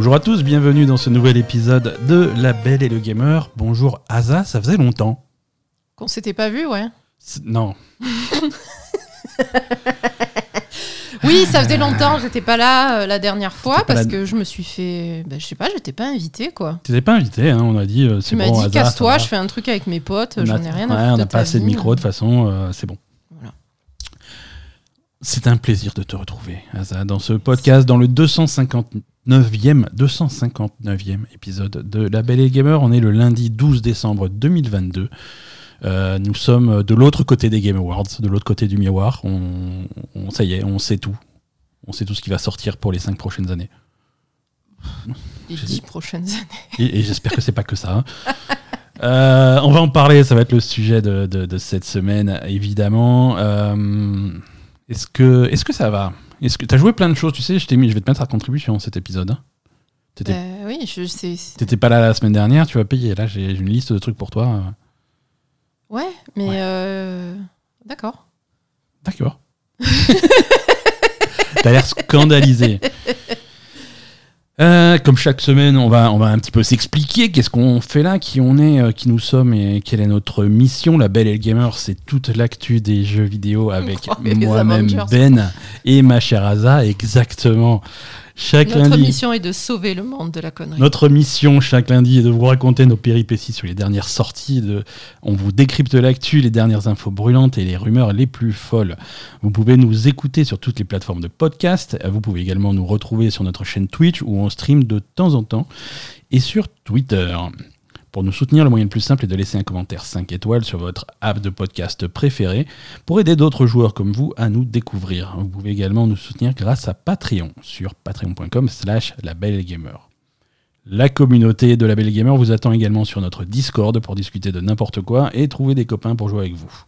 Bonjour à tous, bienvenue dans ce nouvel épisode de La Belle et le Gamer. Bonjour Asa, ça faisait longtemps. Qu'on s'était pas vu, ouais. Non. oui, ça faisait longtemps, j'étais pas là euh, la dernière fois parce que je me suis fait. Ben, je sais pas, j'étais pas invité quoi. T'étais pas invité, hein, on a dit. Euh, tu m'as dit casse-toi, je fais un truc avec mes potes, j'en ai rien à faire. On n'a pas assez de micro, de toute façon, euh, c'est bon. C'est un plaisir de te retrouver, Asa, dans ce podcast, dans le 259e, 259e épisode de La Belle et Gamer. On est le lundi 12 décembre 2022. Euh, nous sommes de l'autre côté des Game Awards, de l'autre côté du miroir. On, ça y est, on sait tout. On sait tout ce qui va sortir pour les cinq prochaines années. Les dix prochaines années. Et, j'espère que c'est pas que ça. Hein. Euh, on va en parler, ça va être le sujet de, cette semaine, évidemment. Euh, est-ce que, est que ça va? Est-ce que tu as joué plein de choses Tu sais, je, mis, je vais te mettre à contribution cet épisode. Hein. Euh, oui, je sais. T'étais pas là la semaine dernière, tu vas payer. Là, j'ai une liste de trucs pour toi. Ouais, mais euh, d'accord. D'accord. T'as l'air scandalisé. Euh, comme chaque semaine, on va, on va un petit peu s'expliquer qu'est-ce qu'on fait là, qui on est, euh, qui nous sommes et quelle est notre mission. La Belle et le Gamer, c'est toute l'actu des jeux vidéo avec moi-même Ben et ma chère Aza, exactement. Chaque Notre mission est de sauver le monde de la connerie. Notre mission chaque lundi est de vous raconter nos péripéties sur les dernières sorties. De... On vous décrypte l'actu, les dernières infos brûlantes et les rumeurs les plus folles. Vous pouvez nous écouter sur toutes les plateformes de podcast. Vous pouvez également nous retrouver sur notre chaîne Twitch où on stream de temps en temps et sur Twitter. Pour nous soutenir, le moyen le plus simple est de laisser un commentaire 5 étoiles sur votre app de podcast préféré pour aider d'autres joueurs comme vous à nous découvrir. Vous pouvez également nous soutenir grâce à Patreon sur patreon.com slash labelgamer. La communauté de la Belle Gamer vous attend également sur notre Discord pour discuter de n'importe quoi et trouver des copains pour jouer avec vous.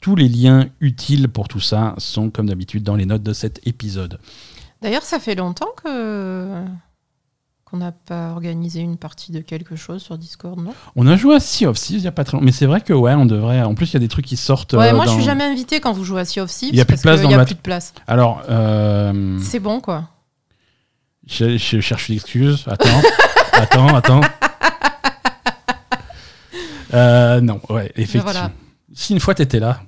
Tous les liens utiles pour tout ça sont comme d'habitude dans les notes de cet épisode. D'ailleurs, ça fait longtemps que on n'a pas organisé une partie de quelque chose sur Discord, non? On a joué à Sea of Thieves il n'y a pas très longtemps. Mais c'est vrai que, ouais, on devrait. En plus, il y a des trucs qui sortent. Ouais, moi, je suis jamais invité quand vous jouez à Sea of Thieves. Il n'y a plus de place dans y a plus de place. Alors. Euh, c'est bon, quoi. Je, cherche une excuse. Attends. attends, attends. Euh, non, ouais, effectivement. Si une fois t'étais là.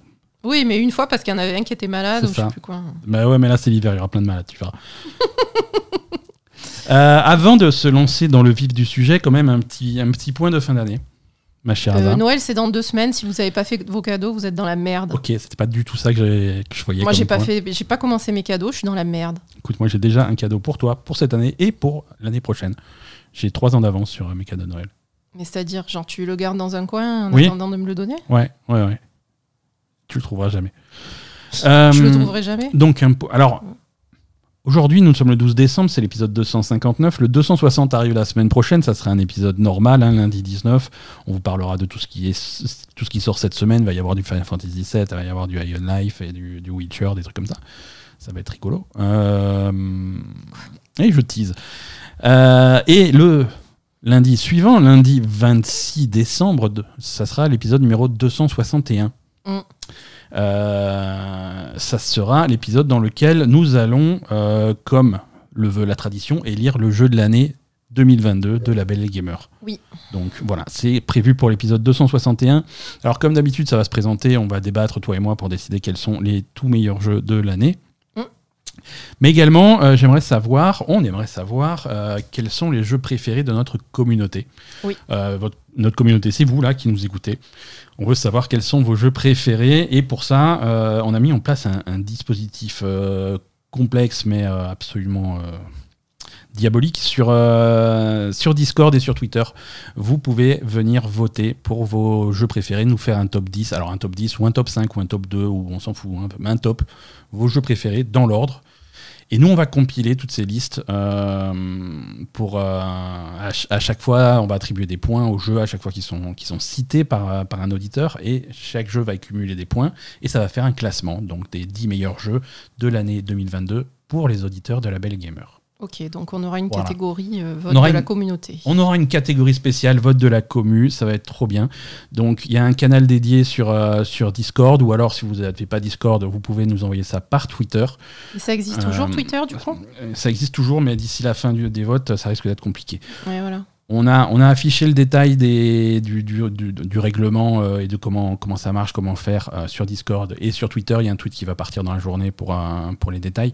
Oui, mais une fois parce qu'il y en avait un qui était malade ou je sais plus quoi. Bah ouais, mais là c'est l'hiver, il y aura plein de malades, tu verras. Euh, avant de se lancer dans le vif du sujet, quand même un petit, un petit point de fin d'année. Ma chère euh, Noël, c'est dans deux semaines. Si vous n'avez pas fait vos cadeaux, vous êtes dans la merde. Ok, c'était pas du tout ça que, je voyais. Moi, j'ai pas fait, j'ai pas commencé mes cadeaux. Je suis dans la merde. Écoute, moi, j'ai déjà un cadeau pour toi pour cette année et pour l'année prochaine. J'ai trois ans d'avance sur mes cadeaux de Noël. Mais c'est-à-dire, genre, tu le gardes dans un coin en attendant de me le donner? Ouais, ouais, ouais. Tu le trouveras jamais. je le trouverai jamais? Donc, alors, Aujourd'hui, nous sommes le 12 décembre, c'est l'épisode 259. Le 260 arrive la semaine prochaine, ça sera un épisode normal, hein, lundi 19. On vous parlera de tout ce qui est tout ce qui sort cette semaine. Il va y avoir du Final Fantasy VII, il va y avoir du Iron Life et du, Witcher, des trucs comme ça. Ça va être rigolo. Euh, et je tease. Euh, et le lundi suivant, lundi 26 décembre, ça sera l'épisode numéro 261. Euh, ça sera l'épisode dans lequel nous allons, euh, comme le veut la tradition, élire le jeu de l'année 2022 de la Belle Gamer. Oui. Donc voilà, c'est prévu pour l'épisode 261. Alors comme d'habitude, ça va se présenter, on va débattre toi et moi pour décider quels sont les tout meilleurs jeux de l'année. Mais également, euh, j'aimerais savoir, on aimerait savoir quels sont les jeux préférés de notre communauté. Oui. notre communauté, c'est vous là qui nous écoutez. On veut savoir quels sont vos jeux préférés et pour ça, euh, on a mis en place un, dispositif euh, complexe mais euh, absolument diabolique sur, sur Discord et sur Twitter. Vous pouvez venir voter pour vos jeux préférés, nous faire un top 10, alors un top 10 ou un top 5 ou un top 2 ou on s'en fout, hein, un top, vos jeux préférés dans l'ordre. Et nous, on va compiler toutes ces listes euh, pour euh, à, chaque fois, on va attribuer des points aux jeux à chaque fois qu'ils sont, qui sont cités par, par un auditeur et chaque jeu va accumuler des points et ça va faire un classement donc des 10 meilleurs jeux de l'année 2022 pour les auditeurs de la Belle Gamer. Ok, donc on aura une Voilà. catégorie euh, vote de la communauté. On aura une catégorie spéciale vote de la commu, ça va être trop bien. Donc il y a un canal dédié sur, euh, sur Discord, ou alors si vous n'avez pas Discord, vous pouvez nous envoyer ça par Twitter. Et ça existe toujours Euh, Twitter du coup? Ça existe toujours, mais d'ici la fin du- des votes, ça risque d'être compliqué. Ouais, voilà. On a, on a affiché le détail des, du, du, du- du règlement euh, et de comment, comment ça marche, comment faire euh, sur Discord et sur Twitter. Il y a un tweet qui va partir dans la journée pour, pour les détails.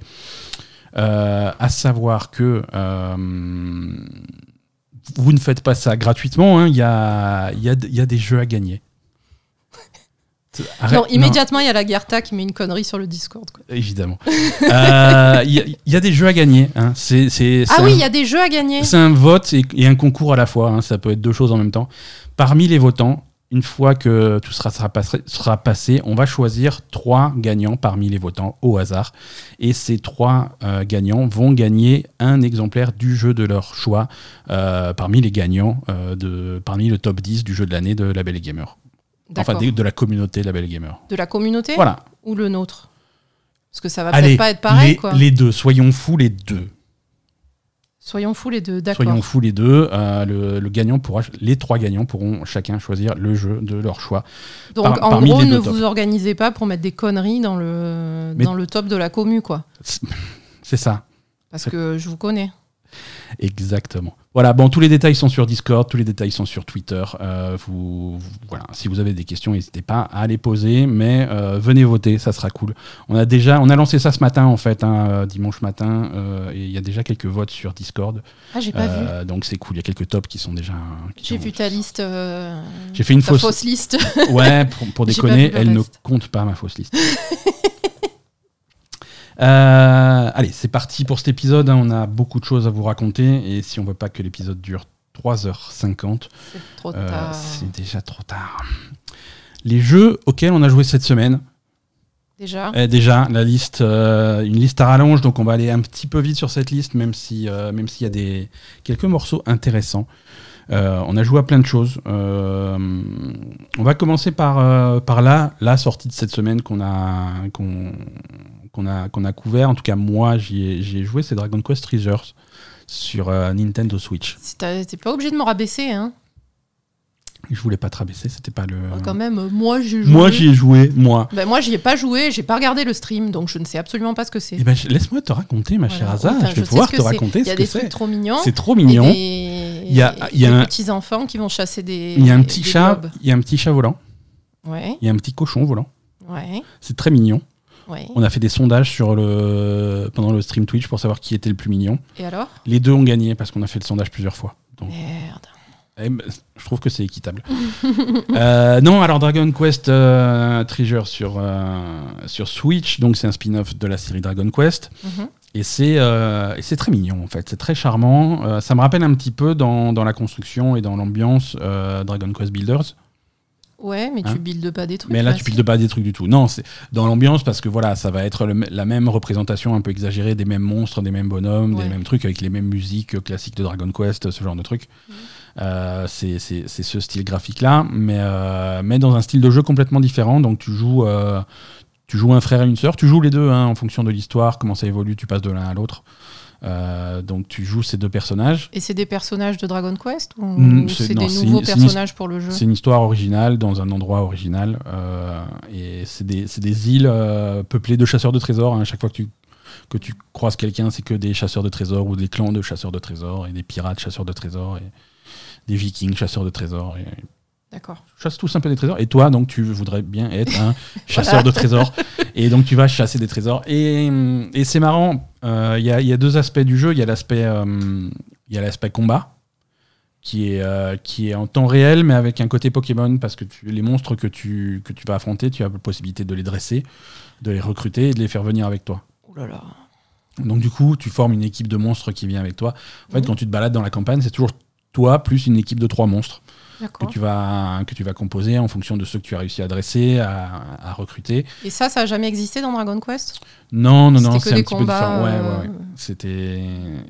Euh, à savoir que euh, vous ne faites pas ça gratuitement. hein. Il y, a, y, a, y a des jeux à gagner. Arrête- non, immédiatement, il y a la Gerta qui met une connerie sur le Discord. quoi. évidemment. Euh, Il y, a- il y a des jeux à gagner. hein. C'est, Ah oui, il y a des jeux à gagner. c'est un vote et, et un concours à la fois. hein. Ça peut être deux choses en même temps. Parmi les votants, une fois que tout sera, sera, passé, sera passé, on va choisir trois gagnants parmi les votants au hasard. Et ces trois euh, gagnants vont gagner un exemplaire du jeu de leur choix euh, parmi les gagnants, euh, de, parmi le top 10 du jeu de l'année de Label et Gamer. Enfin, de la communauté Label et Gamer. De la communauté Voilà. ou le nôtre? Parce que ça va peut-être pas être pareil, les, quoi. les deux, soyons fous les deux. Soyons fous les deux, d'accord. Soyons fous les deux. Euh, le, le gagnant pourra, les trois gagnants pourront chacun choisir le jeu de leur choix. Donc par- en parmi gros, les ne vous organisez pas pour mettre des conneries dans le, Mais- dans le top de la commu, quoi. C'est ça, Parce que je vous connais. exactement. Voilà, bon, tous les détails sont sur Discord, tous les détails sont sur Twitter. Euh, vous, vous- voilà, si vous avez des questions, n'hésitez pas à les poser, mais euh, venez voter, ça sera cool. On a déjà, on a lancé ça ce matin en fait, hein, euh, dimanche matin, euh, et il y a déjà quelques votes sur Discord. Ah, j'ai pas vu. Euh, donc c'est cool, il y a quelques tops qui sont déjà. qui J'ai vu ta liste. euh, J'ai fait une fausse. fausse liste. Ouais, pour, déconner, vu elle ne compte pas ma fausse liste. Euh, allez, c'est parti pour cet épisode. hein. On a beaucoup de choses à vous raconter. Et si on veut pas que l'épisode dure 3h50, C'est trop euh, tard. c'est déjà trop tard. Les jeux auxquels on a joué cette semaine, Déjà. eh, déjà la liste, euh, une liste à rallonge, donc on va aller un petit peu vite sur cette liste, même si, euh, même s'il y a des quelques morceaux intéressants. Euh, on a joué à plein de choses. On va commencer par, par là, la sortie de cette semaine qu'on a, qu'on, qu'on a, qu'on a couvert. En tout cas, moi, j'y ai, joué, c'est Dragon Quest Treasures sur euh, Nintendo Switch. T'es pas obligé de me rabaisser, hein. Je voulais pas te rabaisser, c'était pas le. Quand même, moi j'ai joué. Moi, j'y ai joué, moi. Ben, moi, j'y ai pas joué, j'ai pas regardé le stream, donc je ne sais absolument pas ce que c'est. Eh ben, laisse-moi te raconter, ma chère. Aza. Enfin, je vais pouvoir ce que te c'est. raconter Il y ce a que des c'est. trucs trop mignons. C'est trop mignon. Des, Il y a- y a un- petits enfants qui vont chasser des. Il y a un petit des chat, il y a un petit chat volant, Ouais, il y a un petit cochon volant. ouais, C'est très mignon. Ouais. On a fait des sondages sur le pendant le stream Twitch pour savoir qui était le plus mignon. Et alors Les deux ont gagné parce qu'on a fait le sondage plusieurs fois. Donc, Merde. eh ben, je trouve que c'est équitable. Euh, non, alors Dragon Quest euh, Treasure sur euh, sur Switch, donc c'est un spin-off de la série Dragon Quest. Mhm. Et c'est euh, et c'est très mignon en fait, c'est très charmant. Euh, ça me rappelle un petit peu dans, dans la construction et dans l'ambiance euh, Dragon Quest Builders. Ouais, mais Hein tu buildes pas des trucs. Mais là, tu piques pas des trucs du tout. Non, c'est dans l'ambiance parce que voilà, ça va être le- la même représentation un peu exagérée des mêmes monstres, des mêmes bonhommes, Ouais. des mêmes trucs avec les mêmes musiques classiques de Dragon Quest, ce genre de trucs. Mhm. Euh, c'est ce style graphique-là, mais, euh, mais dans un style de jeu complètement différent. Donc tu joues, euh, tu joues un frère et une sœur. Tu joues les deux hein, en fonction de l'histoire, comment ça évolue, tu passes de l'un à l'autre. Euh, donc tu joues ces deux personnages. Et c'est des personnages de Dragon Quest ou Mm, c'est- des nouveaux une- personnages pour le jeu C'est une histoire originale dans un endroit original. euh, et c'est des, des îles euh, peuplées de chasseurs de trésors. hein. À chaque fois que tu, que tu croises quelqu'un, c'est que des chasseurs de trésors ou des clans de chasseurs de trésors et des pirates chasseurs de trésors et des vikings chasseurs de trésors. Et, D'accord. chasse tous un peu des trésors. Et toi, donc, tu voudrais bien être un chasseur de trésors. Et donc, tu vas chasser des trésors. Et, et c'est marrant. euh, Il y, a, il y a deux aspects du jeu. Il y a l'aspect, euh, il y a l'aspect combat, qui est, euh, qui est en temps réel, mais avec un côté Pokémon, parce que tu- les monstres que tu, que tu vas affronter, tu as la possibilité de les dresser, de les recruter et de les faire venir avec toi. Ouh là là. Donc, du coup, tu formes une équipe de monstres qui vient avec toi. En fait, Mhm. quand tu te balades dans la campagne, c'est toujours toi plus une équipe de trois monstres que tu vas que tu vas composer en fonction de ceux que tu as réussi à dresser, à, à recruter. Et ça, ça a jamais existé dans Dragon Quest? Non, non, non, c'est un petit peu différent. Ouais, euh, ouais, ouais. C'était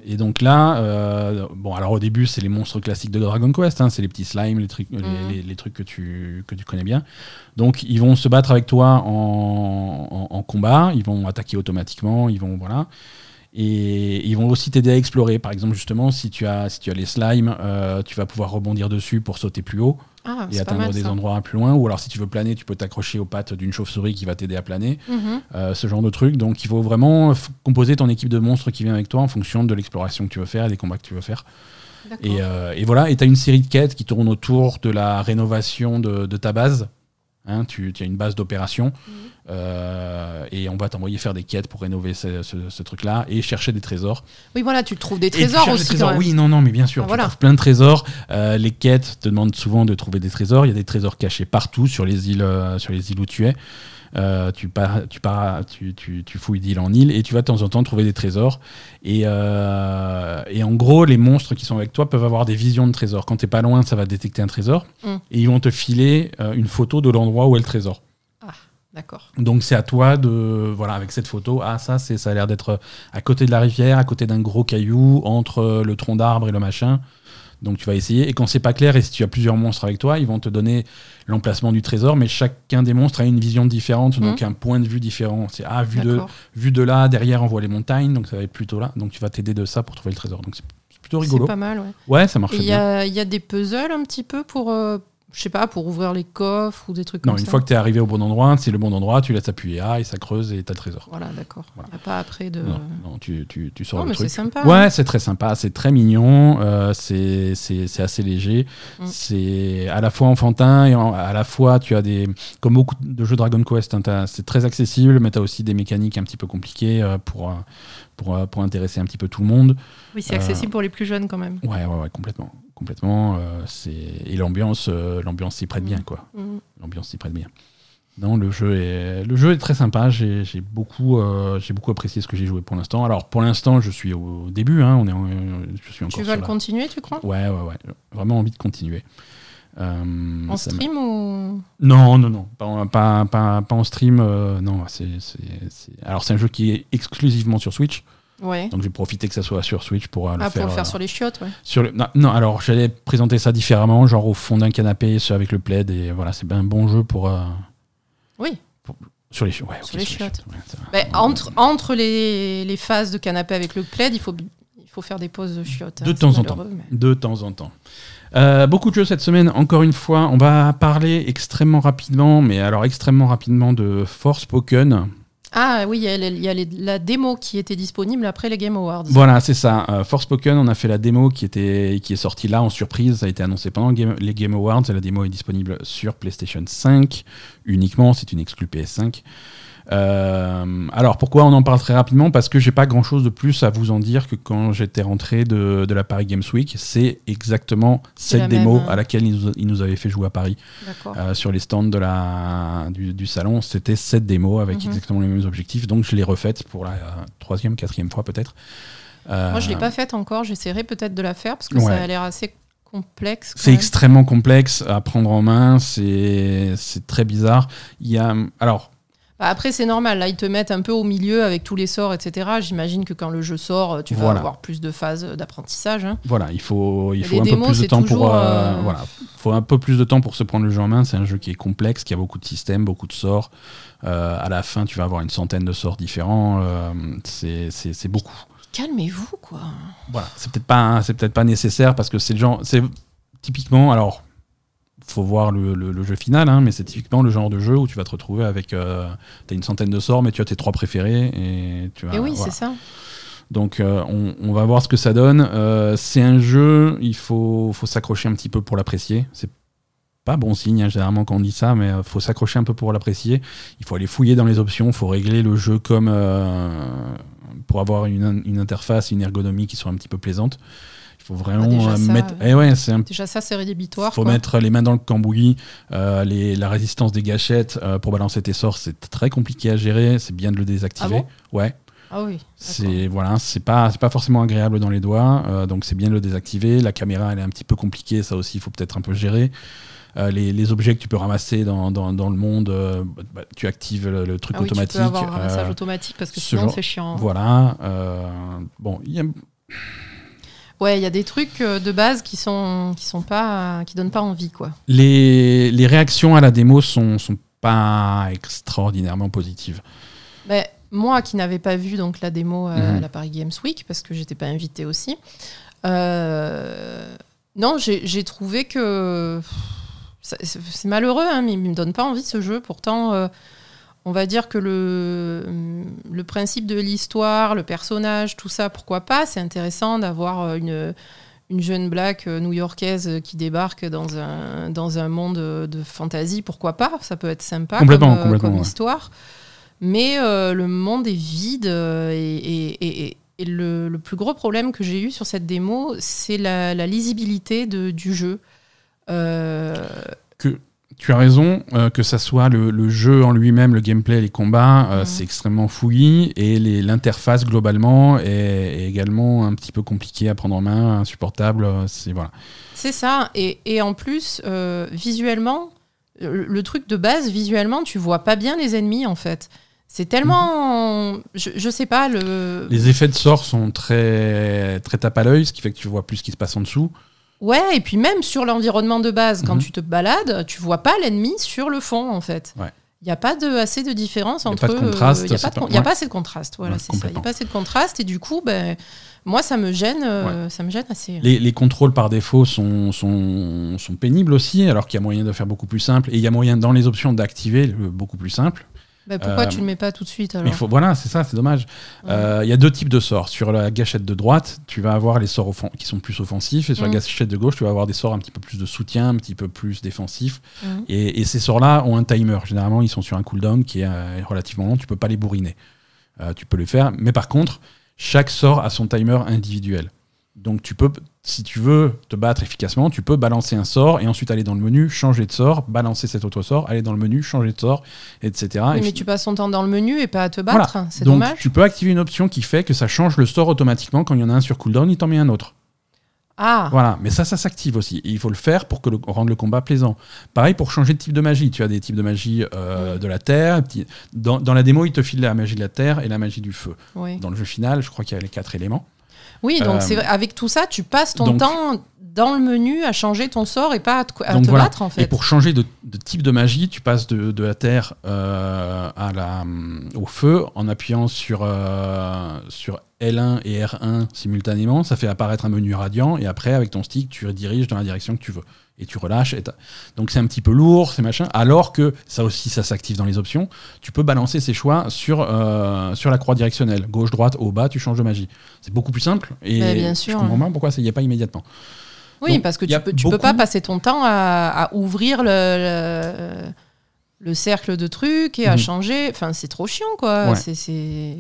et donc là, euh, bon, alors au début, c'est les monstres classiques de Dragon Quest, hein, c'est les petits slimes, les trucs, les- Mhm. les, les trucs que tu que tu connais bien. Donc ils vont se battre avec toi en, en- en combat, ils vont attaquer automatiquement, ils vont voilà. Et ils vont aussi t'aider à explorer. Par exemple, justement, si tu as, si tu as les slimes, euh, tu vas pouvoir rebondir dessus pour sauter plus haut Ah, et atteindre mal, des endroits plus loin. Ou alors, si tu veux planer, tu peux t'accrocher aux pattes d'une chauve-souris qui va t'aider à planer. Mhm. Euh, ce genre de truc. Donc, il faut vraiment composer ton équipe de monstres qui vient avec toi en fonction de l'exploration que tu veux faire et des combats que tu veux faire. Et, euh, et voilà, et tu as une série de quêtes qui tournent autour de la rénovation de, de ta base. Hein, tu, tu as une base d'opération Mhm. Euh, et on va t'envoyer faire des quêtes pour rénover ce, ce- ce truc-là et chercher des trésors. Oui, voilà, tu trouves des trésors des aussi. trésors, quand même. Oui, non, non, mais bien sûr, Ah, tu voilà. trouves plein de trésors. Euh, les quêtes te demandent souvent de trouver des trésors. Il y a des trésors cachés partout sur les îles, euh, sur les îles où tu es. Euh, tu, pars, tu, pars, tu, tu, tu fouilles d'île en île et tu vas de temps en temps trouver des trésors. Et, euh, et en gros, les monstres qui sont avec toi peuvent avoir des visions de trésors. Quand t'es pas loin, ça va détecter un trésor Mm. et ils vont te filer euh, une photo de l'endroit où est le trésor. D'accord. Donc c'est à toi de voilà avec cette photo ah ça c'est ça a l'air d'être à côté de la rivière à côté d'un gros caillou entre euh, le tronc d'arbre et le machin. Donc tu vas essayer. Et quand c'est pas clair et si tu as plusieurs monstres avec toi ils vont te donner l'emplacement du trésor mais chacun des monstres a une vision différente donc un point de vue différent. C'est ah vu de vu de là derrière on voit les montagnes donc ça va être plutôt là. Donc tu vas t'aider de ça pour trouver le trésor. Donc c'est plutôt rigolo. C'est pas mal, ouais. ouais ça marche Et il y bien. a, il y a des puzzles un petit peu pour, euh, je sais pas, pour ouvrir les coffres ou des trucs non comme une ça. fois que tu es arrivé au bon endroit c'est le bon endroit tu laisses appuyer A et ça creuse et t'as le trésor Voilà, d'accord. Voilà. Il y a pas après de. non, non, tu, tu, tu sors Non, le mais truc c'est sympa. Ouais, hein. c'est très sympa, c'est très mignon, euh, c'est c'est- c'est assez léger, Mm. c'est à la fois enfantin et en- à la fois tu as des. Comme beaucoup de jeux Dragon Quest, hein, c'est très accessible, mais tu as aussi des mécaniques un petit peu compliquées euh, pour, euh, pour, pour intéresser un petit peu tout le monde. Oui, c'est accessible pour les plus jeunes quand même. Ouais, ouais, ouais, complètement. Complètement euh, c'est et l'ambiance euh, l'ambiance s'y prête Mm. bien, quoi. Mhm. L'ambiance s'y prête bien. Non, le jeu est, le jeu est très sympa. J'ai beaucoup, euh, j'ai beaucoup apprécié ce que j'ai joué pour l'instant. Alors, pour l'instant, je suis au début. Hein, on est, en- je suis encore Tu vas le la- continuer, tu crois? Ouais, ouais, ouais. Vraiment envie de continuer. Euh, En stream ou? Non, non, non. Pas, pas, pas, pas en stream. euh, non, c'est- Alors, c'est un jeu qui est exclusivement sur Switch. Ouais. Donc, j'ai profité que ça soit sur Switch pour euh, le Ah, faire. pour le faire euh, sur les chiottes, ouais. sur le- non, non, alors, j'allais présenter ça différemment, genre au fond d'un canapé, ce avec le plaid. Et voilà, c'est bien un bon jeu pour. euh, Oui. Sur les, ouais, Sur les chiottes. Mais entre, entre les, les phases de canapé avec le plaid, il faut, il faut faire des pauses de chiottes. De hein, temps c'est en temps. mais- De temps en temps. Euh, beaucoup de jeux cette semaine, encore une fois. On va parler extrêmement rapidement, mais alors extrêmement rapidement de Forspoken. Ah oui, il y a, la démo qui était disponible après les Game Awards. Voilà, c'est ça. Euh, Forspoken, on a fait la démo qui, était, qui est sortie là en surprise. Ça a été annoncé pendant les Game Awards. La démo est disponible sur PlayStation 5 uniquement. C'est une exclue PS5. Euh, alors pourquoi on en parle très rapidement? Parce que j'ai pas grand chose de plus à vous en dire que quand j'étais rentré de, de la Paris Games Week. C'est exactement cette démo même, hein. à laquelle ils nous, ils nous avaient fait jouer à Paris. Euh, sur les stands de la, du, du salon. C'était cette démo avec Mhm. exactement les mêmes objectifs. Donc je l'ai refaite pour la euh, troisième, quatrième fois peut-être. Euh, Moi, je l'ai pas faite encore. J'essaierai peut-être de la faire parce que Ouais. ça a l'air assez complexe. C'est extrêmement complexe à prendre en main. C'est très bizarre. Il y a alors Après, c'est normal. Là, ils te mettent un peu au milieu avec tous les sorts, etc. J'imagine que quand le jeu sort, tu vas Voilà. avoir plus de phases d'apprentissage. hein. voilà, il faut il faut un peu plus de temps pour euh, euh, voilà, faut un peu plus de temps pour se prendre le jeu en main. C'est un jeu qui est complexe, qui a beaucoup de systèmes, beaucoup de sorts. Euh, à la fin, tu vas avoir une centaine de sorts différents. Euh, c'est beaucoup. Calmez-vous, quoi. voilà, c'est peut-être pas, c'est peut-être pas nécessaire parce que c'est le genre, c'est typiquement, alors, faut voir le, le- le jeu final, hein, mais c'est typiquement le genre de jeu où tu vas te retrouver avec, euh, t'as une centaine de sorts, mais tu as tes trois préférés et tu vas. Et oui, voilà. c'est ça. Donc, euh, on, on va voir ce que ça donne. Euh, c'est un jeu, il faut, faut s'accrocher un petit peu pour l'apprécier. C'est pas bon signe, hein, généralement, quand on dit ça, mais il faut s'accrocher un peu pour l'apprécier. Il faut aller fouiller dans les options, il faut régler le jeu comme. euh, pour avoir une, une interface, une ergonomie qui soit un petit peu plaisante. Faut vraiment Bah, euh, ça, mettre. ouais. Eh ouais, c'est un Déjà, ça, c'est rédhibitoire. faut quoi. mettre les mains dans le cambouis, euh, les- la résistance des gâchettes euh, pour balancer tes sorts, c'est très compliqué à gérer. C'est bien de le désactiver. Ah bon? Ouais. Ah oui. C'est voilà, c'est pas pas forcément agréable dans les doigts, euh, donc c'est bien de le désactiver. La caméra, elle est un petit peu compliquée, ça aussi, il faut peut-être un peu gérer. Euh, les, les objets que tu peux ramasser dans, dans, dans le monde, euh, bah, tu actives le, le truc Ah oui, automatique. tu peux avoir un ramassage euh, automatique parce que sinon, c'est chiant. Voilà. euh, bon, il y a- Ouais, il y a des trucs euh, de base qui sont qui sont pas qui donnent pas envie, quoi. les, les réactions à la démo sont, sont pas extraordinairement positives. Mais moi qui n'avais pas vu donc la démo à Mhm. la Paris Games Week parce que j'étais pas invitée aussi, euh, non, j'ai trouvé que c'est c'est malheureux, hein, mais il me donne pas envie ce jeu. Pourtant, euh, on va dire que le, le principe de l'histoire, le personnage, tout ça, pourquoi pas C'est intéressant d'avoir euh, une, une jeune black euh, new-yorkaise euh, qui débarque dans un, dans un monde de fantasy, pourquoi pas Ça peut être sympa Complètement, comme, complètement, comme ouais. histoire. Mais euh, le monde est vide et, et- et- et le, le plus gros problème que j'ai eu sur cette démo, c'est la, la lisibilité de- du jeu. Euh, Tu as raison, euh, que ça soit le, le jeu en lui-même, le gameplay, les combats, euh, Mhm. c'est extrêmement fouillis et l'interface globalement est, est également un petit peu compliquée à prendre en main, insupportable. euh, C'est voilà. C'est ça. Et, et en plus, euh, visuellement, le, le truc de base, visuellement, tu vois pas bien les ennemis en fait. C'est tellement. Je, je sais pas, le. Les effets de sort sont très très tape à l'œil, ce qui fait que tu vois plus ce qui se passe en dessous. Ouais, et puis même sur l'environnement de base, quand Mhm. tu te balades, tu vois pas l'ennemi sur le fond en fait. Ouais. Il n'y a pas de, assez de différence a entre. pas de contraste, Il n'y a, pas de y a pas assez de contraste. Voilà, Ouais, c'est ça. Il n'y a pas assez de contraste. Et du coup, ben, moi, ça me gêne, euh, ça me gêne assez. Les, les contrôles par défaut sont, sont, sont pénibles aussi, alors qu'il y a moyen de faire beaucoup plus simple. Et il y a moyen dans les options d'activer le beaucoup plus simple. Ben, pourquoi euh, tu le mets pas tout de suite alors Mais il faut, voilà, c'est ça, c'est dommage. Ouais. Euh, Il y a deux types de sorts. Sur la gâchette de droite, tu vas avoir les sorts qui sont plus offensifs, et sur la gâchette de gauche, tu vas avoir des sorts un petit peu plus de soutien, un petit peu plus défensifs. Mhm. Et, et ces sorts-là ont un timer. Généralement, ils sont sur un cooldown qui est euh, relativement long. Tu peux pas les bourriner. Euh, tu peux les faire, mais par contre, chaque sort a son timer individuel. Donc tu peux, si tu veux te battre efficacement, tu peux balancer un sort et ensuite aller dans le menu, changer de sort, balancer cet autre sort, aller dans le menu, changer de sort, etc. Oui, Et mais fi- tu passes ton temps dans le menu et pas à te battre. C'est donc dommage. tu peux activer une option qui fait que ça change le sort automatiquement quand il y en a un sur cooldown, il t'en met un autre. Ah, Voilà, mais ça, ça s'active aussi. Et il faut le faire pour que le, rendre le combat plaisant. Pareil pour changer de type de magie. Tu as des types de magie euh, de la terre. Dans, dans la démo, il te file la magie de la terre et la magie du feu. oui. Dans le jeu final, je crois qu'il y a les quatre éléments. Oui, donc Euh, c'est vrai, avec tout ça, tu passes ton donc- temps dans le menu à changer ton sort et pas à te, à Donc te voilà. battre en fait. Et pour changer de, de type de magie, tu passes de, de la terre euh, à la, hum, au feu en appuyant sur, euh, sur L1 et R1 simultanément. Ça fait apparaître un menu radiant et après, avec ton stick, tu rediriges dans la direction que tu veux. Et tu relâches. et Donc c'est un petit peu lourd, c'est machin. Alors que ça aussi, ça s'active dans les options. Tu peux balancer ces choix sur, euh, sur la croix directionnelle. Gauche, droite, haut, bas, tu changes de magie. C'est beaucoup plus simple. Et Mais bien sûr. je comprends pas pourquoi ça n'y est pas immédiatement. Oui, Donc, parce que il a tu peux, tu peux pas passer ton temps à, à ouvrir le, le, le cercle de trucs et à Mhm. changer. Enfin, c'est trop chiant, quoi. Ouais. C'est.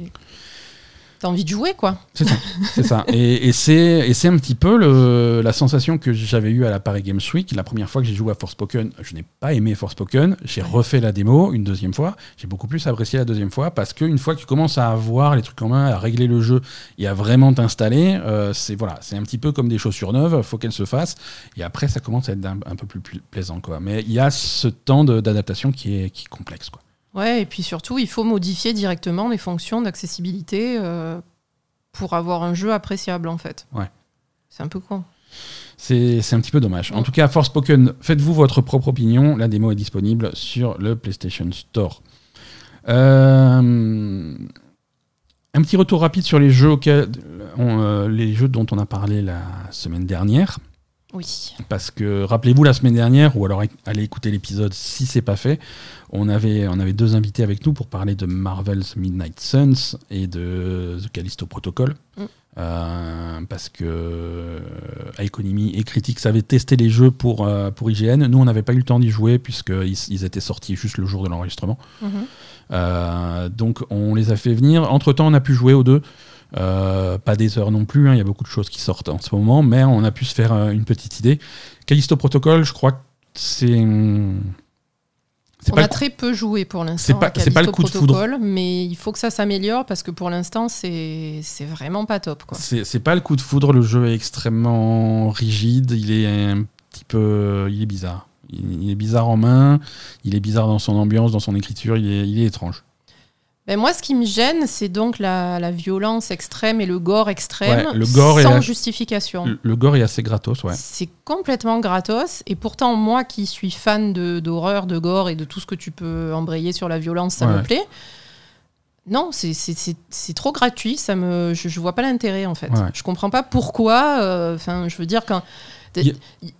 T'as envie de jouer, quoi. C'est ça. c'est ça. Et, et c'est et c'est un petit peu le, la sensation que j'avais eue à la Paris Games Week. La première fois que j'ai joué à Forspoken, je n'ai pas aimé Forspoken. J'ai refait la démo une deuxième fois. J'ai beaucoup plus apprécié la deuxième fois parce qu'une fois que tu commences à avoir les trucs en main, à régler le jeu et à vraiment t'installer, euh, c'est voilà, c'est un petit peu comme des chaussures neuves. Faut qu'elles se fassent. Et après, ça commence à être un, un peu plus pl- plaisant, quoi. Mais il y a ce temps de- d'adaptation qui est, qui est complexe, quoi. Ouais, et puis surtout, il faut modifier directement les fonctions d'accessibilité euh, pour avoir un jeu appréciable, en fait. Ouais. C'est un peu con. C'est un petit peu dommage. En tout cas, Forspoken, faites-vous votre propre opinion. La démo est disponible sur le PlayStation Store. Euh, un petit retour rapide sur les jeux, auxquels, on, euh, les jeux dont on a parlé la semaine dernière. Oui. Parce que rappelez-vous la semaine dernière, ou alors allez écouter l'épisode si c'est pas fait, on avait, on avait deux invités avec nous pour parler de Marvel's Midnight Suns et de The Callisto Protocol. Mm. Euh, parce que euh, Economy et Critics avaient testé les jeux pour, euh, pour IGN. Nous, on n'avait pas eu le temps d'y jouer puisqu'ils ils étaient sortis juste le jour de l'enregistrement. Mhm. Euh, donc on les a fait venir. Entre temps, on a pu jouer aux deux. Euh, pas des heures non plus, hein, il y a beaucoup de choses qui sortent en ce moment, mais on a pu se faire euh, une petite idée. Callisto Protocol, je crois que c'est. C'est On pas a très peu joué pour l'instant. C'est pas- à c'est pas le coup de foudre. Protocol, Mais il faut que ça s'améliore parce que pour l'instant, c'est vraiment pas top. C'est pas le coup de foudre, le jeu est extrêmement rigide, il est un petit peu. Il est bizarre. Il, il est bizarre en main, il est bizarre dans son ambiance, dans son écriture, il est, il est étrange. Ben moi, ce qui me gêne, c'est donc la, la violence extrême et le gore extrême Ouais, le gore et sans justification. Le, le gore est assez gratos, ouais. C'est complètement gratos. Et pourtant, moi qui suis fan d'horreur, de, gore et de tout ce que tu peux embrayer sur la violence, ça Ouais. me plaît. non, c'est- trop gratuit. Ça me, je, je vois pas l'intérêt en fait. Je comprends pas pourquoi. euh, Enfin, je veux dire quand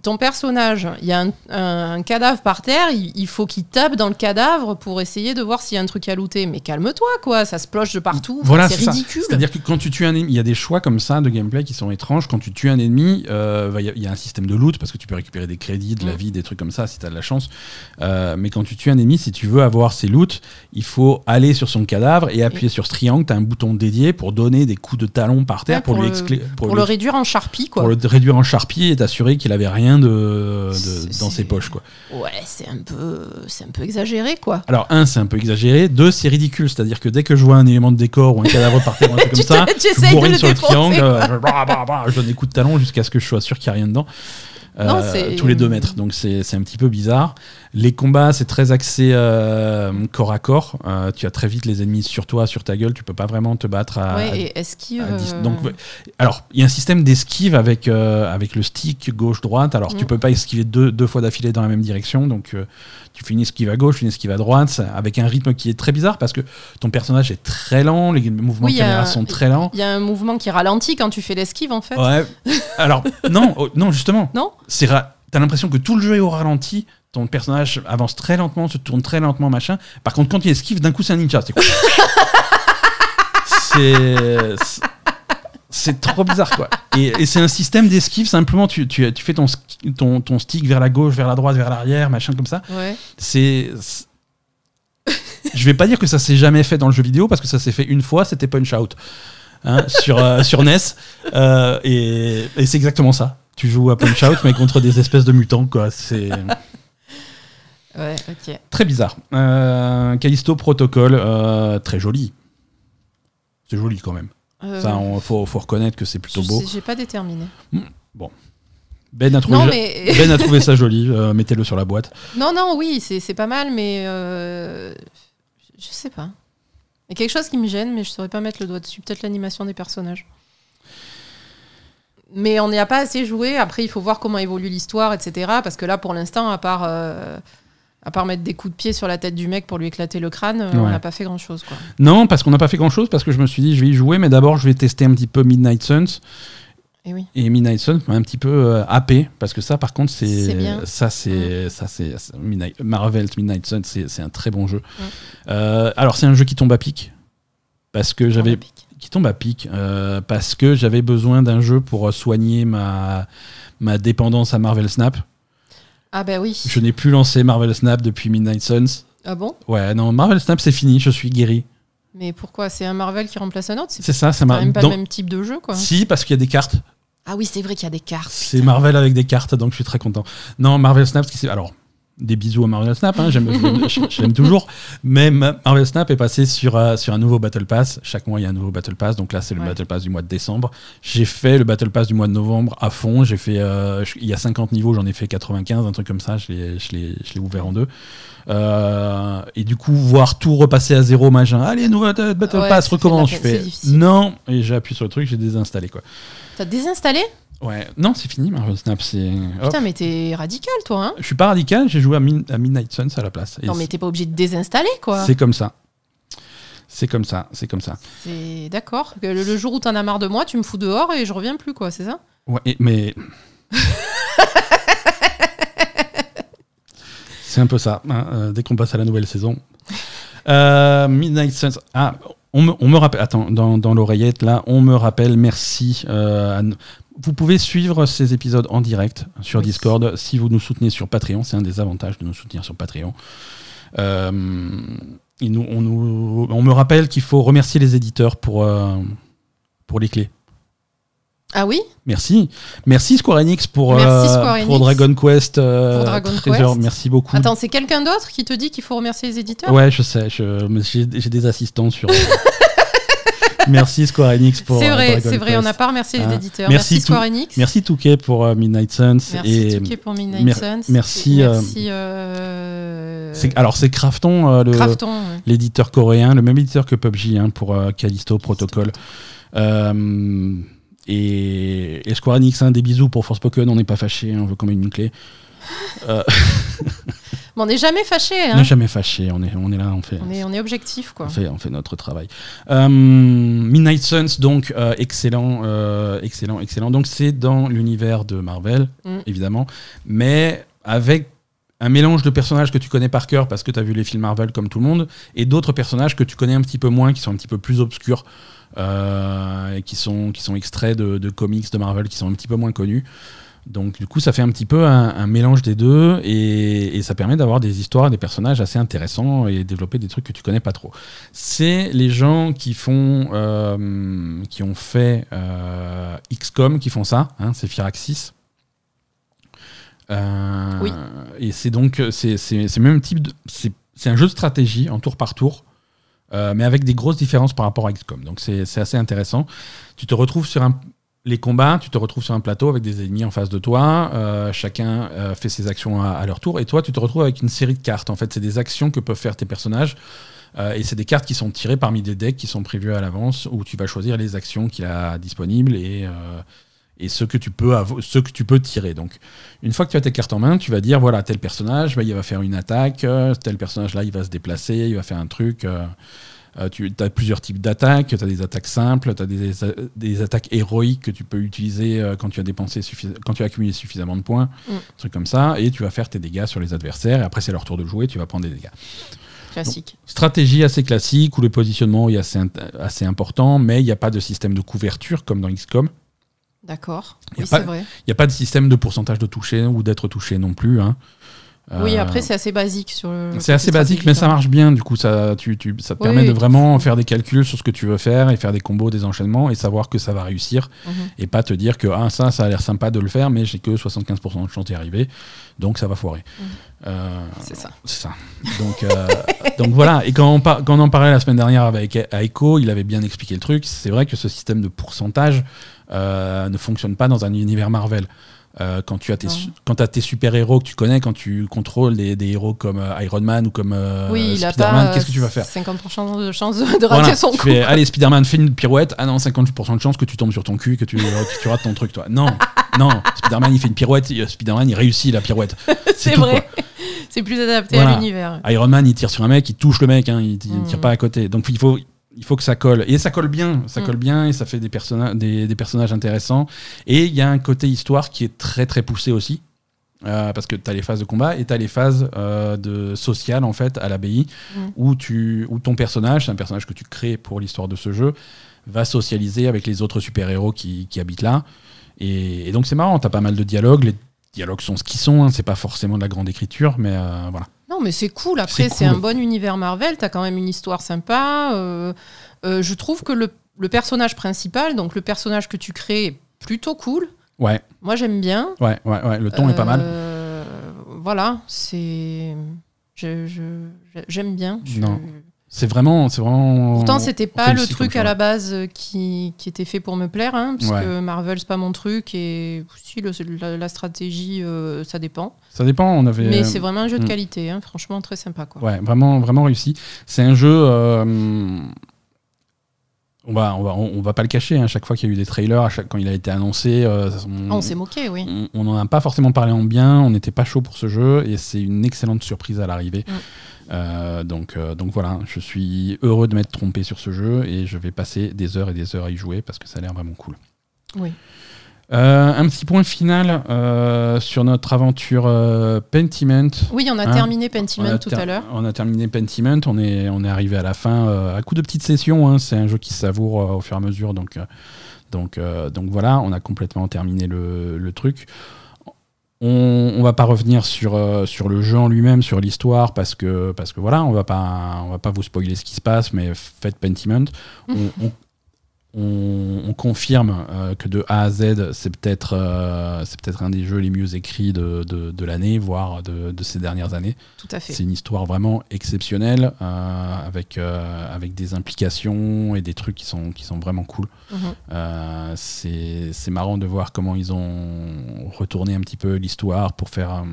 Ton personnage, il y a un, un- un cadavre par terre, il, il faut qu'il tape dans le cadavre pour essayer de voir s'il y a un truc à looter. Mais calme-toi, quoi. Ça se ploche de partout. Voilà, c'est ridicule. C'est-à-dire que quand tu tues un ennemi, il y a des choix comme ça de gameplay qui sont étranges. Quand tu tues un ennemi, euh, bah, il y, a- il y a un système de loot parce que tu peux récupérer des crédits, de la Mm. vie, des trucs comme ça si tu as de la chance. Euh, mais quand tu tues un ennemi, si tu veux avoir ses loots, il faut aller sur son cadavre et appuyer sur ce triangle. Tu as un bouton dédié pour donner des coups de talon par terre Ouais, pour, pour lui le- Pour réduire en charpie, quoi. pour le réduire en charpie et t'assurer qu'il avait rien de, dans ses poches. Quoi. Ouais, c'est un peu, c'est un peu exagéré, quoi. Alors, un, c'est un peu exagéré. Deux, c'est ridicule. C'est-à-dire que dès que je vois un élément de décor ou un cadavre par terre ou un truc comme ça, je bourrine le sur le triangle, euh, je, bah, bah, bah, je donne des coups de talon jusqu'à ce que je sois sûr qu'il n'y a rien dedans. Euh, Non, tous les deux mètres. Donc, c'est c'est un petit peu bizarre. Les combats, c'est très axé euh, corps à corps. Euh, tu as très vite les ennemis sur toi, sur ta gueule. Tu peux pas vraiment te battre à, ouais, et esquive. à euh, Donc, alors, il y a un système d'esquive avec, euh, avec le stick gauche-droite. Alors, tu Mm. peux pas esquiver deux, deux fois d'affilée dans la même direction. Donc, tu fais une esquive à gauche, une esquive à droite, avec un rythme qui est très bizarre parce que ton personnage est très lent, les mouvements Oui, de caméra sont très lents. Il y a un mouvement qui ralentit quand tu fais l'esquive, en fait. Ouais. Alors, non, oh, non, justement. Non C'est T'as l'impression que tout le jeu est au ralenti. Ton personnage avance très lentement, se tourne très lentement, machin. Par contre, quand il esquive, d'un coup, c'est un ninja. C'est quoi C'est. trop bizarre, quoi. Et, et c'est un système d'esquive, simplement, tu, tu, tu fais ton, ton, ton stick vers la gauche, vers la droite, vers l'arrière, machin comme ça. Ouais. C'est. c'est- Je vais pas dire que ça s'est jamais fait dans le jeu vidéo, parce que ça s'est fait une fois, c'était Punch Out. Hein, sur, euh, sur NES. Euh, et et c'est exactement ça. Tu joues à Punch Out, mais contre des espèces de mutants, quoi. C'est. Ouais, ok. Très bizarre. Euh, Callisto Protocol, euh, très joli. C'est joli quand même. Euh, Ça, faut, faut reconnaître que c'est plutôt je beau. sais- J'ai pas déterminé. Ben a trouvé, Non, mais. ben a trouvé ça joli. euh, Mettez-le sur la boîte. non, non, oui, c'est c'est pas mal, mais. euh, Je sais pas. Il y a quelque chose qui me gêne, mais je saurais pas mettre le doigt dessus. Peut-être l'animation des personnages. Mais on n'y a pas assez joué. Après, il faut voir comment évolue l'histoire, etc. Parce que là, pour l'instant, à part. euh, À part mettre des coups de pied sur la tête du mec pour lui éclater le crâne, euh, on n'a pas fait grand chose. Quoi. Non, parce qu'on n'a pas fait grand-chose, parce que je me suis dit, je vais y jouer, mais d'abord, je vais tester un petit peu Midnight Suns. Et oui. Et Midnight Suns m'a un petit peu euh, happé, parce que ça, par contre, c'est ça, c'est ça, c'est c'est- Midnight- Marvel's Midnight Suns, c'est un très bon jeu. Euh, alors, c'est un jeu qui tombe à pic, parce que j'avais qui tombe à pic, euh, parce que j'avais besoin d'un jeu pour soigner ma ma dépendance à Marvel Snap. Ah, bah oui. Je n'ai plus lancé Marvel Snap depuis Midnight Suns. Ah bon? Ouais, non, Marvel Snap, c'est fini, je suis guéri. Mais pourquoi? C'est un Marvel qui remplace un autre? C'est C'est ça, ça quand m'a. même pas dans- le même type de jeu, quoi. Si, parce qu'il y a des cartes. Ah oui, c'est vrai qu'il y a des cartes. C'est Marvel avec des cartes, donc je suis très content. Non, Marvel Snap, alors des bisous à Marvel Snap, hein, j'aime- toujours, mais Ma- Marvel Snap est passé sur, euh, sur un nouveau Battle Pass. Chaque mois, il y a un nouveau Battle Pass, donc là, c'est le Ouais. Battle Pass du mois de décembre. J'ai fait le Battle Pass du mois de novembre à fond. J'ai fait, euh, il y a 50 niveaux, j'en ai fait 95, un truc comme ça. Je l'ai- je l'ai je l'ai ouvert en deux. Euh, et du coup, voir tout repasser à zéro, machin. Allez, nouveau Battle Ouais, Pass, recommence. Je fais non, et j'ai appuyé sur le truc, j'ai désinstallé quoi. T'as désinstallé? Ouais, non, c'est fini Marvel Snap. C'est. Putain, mais t'es radical, toi, hein Je suis pas radical, j'ai joué à, Min- à Midnight Suns à la place. Non, mais t'es pas obligé de désinstaller, quoi. c'est comme ça. C'est comme ça, c'est comme ça. C'est d'accord. Le, le jour où t'en as marre de moi, tu me fous dehors et je reviens plus, quoi, c'est ça Ouais, et- mais. c'est un peu ça, hein, euh, dès qu'on passe à la nouvelle saison. Euh, Midnight Suns. Ah, on me, on me rappelle. Attends, dans, dans l'oreillette, là, on me rappelle, merci. euh, à vous pouvez suivre ces épisodes en direct sur Oui. Discord si vous nous soutenez sur Patreon. C'est un des avantages de nous soutenir sur Patreon. Euh, et nous, on, nous, on me rappelle qu'il faut remercier les éditeurs pour, euh, pour les clés. Ah oui Merci. Merci Square Enix pour, Merci euh, pour. Dragon Quest. euh, Pour Dragon Treasure. Quest. Merci beaucoup. Attends, c'est quelqu'un d'autre qui te dit qu'il faut remercier les éditeurs? Ouais, je sais. J'ai des assistants sur. Merci Square Enix pour. C'est euh, vrai, c'est vrai, on n'a pas remercié les Hein. éditeurs. Merci Merci, Square Enix. Merci Touquet pour euh, Midnight Suns. Merci et Touquet pour Midnight mer- Suns. merci, euh, Merci. euh, alors c'est euh, ouais. l'éditeur coréen, le même éditeur que PUBG hein, pour euh, Callisto Protocol. Euh, et, et Square Enix, hein, des bisous pour Forspoken, on n'est pas fâché, on veut quand même une clé. Euh, Mais on n'est jamais fâché. On Hein. n'est jamais fâché, on est, on est là, on fait, On, est, on est objectif, quoi. on fait, on fait notre travail. Euh, Midnight Suns, donc, euh, excellent, excellent, excellent. Donc, c'est dans l'univers de Marvel, Mm. évidemment, mais avec un mélange de personnages que tu connais par cœur parce que tu as vu les films Marvel comme tout le monde, et d'autres personnages que tu connais un petit peu moins, qui sont un petit peu plus obscurs, euh, qui sont, qui sont extraits de, de comics de Marvel qui sont un petit peu moins connus. Donc du coup, ça fait un petit peu un, un mélange des deux et, et ça permet d'avoir des histoires, des personnages assez intéressants et développer des trucs que tu connais pas trop. C'est les gens qui font, euh, qui ont fait euh, XCOM qui font ça. Hein, c'est Firaxis. Euh, Oui. Et c'est donc c'est même type c'est un jeu de stratégie en tour par tour. Euh, mais avec des grosses différences par rapport à XCOM. Donc c'est assez intéressant. Tu te retrouves sur un, les combats, tu te retrouves sur un plateau avec des ennemis en face de toi. euh, chacun euh, fait ses actions à, à leur tour. Et toi, tu te retrouves avec une série de cartes. En fait, c'est des actions que peuvent faire tes personnages. et c'est des cartes qui sont tirées parmi des decks qui sont prévus à l'avance où tu vas choisir les actions qu'il a disponibles et, et ce que tu peux ce que tu peux tirer. Donc, une fois que tu as tes cartes en main, tu vas dire voilà tel personnage, bah, il va faire une attaque, euh, tel personnage là, il va se déplacer, il va faire un truc. euh, euh, tu as plusieurs types d'attaques, tu as des attaques simples, tu as des, des attaques héroïques que tu peux utiliser quand tu as dépensé quand tu as accumulé suffisamment de points, Mm. trucs comme ça, et tu vas faire tes dégâts sur les adversaires, et après c'est leur tour de jouer, tu vas prendre des dégâts. Classique. Stratégie assez classique, où le positionnement est assez, assez important, mais il n'y a pas de système de couverture comme dans XCOM. D'accord. Oui, c'est vrai. Il n'y a pas de système de pourcentage de toucher ou d'être touché non plus. hein. Oui, Euh, après, c'est assez basique sur c'est assez basique, mais ça stratégique, marche bien. Du coup, ça, tu, tu- ça te Oui, permet de vraiment faire des calculs sur ce que tu veux faire et faire des combos, des enchaînements et savoir que ça va réussir hein. Mhm. et pas te dire que ah, ça, ça a l'air sympa de le faire, mais j'ai que 75% de chance d'y arriver, donc ça va foirer. Mhm. Euh, C'est ça. c'est ça. Donc, euh, donc voilà. Et quand on, par- quand on en parlait la semaine dernière avec Aiko, il avait bien expliqué le truc. C'est vrai que ce système de pourcentage euh, ne fonctionne pas dans un univers Marvel. Euh, quand tu as tes, quand as tes super-héros que tu connais, quand tu contrôles des, des héros comme euh, Iron Man ou comme euh, oui, Spider-Man, qu'est-ce que tu vas faire 50% de chance de rater Voilà, son coup. fais, allez, Spider-Man, fais une pirouette. Ah non, 50% de chance que tu tombes sur ton cul, que tu, que tu rates ton truc, toi. Non, non, Spider-Man, il fait une pirouette, Spider-Man, il réussit la pirouette. C'est vrai. C'est plus adapté Voilà. à l'univers. Iron Man, il tire sur un mec, il touche le mec, hein, il, il Mm. tire pas à côté. Donc il faut, il faut que ça colle. Et ça colle bien, ça Mm. colle bien et ça fait des, personna- des, des personnages intéressants. Et il y a un côté histoire qui est très très poussé aussi. euh, parce que tu as les phases de combat et tu as les phases euh, de sociales en fait à l'abbaye où, tu, où ton personnage, c'est un personnage que tu crées pour l'histoire de ce jeu, va socialiser avec les autres super-héros qui, qui habitent là. Et, et donc c'est marrant, tu as pas mal de dialogues. Les dialogues sont ce qu'ils sont, hein, c'est pas forcément de la grande écriture, mais euh, voilà. Non, mais c'est cool. Après, C'est cool. un bon univers Marvel. T'as quand même une histoire sympa. Euh, euh, je trouve que le, le personnage principal, donc le personnage que tu crées, est plutôt cool. Ouais, Moi, j'aime bien. ouais, ouais, ouais, le ton est pas mal. Euh, Voilà, c'est. je- je- J'aime bien. Je- Non. C'est vraiment, c'est vraiment. Pourtant, c'était pas le truc à la base euh, qui, qui était fait pour me plaire, hein, parce Ouais. que Marvel, c'est pas mon truc, et si le- la, la stratégie, euh, ça dépend. Ça dépend. On avait. Mais c'est vraiment un jeu de mm. qualité, hein, franchement très sympa. Quoi. Ouais, vraiment, vraiment réussi. C'est un jeu. euh, On va, on va, on, va pas le cacher. À chaque fois qu'il y a eu des trailers, à chaque, quand il a été annoncé, euh, on, on s'est moqué, oui. on- on en a pas forcément parlé en bien. On n'était pas chaud pour ce jeu et c'est une excellente surprise à l'arrivée. Mm. Euh, donc, euh, donc voilà, je suis heureux de m'être trompé sur ce jeu et je vais passer des heures et des heures à y jouer parce que ça a l'air vraiment cool. Oui. Euh, un petit point final euh, sur notre aventure euh, Pentiment. Oui, on a Hein terminé Pentiment a tout à l'heure. On a terminé Pentiment, on est, on est arrivé à la fin à coup de petites sessions. hein. C'est un jeu qui se savoure au fur et à mesure. Donc, donc, donc voilà, on a complètement terminé le, le truc. On, on va pas revenir sur, euh, sur le jeu en lui-même, sur l'histoire, parce que, parce que voilà, on va pas, on va pas vous spoiler ce qui se passe, mais faites Pentiment. On, on- on- on confirme euh, que de A à Z, c'est peut-être euh, c'est peut-être un des jeux les mieux écrits de, de, de l'année, voire de, de ces dernières années. Tout à fait. C'est une histoire vraiment exceptionnelle, euh, avec, euh, avec des implications et des trucs qui sont, qui sont vraiment cool. Euh, c'est c'est marrant de voir comment ils ont retourné un petit peu l'histoire pour faire.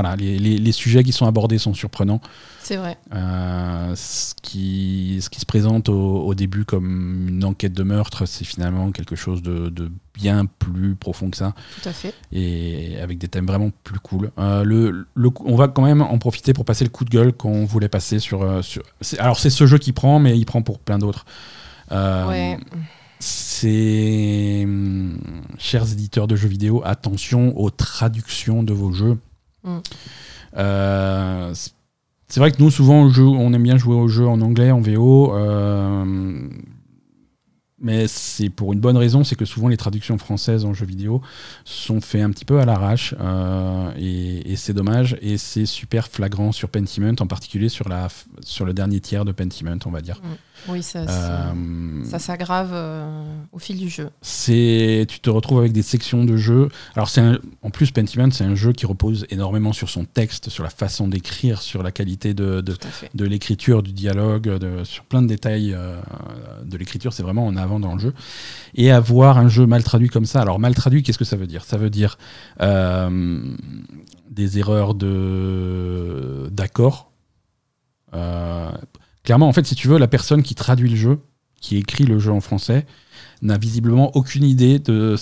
Voilà, les, les- les sujets qui sont abordés sont surprenants. C'est vrai. Euh, ce, qui, ce qui se présente au, au début comme une enquête de meurtre, c'est finalement quelque chose de, de bien plus profond que ça Tout à fait. et avec des thèmes vraiment plus cool. Euh, le, le on va quand même en profiter pour passer le coup de gueule qu'on voulait passer sur. euh, sur alors, c'est ce jeu qui prend, mais il prend pour plein d'autres. Euh, Ouais. C'est. hum, Chers éditeurs de jeux vidéo, attention aux traductions de vos jeux. Mm. Euh, c'est- vrai que nous, souvent, au jeu, on aime bien jouer aux jeux en anglais, en VO. euh, mais c'est pour une bonne raison, c'est que souvent les traductions françaises en jeux vidéo sont faites un petit peu à l'arrache euh, et, c'est dommage et c'est super flagrant sur Pentiment, en particulier sur, la, sur le dernier tiers de Pentiment, on va dire. Oui, ça, Euh, ça s'aggrave euh, au fil du jeu. c'est tu te retrouves avec des sections de jeu. Alors c'est en plus Pentiment, c'est un jeu qui repose énormément sur son texte, sur la façon d'écrire, sur la qualité de, de, l'écriture, du dialogue, de- sur plein de détails euh, de l'écriture, c'est vraiment en avant dans le jeu. Et avoir un jeu mal traduit comme ça, alors mal traduit, qu'est-ce que ça veut dire? Ça veut dire des erreurs de d'accord. Euh, clairement, en fait, si tu veux, la personne qui traduit le jeu, qui écrit le jeu en français, n'a visiblement aucune idée de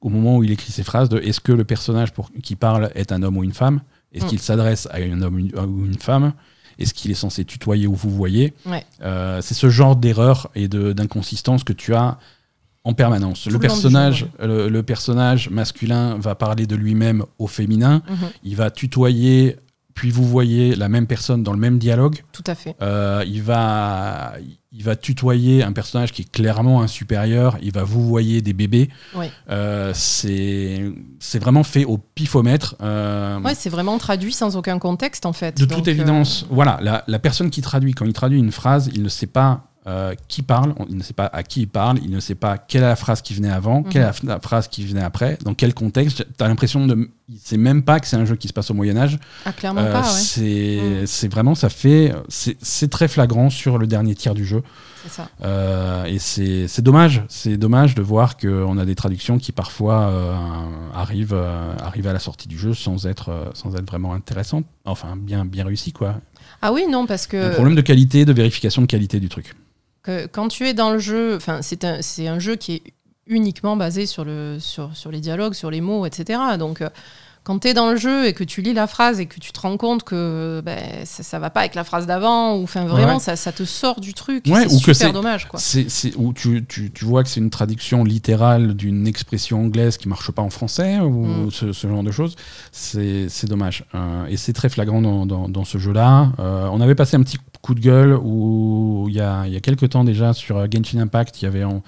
au moment où il écrit ses phrases de est-ce que le personnage pour, qui parle est un homme ou une femme? Est-ce Mm. qu'il s'adresse à un homme ou une femme? Est-ce qu'il est censé tutoyer ou vous voyez? Ouais. Euh, C'est ce genre d'erreur et de- d'inconsistance que tu as en permanence. Le personnage, jeu, le, le personnage masculin va parler de lui-même au féminin. Mhm. Il va tutoyer, puis vous voyez la même personne dans le même dialogue. Tout à fait. Euh, il, va, il va tutoyer un personnage qui est clairement un supérieur. Il va vous voyer des bébés. Oui. Euh, c'est vraiment fait au pifomètre. Euh, Ouais, c'est vraiment traduit sans aucun contexte en fait. de Donc, toute euh, évidence, voilà, la, la personne qui traduit, quand il traduit une phrase, il ne sait pas euh, qui parle, il ne sait pas à qui il parle, il ne sait pas quelle est la phrase qui venait avant, quelle est la la phrase qui venait après, dans quel contexte. Tu as l'impression de. Il sait même pas que c'est un jeu qui se passe au Moyen-Âge. Ah, clairement Euh, pas, ouais. c'est vraiment, ça fait. C'est très flagrant sur le dernier tiers du jeu. C'est ça. Euh, et c'est dommage, c'est dommage de voir qu'on a des traductions qui parfois arrivent, arrivent à la sortie du jeu sans être, sans être vraiment intéressantes, enfin bien, bien réussies quoi. Ah oui, non, parce Un que, problème de qualité, de vérification de qualité du truc. Quand tu es dans le jeu, enfin, c'est un, un jeu qui est uniquement basé sur, le, sur, sur les dialogues, sur les mots, etc. Donc, euh, quand tu es dans le jeu et que tu lis la phrase et que tu te rends compte que ben, ça, ça va pas avec la phrase d'avant, ou enfin vraiment, Ouais. ça, ça te sort du truc. Ouais, c'est ou super dommage, quoi. Où tu, tu, tu vois que c'est une traduction littérale d'une expression anglaise qui marche pas en français ou Mm. ce, ce genre de choses. C'est dommage. Euh, et c'est très flagrant dans, dans, dans ce jeu-là. Euh, on avait passé un petit coup de gueule où il y a, y a quelques temps déjà sur euh, Genshin Impact, il y avait en-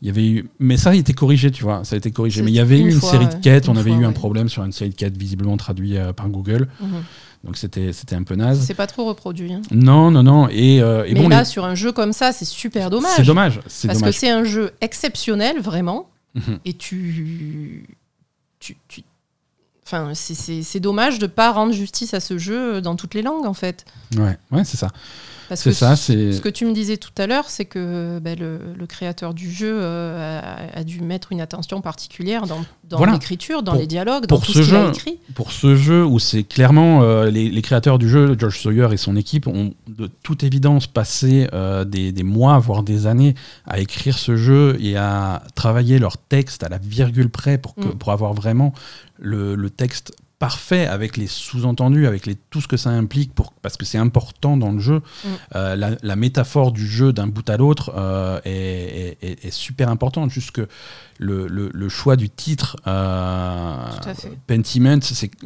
il y avait eu, mais ça a été corrigé, tu vois, ça a été corrigé. Mais il y avait eu une fois, série de quêtes, on avait eu un problème sur une série de quêtes visiblement traduite euh, par Google, Mhm. donc c'était c'était un peu naze. C'est pas trop reproduit. hein. Non, non, non. Et, euh, et Mais bon, là, les- sur un jeu comme ça, c'est super dommage. c'est dommage, Parce dommage. que c'est un jeu exceptionnel, vraiment. Mhm. Et tu. tu, tu- Enfin, c'est- dommage de pas rendre justice à ce jeu dans toutes les langues, en fait. Ouais, ouais, c'est ça. Parce C'est que ça, ce- c'est- ce que tu me disais tout à l'heure, c'est que ben, le, le créateur du jeu euh, a, a dû mettre une attention particulière dans, dans Voilà. l'écriture, dans Pour- les dialogues, dans tout ce ce qu'il a jeu, écrit. pour ce jeu où c'est clairement euh, les, les créateurs du jeu, George Sawyer et son équipe, ont de toute évidence passé euh, des, des mois, voire des années à écrire ce jeu et à travailler leur texte à la virgule près pour, que, Mm. pour avoir vraiment le, le texte parfait avec les sous-entendus, avec les, tout ce que ça implique, pour, parce que c'est important dans le jeu. Mm. Euh, la, la métaphore du jeu d'un bout à l'autre euh, est, est- est- super importante. Juste que le, le- le choix du titre, euh. Pentiment,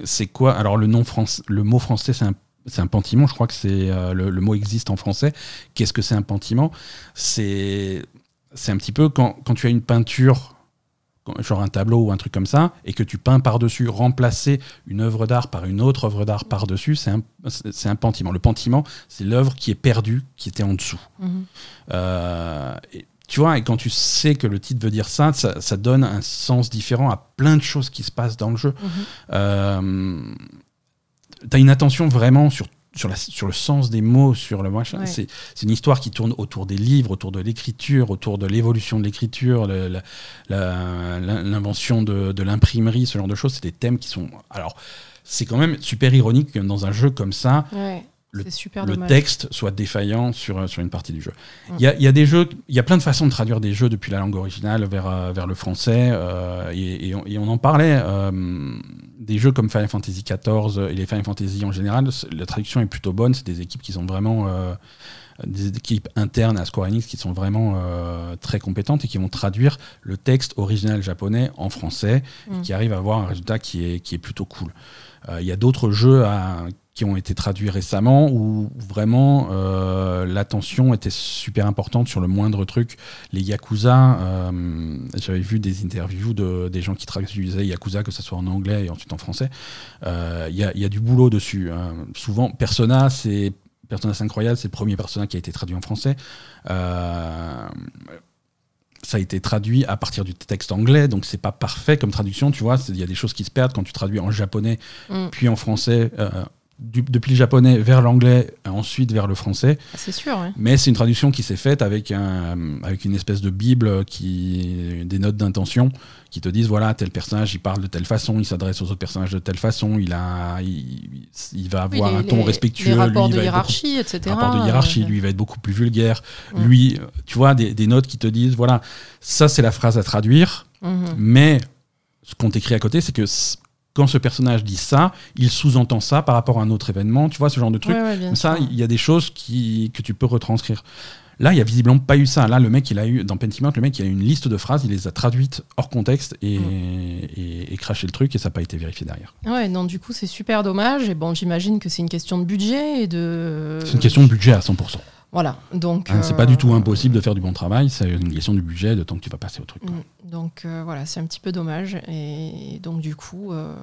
c'est quoi? Alors le, nom France, le mot français, c'est un c'est un pentiment, je crois que c'est euh, le, le mot existe en français. Qu'est-ce que c'est un pentiment? C'est c'est un petit peu quand, quand tu as une peinture, genre un tableau ou un truc comme ça, et que tu peins par-dessus, remplacer une œuvre d'art par une autre œuvre d'art par-dessus, c'est un, c'est un pentiment. Le pentiment, c'est l'œuvre qui est perdue, qui était en dessous. Mhm. Euh, et tu vois, et quand tu sais que le titre veut dire ça, ça, ça donne un sens différent à plein de choses qui se passent dans le jeu. Mhm. Euh, T'as une attention vraiment sur, sur, la, sur le sens des mots, sur le machin. Ouais. C'est une histoire qui tourne autour des livres, autour de l'écriture, autour de l'évolution de l'écriture, l'invention de, de l'imprimerie, ce genre de choses. C'est des thèmes qui sont. Alors. c'est quand même super ironique que dans un jeu comme ça, Ouais, le- super texte soit défaillant sur, sur une partie du jeu. Mm. Il y, a, il y a des jeux, il y a plein de façons de traduire des jeux depuis la langue originale vers, euh, vers le français, euh, et, et on, et on en parlait. euh, des jeux comme Final Fantasy XIV et les Final Fantasy en général, la traduction est plutôt bonne. C'est des équipes qui sont vraiment euh, des équipes internes à Square Enix qui sont vraiment euh, très compétentes et qui vont traduire le texte original japonais en français et Mm. qui arrivent à avoir un résultat qui est, qui est plutôt cool. Euh, Il y a d'autres jeux à- qui ont été traduits récemment où vraiment euh, l'attention était super importante sur le moindre truc. Les Yakuza, euh, j'avais vu des interviews de, des gens qui traduisaient Yakuza, que ce soit en anglais et ensuite en français. Euh, Il y, a, il y a du boulot dessus. hein. Souvent, Persona, c'est Persona 5 Royal, c'est le premier Persona qui a été traduit en français. Euh, ça a été traduit à partir du texte anglais, donc c'est pas parfait comme traduction, tu vois. Il y a des choses qui se perdent quand tu traduis en japonais, Mm. puis en français, euh, du- depuis le japonais vers l'anglais, ensuite vers le français. Ah, C'est sûr, ouais. Mais c'est une traduction qui s'est faite avec, un, avec une espèce de bible, qui, des notes d'intention, qui te disent voilà, tel personnage, il parle de telle façon, il s'adresse aux autres personnages de telle façon, il, a, il, il va Oui, avoir les- un ton les- respectueux. Les lui, rapports il de hiérarchie, etc. beaucoup- rapport de hiérarchie, euh, lui, il va être beaucoup plus vulgaire. Mm. Lui, euh, tu vois, des, des notes qui te disent voilà, ça c'est la phrase à traduire, mhm. mais ce qu'on t'écrit à côté, c'est que quand ce personnage dit ça, il sous-entend ça par rapport à un autre événement, tu vois, ce genre de truc. Ouais, ouais, bien Comme ça, il y a des choses qui, que tu peux retranscrire. Là, il y a visiblement pas eu ça. Là, le mec, il a eu dans Pentiment, le mec, il a eu une liste de phrases, il les a traduites hors contexte et, Mm. et, et craché le truc et ça n'a pas été vérifié derrière. Ouais, non, du coup, c'est super dommage. Et bon, j'imagine que c'est une question de budget et de. C'est une question de budget à 100%. Voilà, donc. Hein, c'est euh, pas du tout impossible de faire du bon travail, c'est une question du budget, de temps que tu vas passer au truc. quoi. Mm. Donc euh, voilà, c'est un petit peu dommage. Et donc du coup, euh,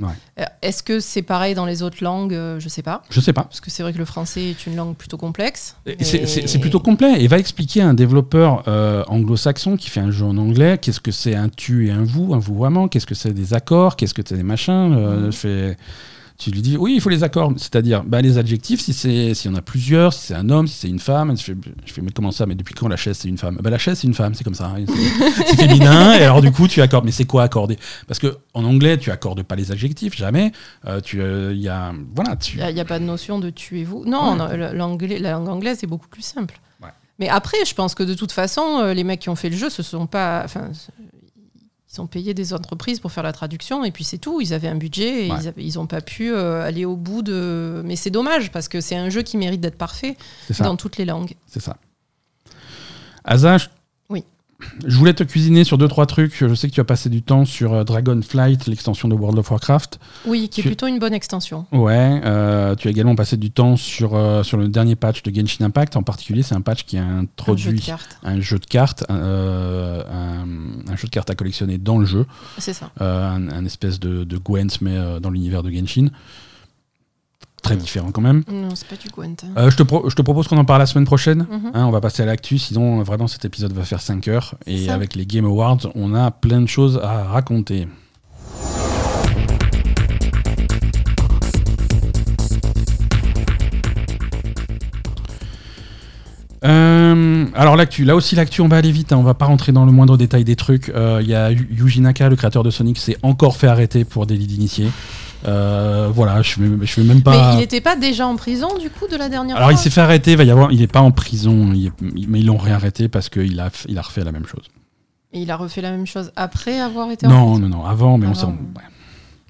Ouais. euh, est-ce que c'est pareil dans les autres langues Euh, Je sais pas. Je sais pas. Parce que c'est vrai que le français est une langue plutôt complexe. Et C'est plutôt complet. Et va expliquer à un développeur euh, anglo-saxon qui fait un jeu en anglais qu'est-ce que c'est un tu et un vous, un vouvoiement, qu'est-ce que c'est des accords, qu'est-ce que c'est des machins. euh, Mhm. fait- tu lui dis oui, il faut les accords, c'est-à-dire bah, les adjectifs, si c'est s'il y en a plusieurs, si c'est un homme, si c'est une femme. Je fais, je fais mais comment ça? Mais depuis quand la chaise c'est une femme? Bah, La chaise c'est une femme, c'est comme ça. hein. C'est- féminin. et alors du coup tu accordes. Mais c'est quoi accorder? Parce que en anglais tu accordes pas les adjectifs jamais. Euh, tu euh, il y a voilà tu. Il n'y a, pas de notion de tuez-vous. Non, Ouais. l'anglais- la langue anglaise est beaucoup plus simple. Ouais. Mais après, je pense que de toute façon, euh, les mecs qui ont fait le jeu, ce sont pas. Enfin, ils ont payé des entreprises pour faire la traduction et puis c'est tout. Ils avaient un budget et Ouais. ils, avaient- ils ont pas pu euh, aller au bout de. Mais c'est dommage parce que c'est un jeu qui mérite d'être parfait dans toutes les langues. C'est ça. Asa, je... Je voulais te cuisiner sur deux trois trucs. Je sais que tu as passé du temps sur euh, Dragonflight, l'extension de World of Warcraft. Oui, qui est Tu- plutôt une bonne extension. Ouais. euh, tu as également passé du temps sur euh, sur le dernier patch de Genshin Impact. En particulier, c'est un patch qui a Un jeu de introduit cartes. un jeu de cartes, un, euh, un- un jeu de cartes à collectionner dans le jeu, C'est ça. un, un espèce de, de Gwent mais dans l'univers de Genshin. Très différent quand même. Non, c'est pas du Gwent. hein. Euh, je, te pro- je te propose qu'on en parle la semaine prochaine. Mhm. Hein, on va passer à l'actu, sinon vraiment cet épisode va faire 5 heures. Et ça. avec les Game Awards, on a plein de choses à raconter. Euh, alors l'actu, là aussi l'actu, on va aller vite, hein, on va pas rentrer dans le moindre détail des trucs. Euh, Il y a Yu- Yuji Naka, le créateur de Sonic, s'est encore fait arrêter pour délit d'initié. Euh, voilà, je je vais même pas. Mais il n'était pas déjà en prison du coup de la dernière Alors il s'est fait arrêter, il va y avoir, il est pas en prison, il est- mais ils l'ont réarrêté parce qu'il a, il a refait la même chose. Et il a refait la même chose après avoir été en Non, non, non, avant, mais on s'en. ouais.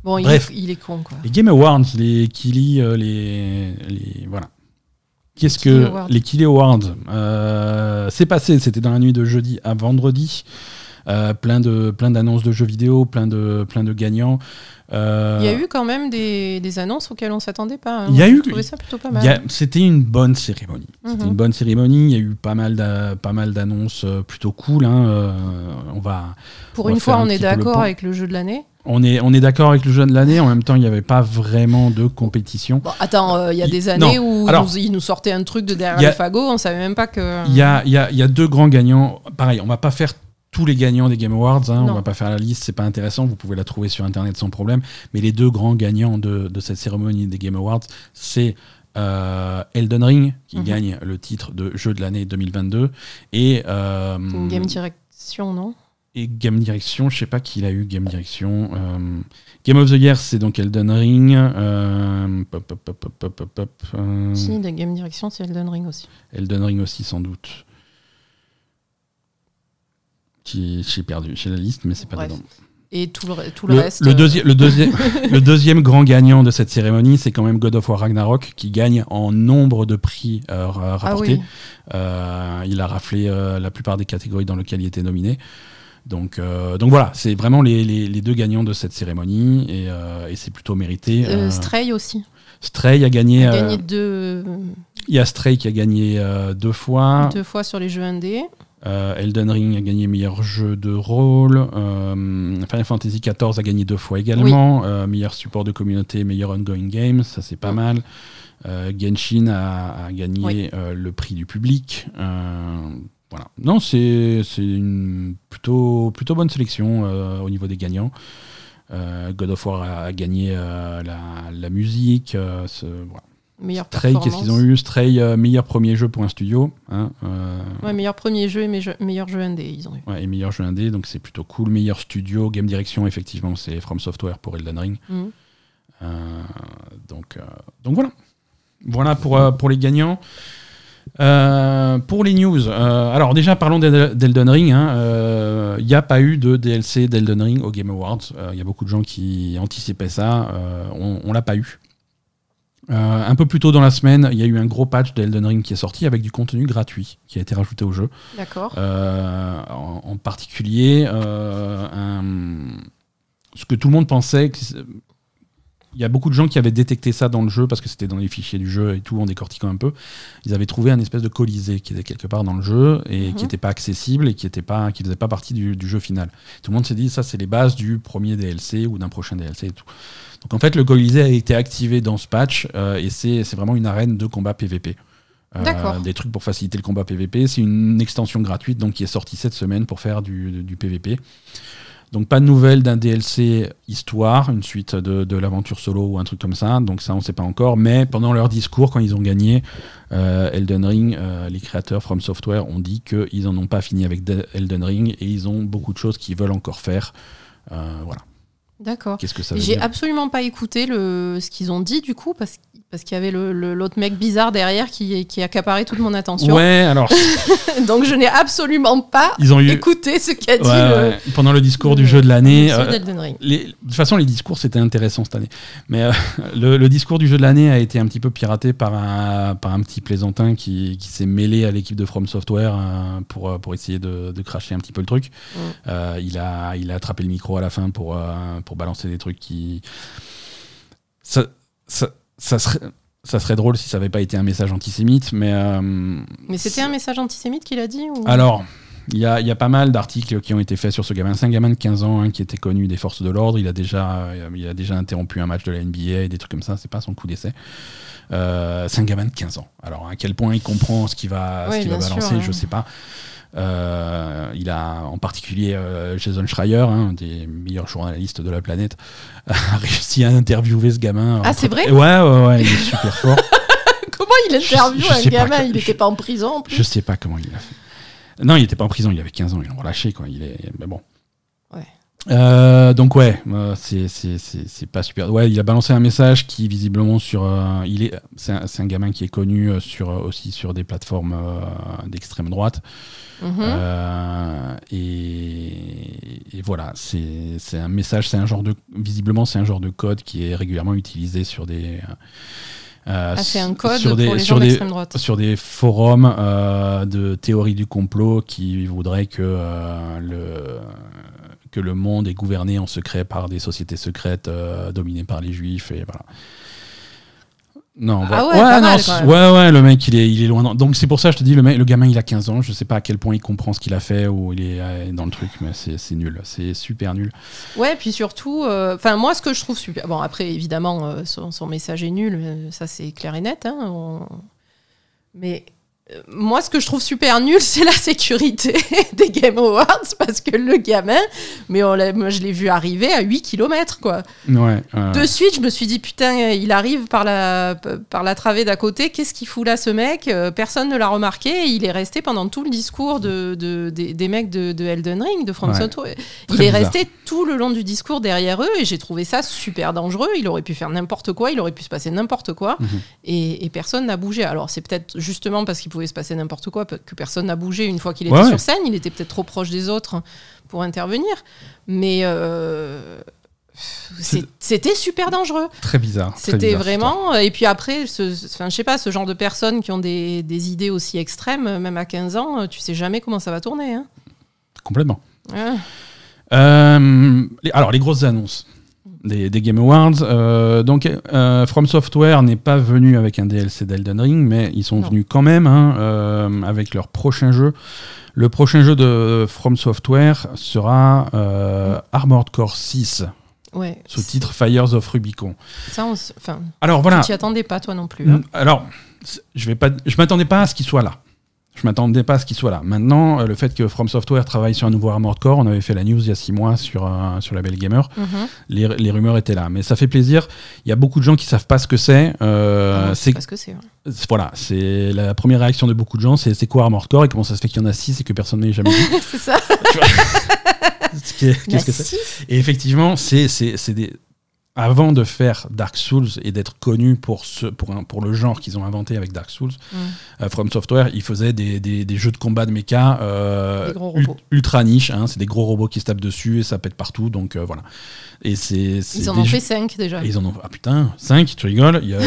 Bon, il Bref. est, il est con quoi. Les Game Awards, les Kili, euh, les, les- voilà. Qu'est-ce que Awards. les Awards euh, C'est passé, c'était dans la nuit de jeudi à vendredi. Euh, plein de plein d'annonces de jeux vidéo, plein de plein de gagnants. Euh, Il y a eu quand même des, des annonces auxquelles on s'attendait pas. hein. Il y a eu- trouvé ça plutôt pas mal. C'était une bonne cérémonie. C'était Mhm. une bonne cérémonie. Il y a eu pas mal pas mal d'annonces euh, plutôt cool. hein. Euh, on va Pour on une fois, un on est d'accord avec le jeu de l'année. On est, on est d'accord avec le jeu de l'année, en même temps, il n'y avait pas vraiment de compétition. Bon, attends, euh, il y a des années non, où alors- il nous, sortait un truc de derrière a- le fagot, on savait même pas que. Il y a, il y, a, il y a deux grands gagnants. Pareil, on va pas faire tous les gagnants des Game Awards, hein, on va pas faire la liste, c'est pas intéressant, vous pouvez la trouver sur Internet sans problème. Mais les deux grands gagnants de, de cette cérémonie des Game Awards, c'est euh, Elden Ring, qui Mhm. gagne le titre de jeu de l'année 2022, et, euh, une game direction, non? et Game Direction, je sais pas qui l'a eu, Game Direction. Euh, Game of the Year, c'est donc Elden Ring. Euh, pop, pop, Si, de Game Direction, c'est Elden Ring aussi. Elden Ring aussi, sans doute. Qui- J'ai perdu, j'ai la liste, mais c'est pas Bref. dedans. Et tout le, re- tout le, Le, reste. le euh, deuxi- le deuxième, le deuxième grand gagnant de cette cérémonie, c'est quand même God of War Ragnarok, qui gagne en nombre de prix euh, ra- Ah rapportés. oui. Euh, il a raflé euh, la plupart des catégories dans lesquelles il était nominé. Donc, euh, donc voilà, c'est vraiment les, les- les deux gagnants de cette cérémonie et, euh, et c'est plutôt mérité. Euh, Stray aussi. Stray a gagné. A gagné deux, il y a Stray qui a gagné deux fois. deux fois sur les jeux indés. Euh, Elden Ring a gagné meilleur jeu de rôle. Euh, Final Fantasy XIV a gagné deux fois également. Euh, meilleur support de communauté, meilleur ongoing game, ça c'est pas Mm. mal. Genshin a, a gagné Oui. le prix du public. Voilà. Non, c'est une plutôt, plutôt bonne sélection au niveau des gagnants. God of War a, a gagné la, la musique. ce- voilà. Meilleure Stray, qu'est-ce qu'ils ont eu Stray, euh, meilleur premier jeu pour un studio. hein, euh, Ouais, meilleur premier jeu et meilleur, meilleur jeu indé, ils ont eu. Ouais, et meilleur jeu indé, donc c'est plutôt cool. Meilleur studio, game direction, effectivement, c'est From Software pour Elden Ring. Mhm. Euh, donc, donc voilà. Voilà pour, pour les gagnants. Euh, pour les news, euh, alors déjà parlons d'El- d'Elden Ring. Il n'y a pas eu de DLC d'Elden Ring au Game Awards. Il y a beaucoup de gens qui anticipaient ça. On on l'a pas eu. Euh, un peu plus tôt dans la semaine, il y a eu un gros patch d'Elden Ring qui est sorti avec du contenu gratuit qui a été rajouté au jeu. D'accord. Euh, en, en particulier, euh, un- ce que tout le monde pensait, il y a beaucoup de gens qui avaient détecté ça dans le jeu parce que c'était dans les fichiers du jeu et tout, en décortiquant un peu. Ils avaient trouvé un espèce de colisée qui était quelque part dans le jeu et Mhm. qui n'était pas accessible et qui était pas, qui faisait pas partie du, du jeu final. Tout le monde s'est dit ça, c'est les bases du premier DLC ou d'un prochain DLC et tout. Donc en fait, le colisée a été activé dans ce patch euh, et c'est c'est vraiment une arène de combat PVP. Euh, des trucs pour faciliter le combat PVP. C'est une extension gratuite donc qui est sortie cette semaine pour faire du, du PVP. Donc pas de nouvelles d'un DLC histoire, une suite de, de l'aventure solo ou un truc comme ça. Donc ça on sait pas encore. Mais pendant leur discours, quand ils ont gagné euh, Elden Ring, euh, les créateurs From Software ont dit qu'ils en ont pas fini avec De- Elden Ring et ils ont beaucoup de choses qu'ils veulent encore faire. Euh, voilà. D'accord. Qu'est-ce que ça veut J'ai dire? absolument pas écouté le, ce qu'ils ont dit du coup parce, parce qu'il y avait le- le- l'autre mec bizarre derrière qui, qui accaparait toute mon attention. Ouais, alors Donc je n'ai absolument pas ils ont eu écouté ce qu'a dit Ouais, le, pendant le discours du jeu de l'année. euh, les- de toute façon, les discours, c'était intéressant cette année. Mais euh, le, le discours du jeu de l'année a été un petit peu piraté par un, par un petit plaisantin qui, qui s'est mêlé à l'équipe de From Software euh, pour, pour essayer de, de cracher un petit peu le truc. Mm. Il, a, il a attrapé le micro à la fin pour, pour balancer des trucs qui. Ça, ça, ça serait. Ça serait drôle si ça n'avait pas été un message antisémite, mais euh, Mais c'était un message antisémite qu'il a dit ou... alors, il y a, y a pas mal d'articles qui ont été faits sur ce gamin. C'est un gamin de 15 ans hein, qui était connu des forces de l'ordre. Il, a déjà, euh, il a déjà interrompu un match de la NBA et des trucs comme ça. C'est pas son coup d'essai. Euh, c'est un gamin de 15 ans. Alors, à quel point il comprend ce qu'il va, ce Ouais, qu'il va bien sûr, balancer, hein. je sais pas. Euh, il a en particulier euh, Jason Schreier, un des meilleurs journalistes de la planète, a réussi à interviewer ce gamin. Ah, c'est vrai? Ouais, ouais, ouais, il est super fort. Comment il interviewe je un pas gamin? Il n'était pas en prison en plus Je sais pas comment il a fait. Non, il était pas en prison, il avait 15 ans, ils l'ont relâché, quoi. Il est... Mais bon. Euh, donc ouais, euh, c'est pas super. Ouais, il a balancé un message qui visiblement sur, euh, il est, c'est un, gamin qui est connu sur aussi sur des plateformes d'extrême droite. Mhm. Et, et voilà, c'est un message, c'est un genre de, visiblement c'est un genre de code qui est régulièrement utilisé sur des. euh, Ah, c'est un code sur des, pour les sur gens des- d'extrême droite. sur des forums euh, de théorie du complot qui voudraient que euh, le que le monde est gouverné en secret par des sociétés secrètes euh, dominées par les juifs et voilà. Non, Ah voilà. ouais, mal, ouais, ouais, le mec, il est, il est loin. Donc c'est pour ça, je te dis, le, mec, le gamin, il a 15 ans. Je sais pas à quel point il comprend ce qu'il a fait ou il est euh, dans le truc, mais c'est nul. C'est super nul. Ouais, puis surtout, euh, enfin moi, ce que je trouve super. Bon, après, évidemment, euh, son, son message est nul, ça c'est clair et net. hein, on- Mais moi, ce que je trouve super nul, c'est la sécurité des Game Awards parce que le gamin, mais on moi je l'ai vu arriver à 8 km quoi. Ouais. De suite, je me suis dit putain, il arrive par la par la travée d'à côté, qu'est-ce qu'il fout là ce mec? Euh, Personne ne l'a remarqué, et il est resté pendant tout le discours de, de- des, des mecs de, de Elden Ring, de From Ouais. Software. Il est bizarre. resté tout le long du discours derrière eux et j'ai trouvé ça super dangereux. Il aurait pu faire n'importe quoi, il aurait pu se passer n'importe quoi Mhm. et, et personne n'a bougé. Alors c'est peut-être justement parce qu'il pouvait se passer n'importe quoi que personne n'a bougé une fois qu'il était Ouais, sur scène. Il était peut-être trop proche des autres pour intervenir. Mais euh, c'était super dangereux. Très bizarre. C'était vraiment. Et puis après, ce, ce- enfin, je sais pas, ce genre de personnes qui ont des, des idées aussi extrêmes, même à 15 ans, tu sais jamais comment ça va tourner. hein. Complètement. Ouais. Euh, les- alors, les grosses annonces des, des Game Awards. Euh, donc, euh, From Software n'est pas venu avec un DLC d'Elden Ring, mais ils sont Non. venus quand même hein, euh, avec leur prochain jeu. Le prochain jeu de From Software sera euh, Armored Core 6, Ouais. sous-titre Fires of Rubicon. Ça, on s- enfin, Alors voilà. tu t'y attendais pas toi non plus. hein. Alors, je vais pas, je m'attendais pas à ce qu'il soit là. Je m'attendais pas à ce qu'il soit là. Maintenant, euh, le fait que From Software travaille sur un nouveau Armored Core, on avait fait la news il y a six mois sur, euh, sur la Belle Gamer. Mhm. Les, les rumeurs étaient là, mais ça fait plaisir. Il y a beaucoup de gens qui savent pas ce que c'est. Euh, Ah, c'est parce que c'est. ouais. voilà, c'est la première réaction de beaucoup de gens. C'est c'est quoi Armored Core et comment ça se fait qu'il y en a six et que personne n'ait jamais vu c'est ça. Qu'est-ce que c'est. Et effectivement, c'est des. Avant de faire Dark Souls et d'être connu pour, ce, pour, un- pour le genre qu'ils ont inventé avec Dark Souls, Mm. euh, From Software, ils faisaient des, des- des jeux de combat de mecha euh, ultra niche. hein, c'est des gros robots qui se tapent dessus et ça pète partout. Donc euh, voilà. Et c'est Ils en ont fait cinq déjà. et ils en ont. Ah putain, 5, tu rigoles Il y a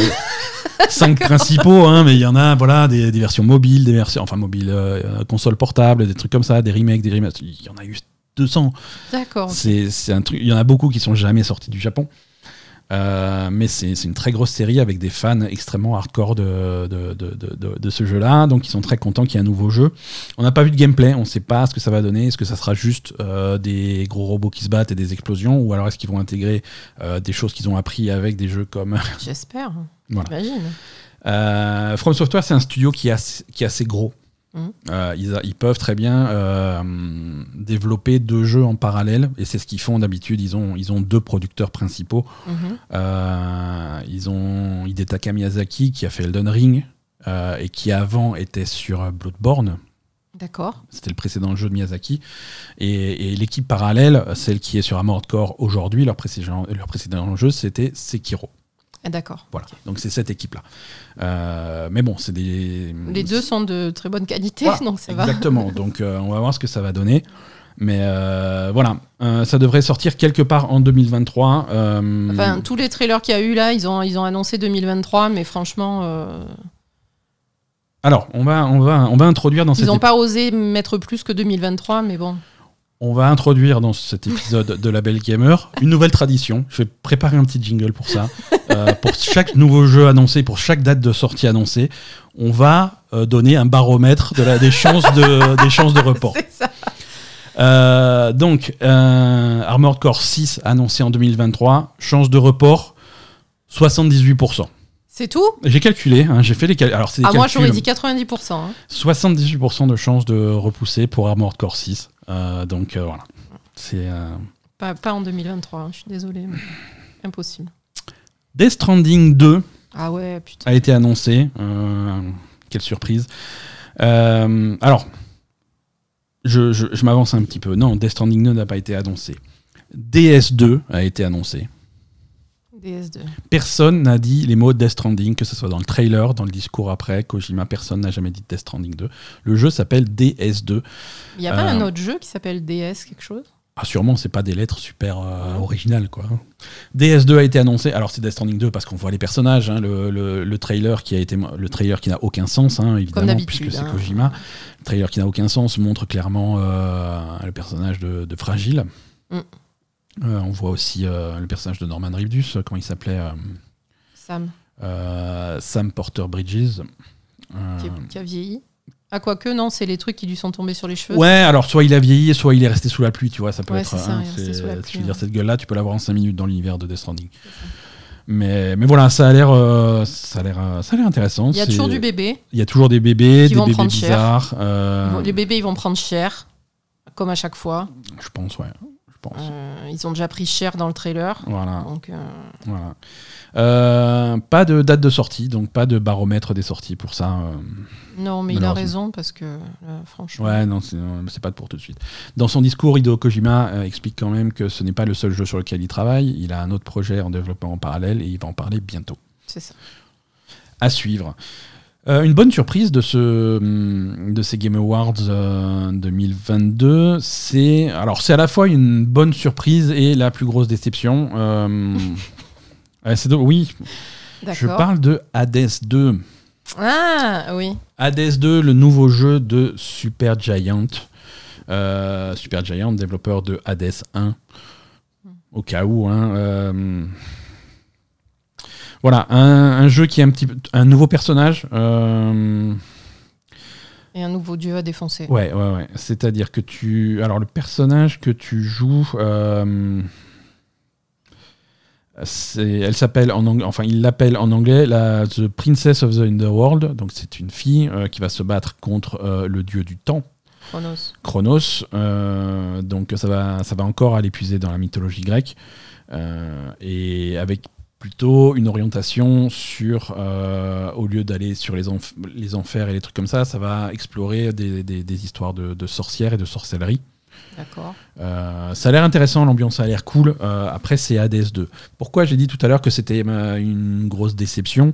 5 principaux, hein, mais il y en a voilà, des, des versions mobiles, des versions. Enfin, mobiles, consoles portables, des trucs comme ça, des remakes, des remakes. Il y en a eu 200. D'accord. C'est c'est un truc. Il y en a beaucoup qui sont jamais sortis du Japon. Euh, mais c'est une très grosse série avec des fans extrêmement hardcore de, de, de, de- de- de ce jeu-là. Donc ils sont très contents qu'il y ait un nouveau jeu. On n'a pas vu de gameplay, on ne sait pas ce que ça va donner. Est-ce que ça sera juste euh, des gros robots qui se battent et des explosions? Ou alors est-ce qu'ils vont intégrer euh, des choses qu'ils ont appris avec des jeux comme. J'espère. Voilà. J'imagine. From Software, c'est un studio qui est assez, qui est assez gros. Mhm. Euh, ils, peuvent très bien euh, développer deux jeux en parallèle et c'est ce qu'ils font d'habitude. Ils ont, ils ont deux producteurs principaux. Mhm. Euh, ils ont Hidetaka Miyazaki qui a fait Elden Ring et qui avant était sur Bloodborne. D'accord. C'était le précédent jeu de Miyazaki. Et, et l'équipe parallèle, celle qui est sur Armored Core aujourd'hui, leur précédent, leur précédent jeu, c'était Sekiro. Ah, D'accord. Voilà. Donc c'est cette équipe-là. Euh, mais bon, c'est des. Les deux sont de très bonne qualité, Voilà, donc ça va. Exactement. Donc euh, on va voir ce que ça va donner. Mais euh, voilà, Euh, ça devrait sortir quelque part en 2023. euh, Enfin, tous les trailers qu'il y a eu là, ils ont, ils ont annoncé 2023, mais franchement, alors, on va, on va, on va introduire dans ils cet n'ont épi- pas osé mettre plus que 2023, mais bon. On va introduire dans cet épisode de la Belle Gamer une nouvelle tradition. Je vais préparer un petit jingle pour ça. Euh, pour chaque nouveau jeu annoncé, pour chaque date de sortie annoncée, on va euh, donner un baromètre de la, des chances de, des chances de report. C'est ça. Euh, donc, Armored Core 6 annoncé en 2023, chance de report 78%. C'est tout? J'ai calculé, hein, j'ai fait les calculs. Alors, c'est Ah, moi, calculs. j'aurais dit 90%. hein. 78% de chances de repousser pour Armored Core 6. Euh, donc, euh, voilà. C'est. euh, Pas, pas en 2023, hein, je suis désolée. mais Impossible. Death Stranding 2 Ah ouais, putain. a été annoncé. Quelle surprise. Alors, je, je- je m'avance un petit peu. Non, Death Stranding 2 n'a pas été annoncé. DS2 a été annoncé. DS2. Personne n'a dit les mots Death Stranding, que ce soit dans le trailer, dans le discours après. Kojima, personne n'a jamais dit Death Stranding 2. Le jeu s'appelle DS2. Il y a pas Euh, un autre jeu qui s'appelle DS quelque chose? Ah, sûrement, c'est pas des lettres super euh, originales, quoi. DS2 a été annoncé. Alors, c'est Death Stranding 2 parce qu'on voit les personnages. hein, le, le- le trailer qui a été, le trailer qui n'a aucun sens, hein, évidemment, puisque c'est hein. Kojima. Le trailer qui n'a aucun sens montre clairement euh, le personnage de, de Fragile. Mm. Euh, on voit aussi euh, le personnage de Norman Reedus, euh, comment il s'appelait Sam, Sam Porter Bridges. Qui, est- qui a vieilli. Ah, quoique, non, c'est les trucs qui lui sont tombés sur les cheveux. Ouais, alors soit il a vieilli, soit il est resté sous la pluie, tu vois, ça peut Ouais, être. ça, hein, il est resté c'est- sous la je veux dire, ouais. cette gueule-là, tu peux l'avoir en 5 minutes dans l'univers de Death Stranding. Mais, mais voilà, ça a l'air euh, ça a l'air ça a l'air intéressant. Il y a toujours du bébé. Il y a toujours des bébés, des bébés bizarres. euh, Les bébés, ils vont prendre cher, comme à chaque fois. Je pense, ouais. Pense. Euh, ils ont déjà pris cher dans le trailer. Voilà. Donc, euh, voilà. Euh, pas de date de sortie, donc pas de baromètre des sorties pour ça. non, mais il a raison parce que, franchement. Ouais, non, c'est pas pour tout de suite. Dans son discours, Hideo Kojima explique quand même que ce n'est pas le seul jeu sur lequel il travaille. Il a un autre projet en développement en parallèle et il va en parler bientôt. C'est ça. À suivre. Euh, une bonne surprise de, ce, hum, de ces Game Awards euh, 2022, c'est alors c'est à la fois une bonne surprise et la plus grosse déception. Euh, c'est de- oui, je parle de Hades 2. Ah, oui. Hades 2, le nouveau jeu de Super Giant. Euh, Super Giant, développeur de Hades 1. Au cas où. Hein, euh, voilà, un, un jeu qui est un petit peu. Un nouveau personnage. euh, Et un nouveau dieu à défoncer. ouais, ouais, ouais. C'est-à-dire que tu. Alors, le personnage que tu joues. euh, elle s'appelle en anglais, enfin il l'appelle en anglais la The Princess of the Underworld, donc c'est une fille euh, qui va se battre contre le dieu du temps, Chronos. Chronos. Euh, donc ça va, ça va encore aller puiser dans la mythologie grecque euh, et avec plutôt une orientation sur, euh, au lieu d'aller sur les, enf- les enfers et les trucs comme ça, ça va explorer des, des- des histoires de, de sorcières et de sorcellerie. D'accord. Euh, ça a l'air intéressant, l'ambiance a l'air cool. Euh, après, c'est Hades 2. Pourquoi j'ai dit tout à l'heure que c'était une grosse déception?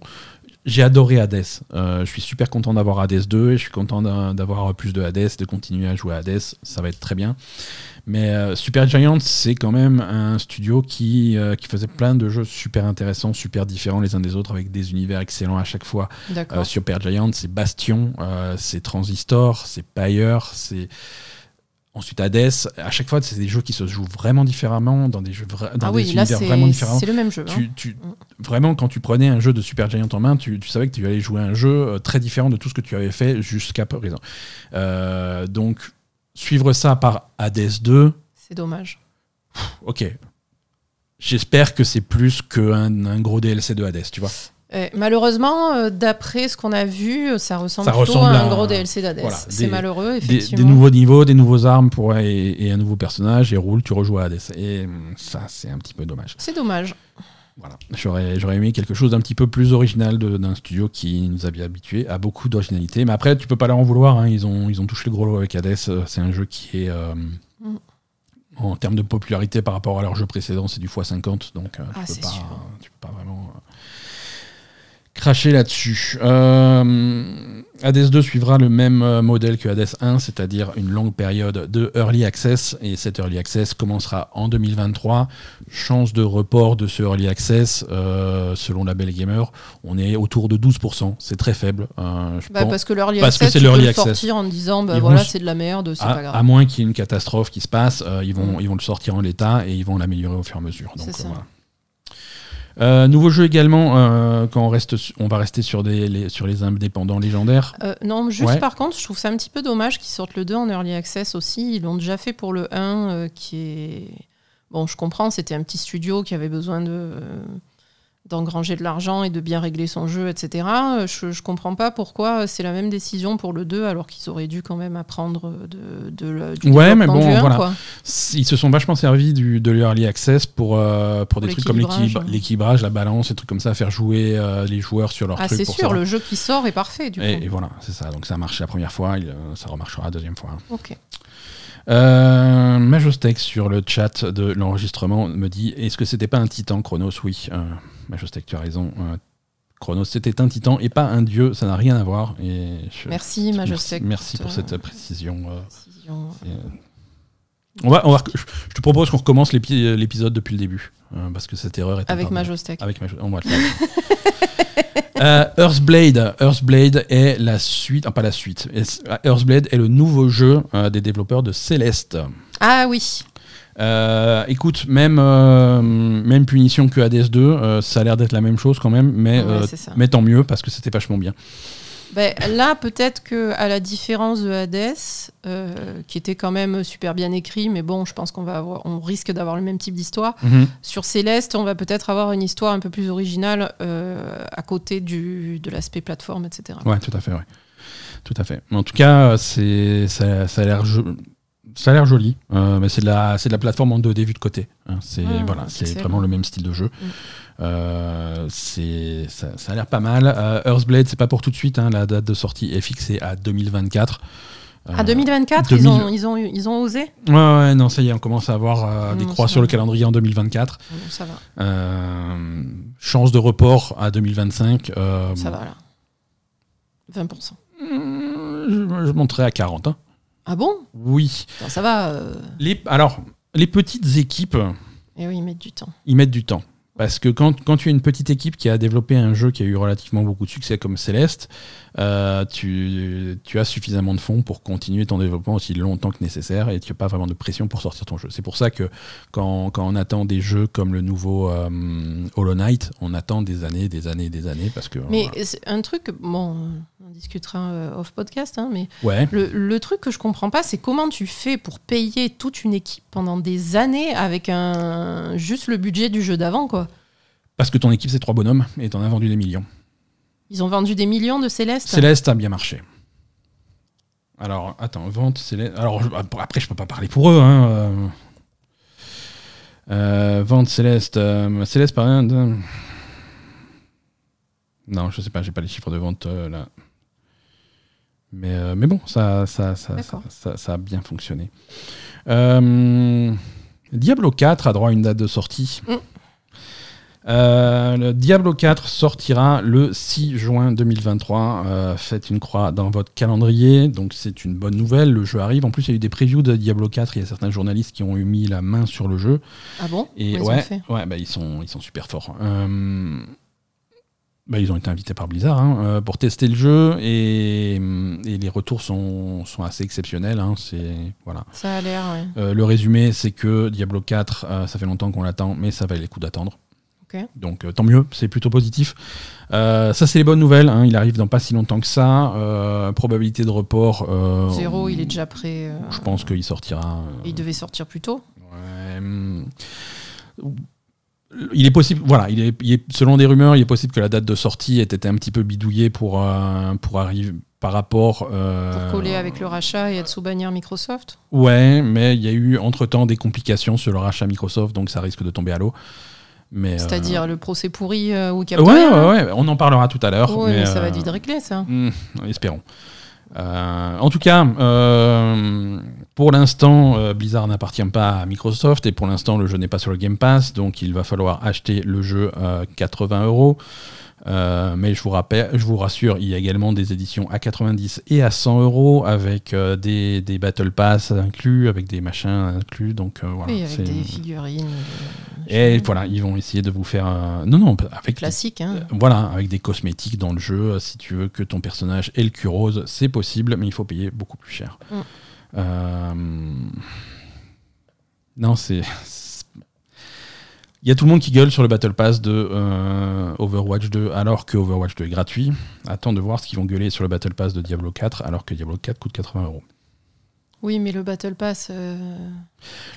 J'ai adoré Hades. Euh, je suis super content d'avoir Hades 2 et je suis content d'avoir plus de Hades, de continuer à jouer à Hades. Ça va être très bien. Mais euh, Super Giant, c'est quand même un studio qui, euh, qui faisait plein de jeux super intéressants, super différents les uns des autres, avec des univers excellents à chaque fois. Euh, Super Giant, c'est Bastion, euh, c'est Transistor, c'est Pyre, c'est ensuite Hades. À chaque fois, c'est des jeux qui se jouent vraiment différemment, dans des jeux vra- dans ah des oui, là, univers vraiment différents. c'est le même jeu. hein. Tu, tu- vraiment, quand tu prenais un jeu de Super Giant en main, tu, tu savais que tu allais jouer un jeu euh, très différent de tout ce que tu avais fait jusqu'à présent. Euh, donc, suivre ça par Hades 2, C'est dommage. ok. J'espère que c'est plus qu'un un gros DLC de Hades, tu vois. Malheureusement, euh, d'après ce qu'on a vu, ça ressemble Ça plutôt ressemble à un à gros DLC d'Hades. voilà, c'est des- malheureux, Des, effectivement. des nouveaux niveaux, des nouveaux armes pour, et, et un nouveau personnage, et roule, tu rejoues à Hades. Et hum, ça, c'est un petit peu dommage. C'est dommage. Voilà. J'aurais, j'aurais aimé quelque chose d'un petit peu plus original d'un studio qui nous avait habitués à beaucoup d'originalité. Mais après, tu peux pas leur en vouloir. hein. Ils, ont, ils ont touché le gros lot avec Hades. Euh, C'est un jeu qui est, euh, Mm. en termes de popularité par rapport à leur jeu précédent, c'est du x50. Donc, euh, Ah, tu, peux pas, tu peux pas vraiment cracher là-dessus. Euh, Hades 2 suivra le même euh, modèle que Hades 1, c'est-à-dire une longue période de Early Access. Et cet Early Access commencera en 2023. Chance de report de ce Early Access, euh, selon la Belle Gamer, on est autour de 12%. C'est très faible. Euh, je Bah, pense- parce que l'early access, c'est l'early access. sortir en disant bah voilà, c'est de la merde, c'est à, pas grave. à moins qu'il y ait une catastrophe qui se passe, ils, vont, Mm. ils vont le sortir en l'état et ils vont l'améliorer au fur et à mesure. Donc, voilà. Euh, nouveau jeu également, euh, quand on, reste, on va rester sur, des, les, sur les indépendants légendaires. Euh, non, juste Ouais. par contre, je trouve ça un petit peu dommage qu'ils sortent le 2 en early access aussi. Ils l'ont déjà fait pour le 1, euh, qui est. Bon, je comprends, c'était un petit studio qui avait besoin de. Euh, d'engranger de l'argent et de bien régler son jeu, etc. Euh, Je, je comprends pas pourquoi c'est la même décision pour le 2 alors qu'ils auraient dû quand même apprendre de, de, le- du Ouais, mais bon, du 1, voilà. quoi. Ils se sont vachement servis du, de l'early access pour, euh, pour des trucs comme l'équilibrage, la balance, des trucs comme ça, faire jouer euh, les joueurs sur leur Ah, truc. c'est sûr, le jeu qui sort est parfait, du coup. Et, et voilà, c'est ça. Donc ça a marché la première fois, il, euh, ça remarchera la deuxième fois. Ok. Euh, Majostec sur le chat de l'enregistrement me dit est-ce que c'était pas un titan Chronos? Oui, euh, Majostec, tu as raison. Euh, Chronos, c'était un titan et pas un dieu, ça n'a rien à voir. Et je- Merci, Majostec. Merci, pour euh, cette précision. euh, on va, on va, je te propose qu'on recommence l'épi- l'épisode depuis le début, euh, parce que cette erreur est Avec. Majostec. Avec Majo- on va le faire. Euh, Earthblade. Earthblade est la suite, ah, pas la suite. Earthblade est le nouveau jeu euh, des développeurs de Celeste. Ah oui. Euh, écoute, même, euh, même punition que Hades 2, euh, ça a l'air d'être la même chose quand même, mais, Ouais, mais tant mieux parce que c'était vachement bien. Ben, là, peut-être que à la différence de Hades, qui était quand même super bien écrit, mais bon, je pense qu'on va avoir, on risque d'avoir le même type d'histoire. Mhm. Sur Céleste, on va peut-être avoir une histoire un peu plus originale à côté du, de l'aspect plateforme, etc. Ouais, tout à fait, ouais. Tout à fait. Mais en tout cas, c'est ça, ça a l'air ça a l'air joli, euh, mais c'est de la c'est de la plateforme en 2D vue de côté. hein. C'est Ah, voilà, c'est excellent. vraiment le même style de jeu. Mm. Euh, c'est ça, ça a l'air pas mal. Euh, Earthblade, c'est pas pour tout de suite. hein. La date de sortie est fixée à 2024. Euh, À 2024, 2000. ils, ont, ils, ont, eu- ils ont osé? Ouais, ouais, non, ça y est, on commence à avoir euh, des Non, croix sur le calendrier en 2024. Ah Ça va, Euh, chance de report à 2025. euh, ça va là. 20%. Je, je monterai à 40. hein. Ah bon? Oui. Attends, Ça va. euh, Les, alors, les petites équipes, Eh oui, ils mettent du temps. ils mettent du temps. Parce que quand, quand tu es une petite équipe qui a développé un jeu qui a eu relativement beaucoup de succès comme Céleste, euh, tu, tu as suffisamment de fonds pour continuer ton développement aussi longtemps que nécessaire et tu n'as pas vraiment de pression pour sortir ton jeu. C'est pour ça que quand, quand on attend des jeux comme le nouveau euh, Hollow Knight, on attend des années, des années, des années parce que Mais voilà. c'est un truc, bon, on discutera euh, off podcast, hein, mais ouais, le, le truc que je comprends pas, c'est comment tu fais pour payer toute une équipe pendant des années avec un juste le budget du jeu d'avant, quoi. parce que ton équipe c'est trois bonhommes et t'en as vendu des millions. Ils ont vendu des millions de Céleste. Céleste a bien marché. Alors, attends, vente Céleste. Alors, je- après, je peux pas parler pour eux. Hein. euh. Euh, vente Céleste. euh, Céleste, par exemple. euh. Non, je sais pas, j'ai pas les chiffres de vente euh, là. Mais, euh, mais bon, ça, ça, ça, ça, D'accord. ça- ça a bien fonctionné. Euh, Diablo 4 a droit à une date de sortie. Mm. Euh, le Diablo 4 sortira le 6 juin 2023. Euh, faites une croix dans votre calendrier, donc c'est une bonne nouvelle. Le jeu arrive. En plus, il y a eu des previews de Diablo 4. Il y a certains journalistes qui ont eu mis la main sur le jeu. Ah bon? Et Ils ont ouais, fait? ouais bah, ils, sont, ils sont super forts. Euh, bah, ils ont été invités par Blizzard hein, pour tester le jeu et, et les retours sont, sont assez exceptionnels. hein. c'est voilà. Ça a l'air, ouais. Le résumé, c'est que Diablo 4, euh, ça fait longtemps qu'on l'attend, mais ça valait le coup d'attendre. Donc euh, tant mieux, c'est plutôt positif. Euh, ça, c'est les bonnes nouvelles. hein. Il arrive dans pas si longtemps que ça. Euh, probabilité de report. Zéro, il est déjà prêt. Je pense qu'il sortira. Il devait sortir plus tôt. Ouais, hum, Il est possible, voilà, il est, il est- selon des rumeurs, il est possible que la date de sortie ait été un petit peu bidouillée pour, pour arriver par rapport. euh, Pour coller avec le rachat et être sous bannière Microsoft. Ouais, mais il y a eu entre temps des complications sur le rachat Microsoft, donc ça risque de tomber à l'eau. Euh, C'est-à-dire le procès pourri euh, ou Ouais, ouais, ouais, on en parlera tout à l'heure. Ouais, mais ça euh, va être vite réglé, ça. Hmm, espérons. Euh, en tout cas, euh, pour l'instant, euh, Blizzard n'appartient pas à Microsoft et pour l'instant, le jeu n'est pas sur le Game Pass, donc il va falloir acheter le jeu à 80 euros. Euh, mais je vous, rappelle, je vous rassure, il y a également des éditions à 90 et à 100 euros avec euh, des, des Battle Pass inclus, avec des machins inclus. Donc euh, voilà. oui, avec des figurines. Et voilà, ils vont essayer de vous faire. Non, non, avec Classique, hein. euh, Voilà, avec des cosmétiques dans le jeu. Si tu veux que ton personnage ait le cul rose, c'est possible, mais il faut payer beaucoup plus cher. Mm. Non, c'est. Il y a tout le monde qui gueule sur le Battle Pass de euh, Overwatch 2 alors que Overwatch 2 est gratuit. Attends de voir ce qu'ils vont gueuler sur le Battle Pass de Diablo 4 alors que Diablo 4 coûte 80 euros. Oui, mais le Battle Pass. euh,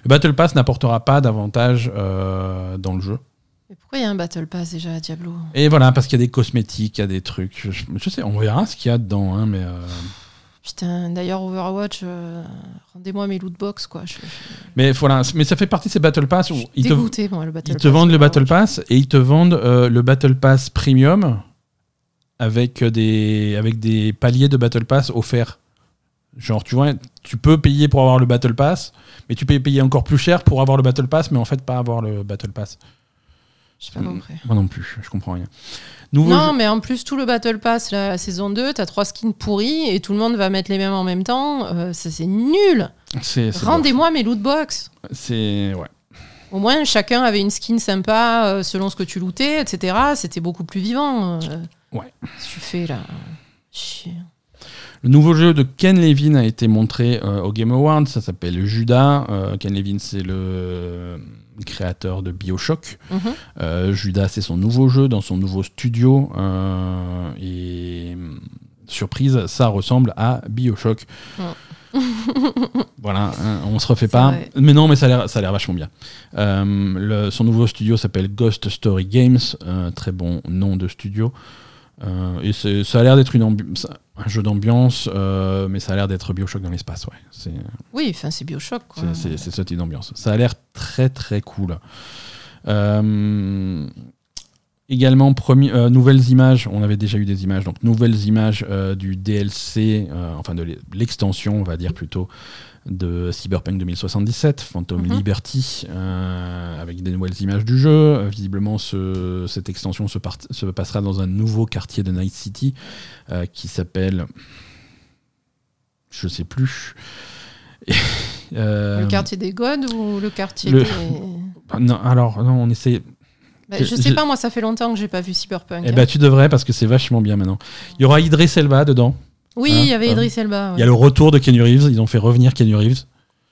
Le Battle Pass n'apportera pas d'avantage euh, dans le jeu. Mais pourquoi il y a un Battle Pass déjà à Diablo? Et voilà, parce qu'il y a des cosmétiques, il y a des trucs. Je, je sais, on verra ce qu'il y a dedans, hein, mais. Euh, Putain, d'ailleurs, Overwatch, euh, rendez-moi mes lootbox, quoi. Je, je Mais voilà, mais ça fait partie de ces Battle Pass où ils te, dégoûtée, moi, le Battle ils te Pass. vendent le Battle. Pass et ils te vendent euh, le Battle Pass Premium avec des, avec des paliers de Battle Pass offerts. Genre, tu vois, tu peux payer pour avoir le Battle Pass, mais tu peux payer encore plus cher pour avoir le Battle Pass, mais en fait pas avoir le Battle Pass. J'ai pas compris. Moi non plus, je comprends rien. Nouveau Non, jeu- mais en plus, tout le Battle Pass, la, la saison 2, t'as trois skins pourris et tout le monde va mettre les mêmes en même temps. Euh, ça, c'est nul. Rendez-moi mes lootbox. bof. C'est ouais. Au moins, chacun avait une skin sympa euh, selon ce que tu lootais, etc. C'était beaucoup plus vivant. euh. Ouais. Tu fais là Chier. Le nouveau jeu de Ken Levin a été montré euh, au Game Awards. Ça s'appelle Judas. Euh, Ken Levin, c'est le créateur de Bioshock. Mhm. Euh, Judas, c'est son nouveau jeu dans son nouveau studio. euh, et surprise, ça ressemble à Bioshock. voilà, hein, on se refait pas. vrai. Mais non, mais ça a l'air- vachement bien. Euh, le- son nouveau studio s'appelle Ghost Story Games, très bon nom de studio. Euh, et ça a l'air d'être un jeu d'ambiance, euh, mais ça a l'air d'être Bioshock dans l'espace. Ouais. Oui, enfin, c'est Bioshock. C'est- ce type d'ambiance. Ça a l'air très très cool. Euh, également, nouvelles images. On avait déjà eu des images, donc nouvelles images du DLC, enfin de l'e- l'extension, on va dire plutôt, de Cyberpunk 2077, Phantom Mhm. Liberty, euh, avec des nouvelles images du jeu. Visiblement, ce- cette extension se, part- se passera dans un nouveau quartier de Night City euh, qui s'appelle. Je sais plus. Euh, Le quartier des gods ou le quartier le- des... non, alors, non, on essaie. Bah, je- sais pas, moi, ça fait longtemps que j'ai pas vu Cyberpunk. Eh hein. ben, tu devrais parce que c'est vachement bien maintenant. Il y aura Idris Elba dedans. Oui, hein, il y avait euh, Idris Elba. Il ouais. y a le retour de Kenny Reeves. Ils ont fait revenir Kenny Reeves.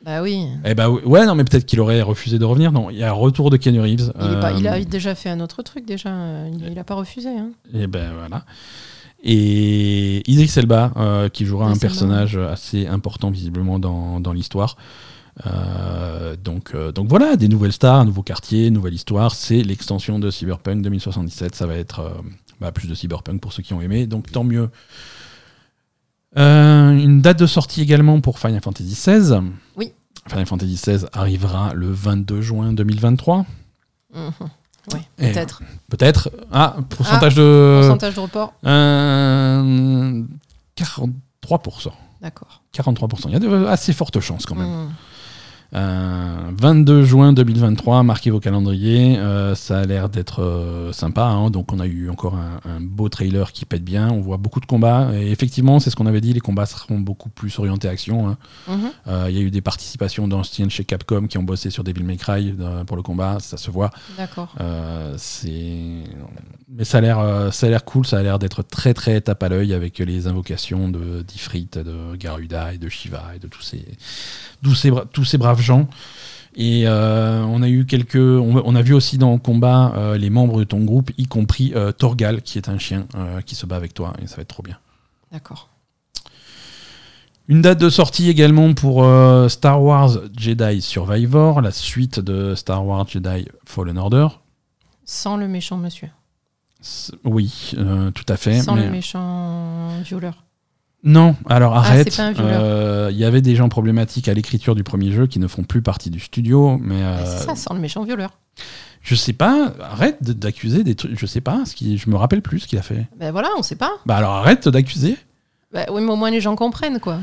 Bah oui. Eh oui- ouais, non, mais peut-être qu'il aurait refusé de revenir. Non, il y a un retour de Kenny Reeves. Il, est pas- il a Euh, déjà fait un autre truc déjà. euh, Il, il a pas refusé. hein. Et ben voilà. Et Idris Elba, euh, qui jouera un Elba. personnage assez important visiblement dans, dans l'histoire. Euh, donc, donc voilà, des nouvelles stars, un nouveau quartier, nouvelle histoire. C'est l'extension de Cyberpunk 2077. Ça va être bah, plus de Cyberpunk pour ceux qui ont aimé, donc tant mieux. Euh, une date de sortie également pour Final Fantasy XVI. Oui. Final Fantasy XVI arrivera le 22 juin 2023. Mhm. Oui, peut-être. Peut-être. Ah, pourcentage de. Pourcentage de report Euh, 43%. D'accord. 43%. Il y a de assez fortes chances quand même. Mhm. Euh, 22 juin 2023, marquez vos calendriers. Euh, ça a l'air d'être euh, sympa. hein. Donc, on a eu encore un, un beau trailer qui pète bien. On voit beaucoup de combats. Et effectivement, c'est ce qu'on avait dit les combats seront beaucoup plus orientés action. hein. Mhm. Euh, Il y a eu des participations d'anciennes chez Capcom qui ont bossé sur Devil May Cry euh, pour le combat. Ça se voit. D'accord. Euh, mais ça a l'air euh, ça a l'air cool ça a l'air d'être très très tape à l'œil avec les invocations de d'Ifrit de Garuda et de Shiva et de tous ces tous ces, tous ces braves gens et euh, on a eu quelques on, on a vu aussi dans le combat euh, les membres de ton groupe y compris euh, Torgal qui est un chien euh, qui se bat avec toi et ça va être trop bien D'accord. une date de sortie également pour Star Wars Jedi Survivor la suite de Star Wars Jedi Fallen Order Sans le méchant monsieur. S- Oui, tout à fait. Sans mais- le méchant violeur. Non, alors Ah, arrête. c'est un violeur. Euh, Il y avait des gens problématiques à l'écriture du premier jeu qui ne font plus partie du studio, mais Bah, euh, c'est ça, sans le méchant violeur. je sais pas. Arrête d'accuser des trucs. Je sais pas. Ce qui, je me rappelle plus ce qu'il a fait. Ben voilà, on sait pas. Bah alors arrête d'accuser. Bah, oui, mais au moins les gens comprennent, quoi.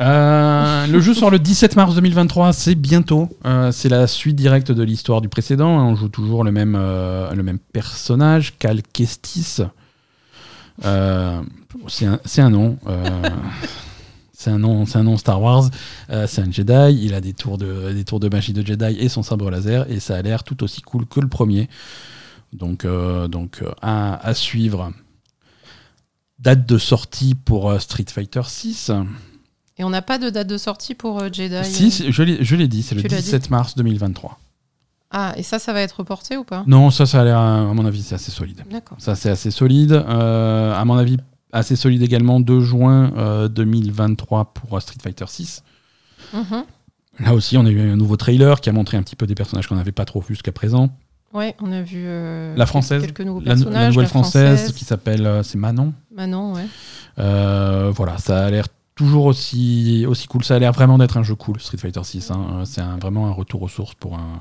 Euh, le jeu sort le 17 mars 2023, c'est bientôt. Euh, c'est la suite directe de l'histoire du précédent. hein. On joue toujours le même, euh, le même personnage, Cal Kestis. C'est un, nom. euh, c'est un nom, c'est un nom Star Wars. Euh, c'est un Jedi. Il a des tours de, des tours de magie de Jedi et son sabre laser. Et ça a l'air tout aussi cool que le premier. Donc, euh, donc euh, à, à suivre. Date de sortie pour euh, Street Fighter 6. Et on n'a pas de date de sortie pour euh, Jedi. Si, je l'ai je l'ai dit, c'est le Tu l'as dit 17 mars 2023. Ah, et ça, ça va être reporté ou pas? Non, ça, ça a l'air, à mon avis, c'est assez solide. D'accord. Ça, c'est assez solide. Euh, à mon avis, assez solide également, 2 juin euh, 2023 pour euh, Street Fighter 6. Mhm. Là aussi, on a eu un nouveau trailer qui a montré un petit peu des personnages qu'on n'avait pas trop vus jusqu'à présent. Ouais, on a vu euh, La française, quelques nouveaux La, personnages. la nouvelle la française, qui s'appelle, euh, c'est Manon. Manon, ouais. Voilà, ça a l'air toujours aussi, aussi cool. Ça a l'air vraiment d'être un jeu cool, Street Fighter 6. hein. Euh, C'est vraiment un retour aux sources pour, un,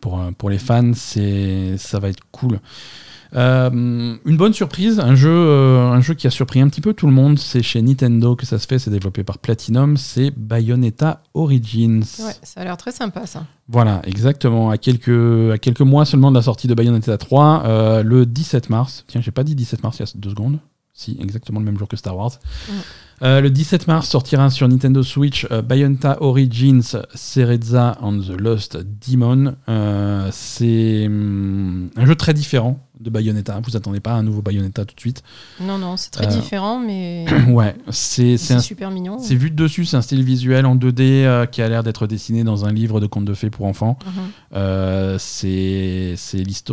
pour, un- pour les fans. Ça va être cool. Euh, une bonne surprise, un jeu, euh, un jeu qui a surpris un petit peu tout le monde. C'est chez Nintendo que ça se fait. C'est développé par Platinum. C'est Bayonetta Origins. Ouais, ça a l'air très sympa, ça. Voilà, exactement. À quelques, à quelques mois seulement de la sortie de Bayonetta 3, euh, le 17 mars. Tiens, j'ai pas dit 17 mars il y a deux secondes. Si, exactement le même jour que Star Wars. Euh, le 17 mars sortira sur Nintendo Switch euh, Bayonetta Origins Cereza and the Lost Demon. Euh, c'est hum, un jeu très différent de Bayonetta. Vous attendez pas à un nouveau Bayonetta tout de suite. Non, non, c'est très différent, mais ouais, c'est super mignon. c'est vu de dessus, c'est un style visuel en 2D euh, qui a l'air d'être dessiné dans un livre de contes de fées pour enfants. Mhm. Euh, c'est,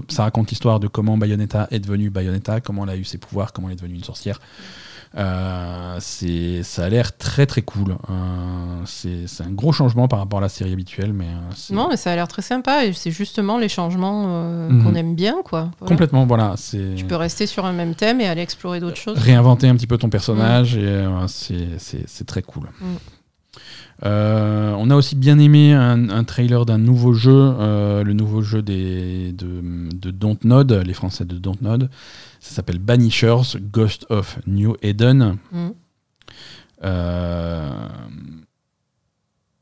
ça raconte l'histoire de comment Bayonetta est devenue Bayonetta, comment elle a eu ses pouvoirs, comment elle est devenue une sorcière. Euh, c'est, ça a l'air très très cool. Euh, c'est, c'est un gros changement par rapport à la série habituelle, mais euh, Non, mais ça a l'air très sympa et c'est justement les changements euh, Mhm. qu'on aime bien, quoi. Voilà. complètement voilà. C'est Tu peux rester sur un même thème et aller explorer d'autres choses. réinventer un petit peu ton personnage et euh, c'est, c'est, c'est très cool. Mm. Euh, on a aussi bien aimé un, un trailer d'un nouveau jeu, euh, le nouveau jeu des, de, de Dontnod, les Français de Dontnod. Ça s'appelle Banishers, Ghost of New Eden. Mm. Euh,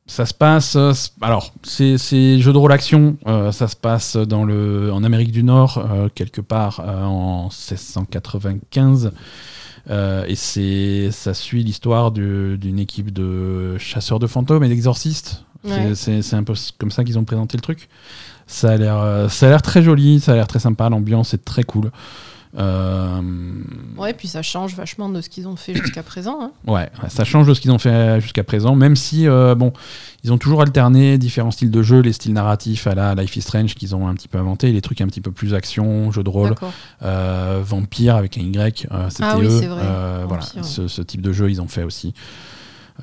ça se passe. Alors, c'est jeu de rôle action. ça se passe dans le, en Amérique du Nord, quelque part en 1695. Euh, et c'est, ça suit l'histoire du- d'une équipe de chasseurs de fantômes et d'exorcistes. C'est- Ouais. C'est c'est un peu comme ça qu'ils ont présenté le truc. Ça a l'air, euh, ça a l'air très joli, ça a l'air très sympa. L'ambiance est très cool. Euh, Ouais, puis ça change vachement de ce qu'ils ont fait jusqu'à présent. hein. Ouais, ça change de ce qu'ils ont fait jusqu'à présent, même si, euh, bon, ils ont toujours alterné différents styles de jeu, les styles narratifs à la Life is Strange qu'ils ont un petit peu inventé, les trucs un petit peu plus action, jeu de rôle, euh, vampire avec un Y, euh, c'était Ah oui, eux. c'est vrai, Euh, voilà, ouais. ce, ce type de jeu, ils ont fait aussi.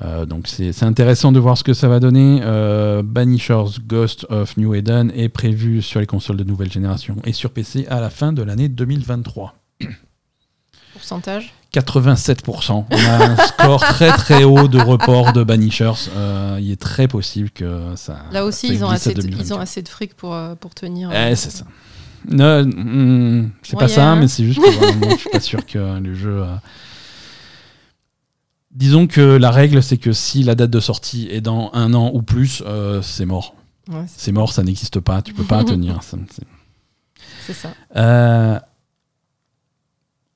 Euh, donc c'est intéressant de voir ce que ça va donner. Euh, Banishers Ghost of New Eden est prévu sur les consoles de nouvelle génération et sur PC à la fin de l'année 2023. Pourcentage? 87%. On a un score très très haut de report de Banishers. Euh, il est très possible que ça. Là aussi, ça ils ont, assez de, 2024. ils ont assez de fric pour, euh, pour tenir. Eh, c'est ça. Hmm, c'est pas ça, mais c'est juste que je suis pas sûr que le jeu. Disons que la règle, c'est que si la date de sortie est dans un an ou plus, euh, c'est mort. Ouais, c'est- mort, ça n'existe pas, tu peux pas tenir. c'est- ça. Euh,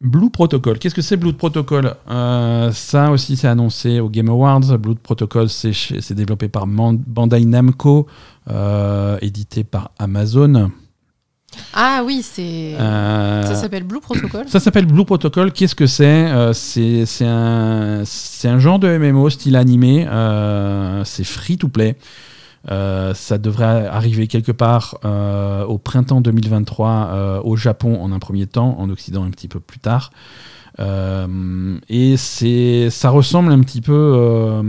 Blue Protocol. Qu'est-ce que c'est Blue Protocol? Euh, Ça aussi, c'est annoncé au Game Awards. Blue Protocol, c'est développé par Bandai Namco, édité par Amazon. Ah oui, c'est. Euh, Ça s'appelle Blue Protocol ça s'appelle Blue Protocol. Qu'est-ce que c'est Euh, C'est un, un genre de MMO style animé. Euh, c'est free to play. Ça devrait arriver quelque part au printemps 2023 euh, au Japon en un premier temps, en Occident un petit peu plus tard. Et c'est, ça ressemble un petit peu,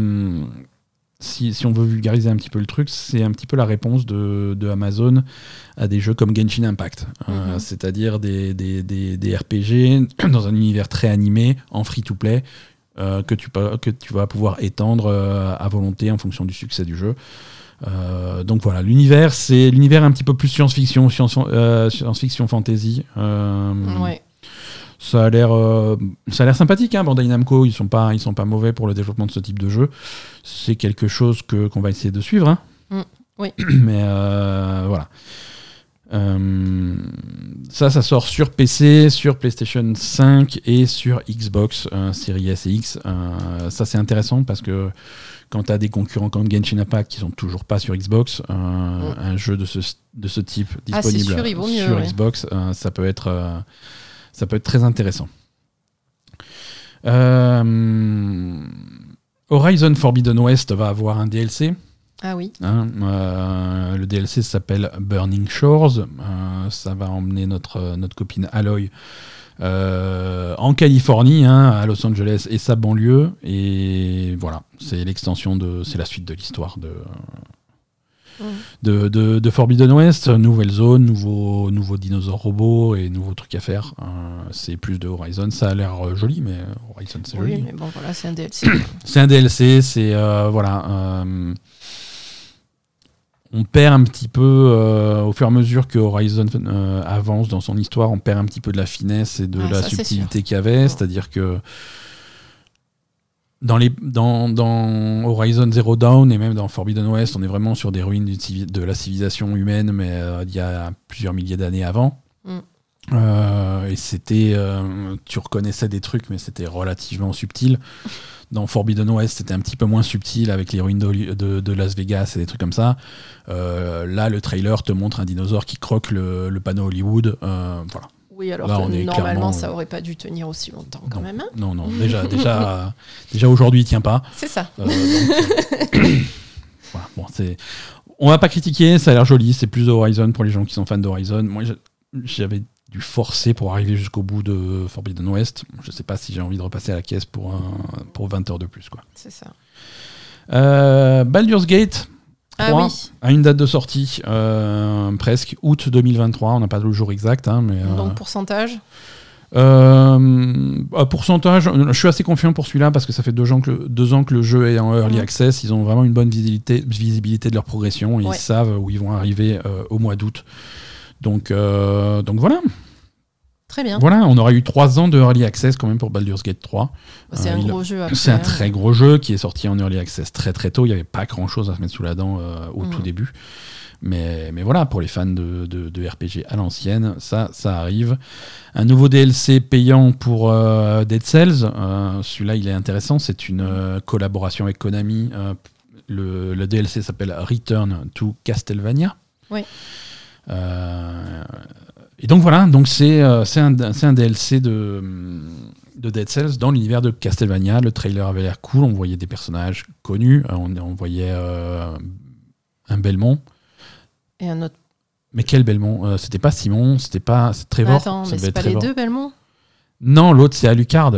si, si on veut vulgariser un petit peu le truc, c'est un petit peu la réponse de, de Amazon à des jeux comme Genshin Impact. Euh, Mhm. c'est-à-dire des, des, des- des RPG dans un univers très animé, en free-to-play, euh, que, tu, que tu vas pouvoir étendre euh, à volonté en fonction du succès du jeu. Euh, donc voilà, l'univers, c'est l'univers un petit peu plus science-fiction, science, science-fiction fantasy. Ouais. Ça a l'air, euh, ça a l'air sympathique. Hein, Bandai Namco, ils sont pas, ils sont pas mauvais pour le développement de ce type de jeu. C'est quelque chose que qu'on va essayer de suivre. hein. Mm, oui. Mais euh, voilà. Euh, ça, ça sort sur PC, sur PlayStation 5 et sur Xbox euh, Series S et X. Euh, ça, c'est intéressant parce que quand tu as des concurrents comme Genshin Impact qui sont toujours pas sur Xbox, euh, un jeu de ce, de ce type Mm. Ah, disponible sûr, mieux, sur ouais. Xbox, ça peut être ça peut être très intéressant. Euh, Horizon Forbidden West va avoir un DLC. Ah oui. Hein, euh, le DLC s'appelle Burning Shores. Euh, ça va emmener notre, notre copine Aloy euh, en Californie, hein, à Los Angeles et sa banlieue. Et voilà, c'est l'extension de, c'est la suite de l'histoire de, Mhm. de, de- de Forbidden West. Nouvelle zone, nouveau, nouveau dinosaure robot et nouveaux trucs à faire. Euh, c'est plus de Horizon. Ça a l'air euh, joli, mais Horizon c'est Oui, joli. mais bon, voilà, c'est un DLC. C'est un DLC, c'est euh, voilà. euh, on perd un petit peu euh, au fur et à mesure que Horizon euh, avance dans son histoire, on perd un petit peu de la finesse et de Ah, la ça, subtilité qu'il y avait. C'est-à-dire que dans, les, dans, dans Horizon Zero Dawn et même dans Forbidden West, on est vraiment sur des ruines de la civilisation humaine, mais euh, il y a plusieurs milliers d'années avant. Mm. Euh, et c'était, euh, tu reconnaissais des trucs, mais c'était relativement subtil. Dans Forbidden West, c'était un petit peu moins subtil avec les ruines de, de- de Las Vegas et des trucs comme ça. Là, le trailer te montre un dinosaure qui croque le, le panneau Hollywood. Voilà. Oui, alors Là, que on est normalement, ça aurait pas dû tenir aussi longtemps quand non, même. hein. non, non, déjà, déjà, déjà aujourd'hui, il tient pas. c'est ça. Euh, donc, voilà, bon, c'est. On va pas critiquer, ça a l'air joli. C'est plus de Horizon pour les gens qui sont fans d'Horizon. Moi, j'avais dû forcer pour arriver jusqu'au bout de Forbidden West. Je sais pas si j'ai envie de repasser à la caisse pour, un- pour 20 heures de plus. Quoi. C'est ça. Euh, Baldur's Gate Ah 3 oui. a une date de sortie euh, presque août 2023. On n'a pas le jour exact, hein, mais. euh, Donc pourcentage euh, euh, pourcentage, je suis assez confiant pour celui-là parce que ça fait deux ans que le, deux ans que le jeu est en early access. Ils ont vraiment une bonne visibilité, visibilité de leur progression. et Ouais. Ils savent où ils vont arriver au mois d'août. Donc, donc voilà. Très bien. voilà, on aura eu trois ans de early access quand même pour Baldur's Gate 3. C'est Euh, un il- gros jeu. C'est un très gros jeu qui est sorti en early access très très tôt. Il n'y avait pas grand chose à se mettre sous la dent euh, au Mhm. tout début. Mais, mais voilà, pour les fans de, de- de RPG à l'ancienne, ça, ça arrive. Un nouveau DLC payant pour euh, Dead Cells. Euh, Celui-là, il est intéressant. C'est une euh, collaboration avec Konami. Le, le DLC s'appelle Return to Castlevania. Oui. Et donc voilà, donc c'est euh, un, DLC de, de Dead Cells dans l'univers de Castlevania. Le trailer avait l'air cool, on voyait des personnages connus, Euh, on, on voyait euh, un Belmont. Et un autre. Mais quel Belmont? Euh, C'était pas Simon, c'était pas Trevor. Attends, ça mais c'est pas les deux, Belmont Non, l'autre c'est Alucard.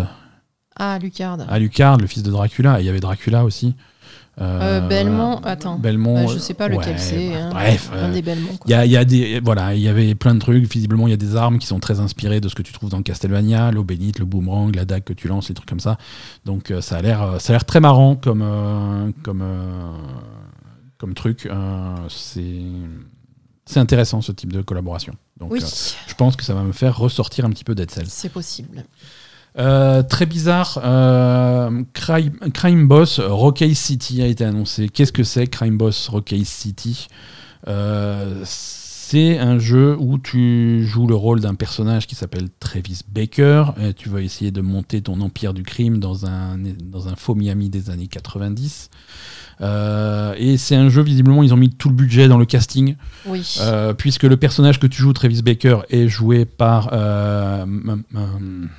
Ah, Lucard. Alucard, le fils de Dracula. Et il y avait Dracula aussi. Euh, Belmont, attends. Belmont. Bah, je sais pas lequel ouais, c'est. bah, hein. Bref. Un euh, des Belmont. Il y a, il y a des voilà, il y avait plein de trucs. Visiblement, il y a des armes qui sont très inspirées de ce que tu trouves dans Castlevania, l'eau bénite, le boomerang, la dague que tu lances, les trucs comme ça. Donc euh, ça a l'air, euh, ça a l'air très marrant comme euh, comme euh, comme truc. Euh, c'est c'est intéressant ce type de collaboration. Donc Oui, euh, je pense que ça va me faire ressortir un petit peu Dead Cells. c'est possible. Euh, très bizarre, euh, Crime, Boss Rockay City a été annoncé. Qu'est-ce que c'est Crime Boss Rockay City? Euh, C'est un jeu où tu joues le rôle d'un personnage qui s'appelle Travis Baker. Et tu vas essayer de monter ton empire du crime dans un faux Miami des années 90. Euh, et c'est un jeu, visiblement, ils ont mis tout le budget dans le casting. Oui. Euh, puisque le personnage que tu joues, Travis Baker, est joué par euh,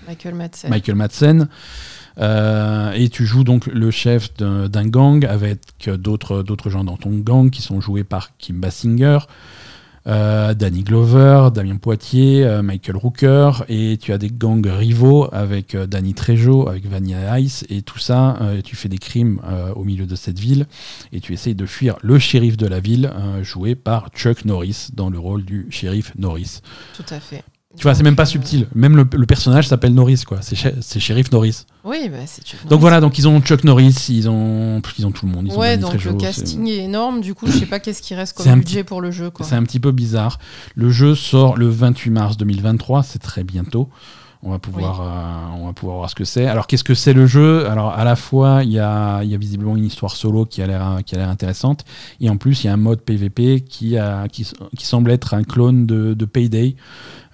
Michael Madsen. Michael Madsen. Et tu joues donc le chef d'un gang avec d'autres d'autres gens dans ton gang qui sont joués par Kim Basinger, euh, Danny Glover, Damien Poitier, euh, Michael Rooker, et tu as des gangs rivaux avec euh, Danny Trejo, avec Vanilla Ice, et tout ça, tu fais des crimes au milieu de cette ville, et tu essayes de fuir le shérif de la ville, joué par Chuck Norris, dans le rôle du shérif Norris. Tout à fait. Tu vois, c'est même pas subtil. Même le, le personnage s'appelle Norris, quoi. C'est shérif Norris. Oui, bah, c'est Chuck Donc Norris. voilà, donc ils ont Chuck Norris, ils ont, ils ont tout le monde. Ils Ouais, donc Trejo, le casting est énorme. Du coup, je sais pas qu'est-ce qui reste comme budget pour le jeu. C'est un petit peu bizarre. Le jeu sort le 28 mars 2023, c'est très bientôt. On va pouvoir, euh, on va pouvoir voir ce que c'est. Alors qu'est-ce que c'est le jeu? Alors à la fois, il y a, il y a visiblement une histoire solo qui a l'air, qui a l'air intéressante, et en plus il y a un mode PVP qui, a, qui, qui semble être un clone de, de Payday.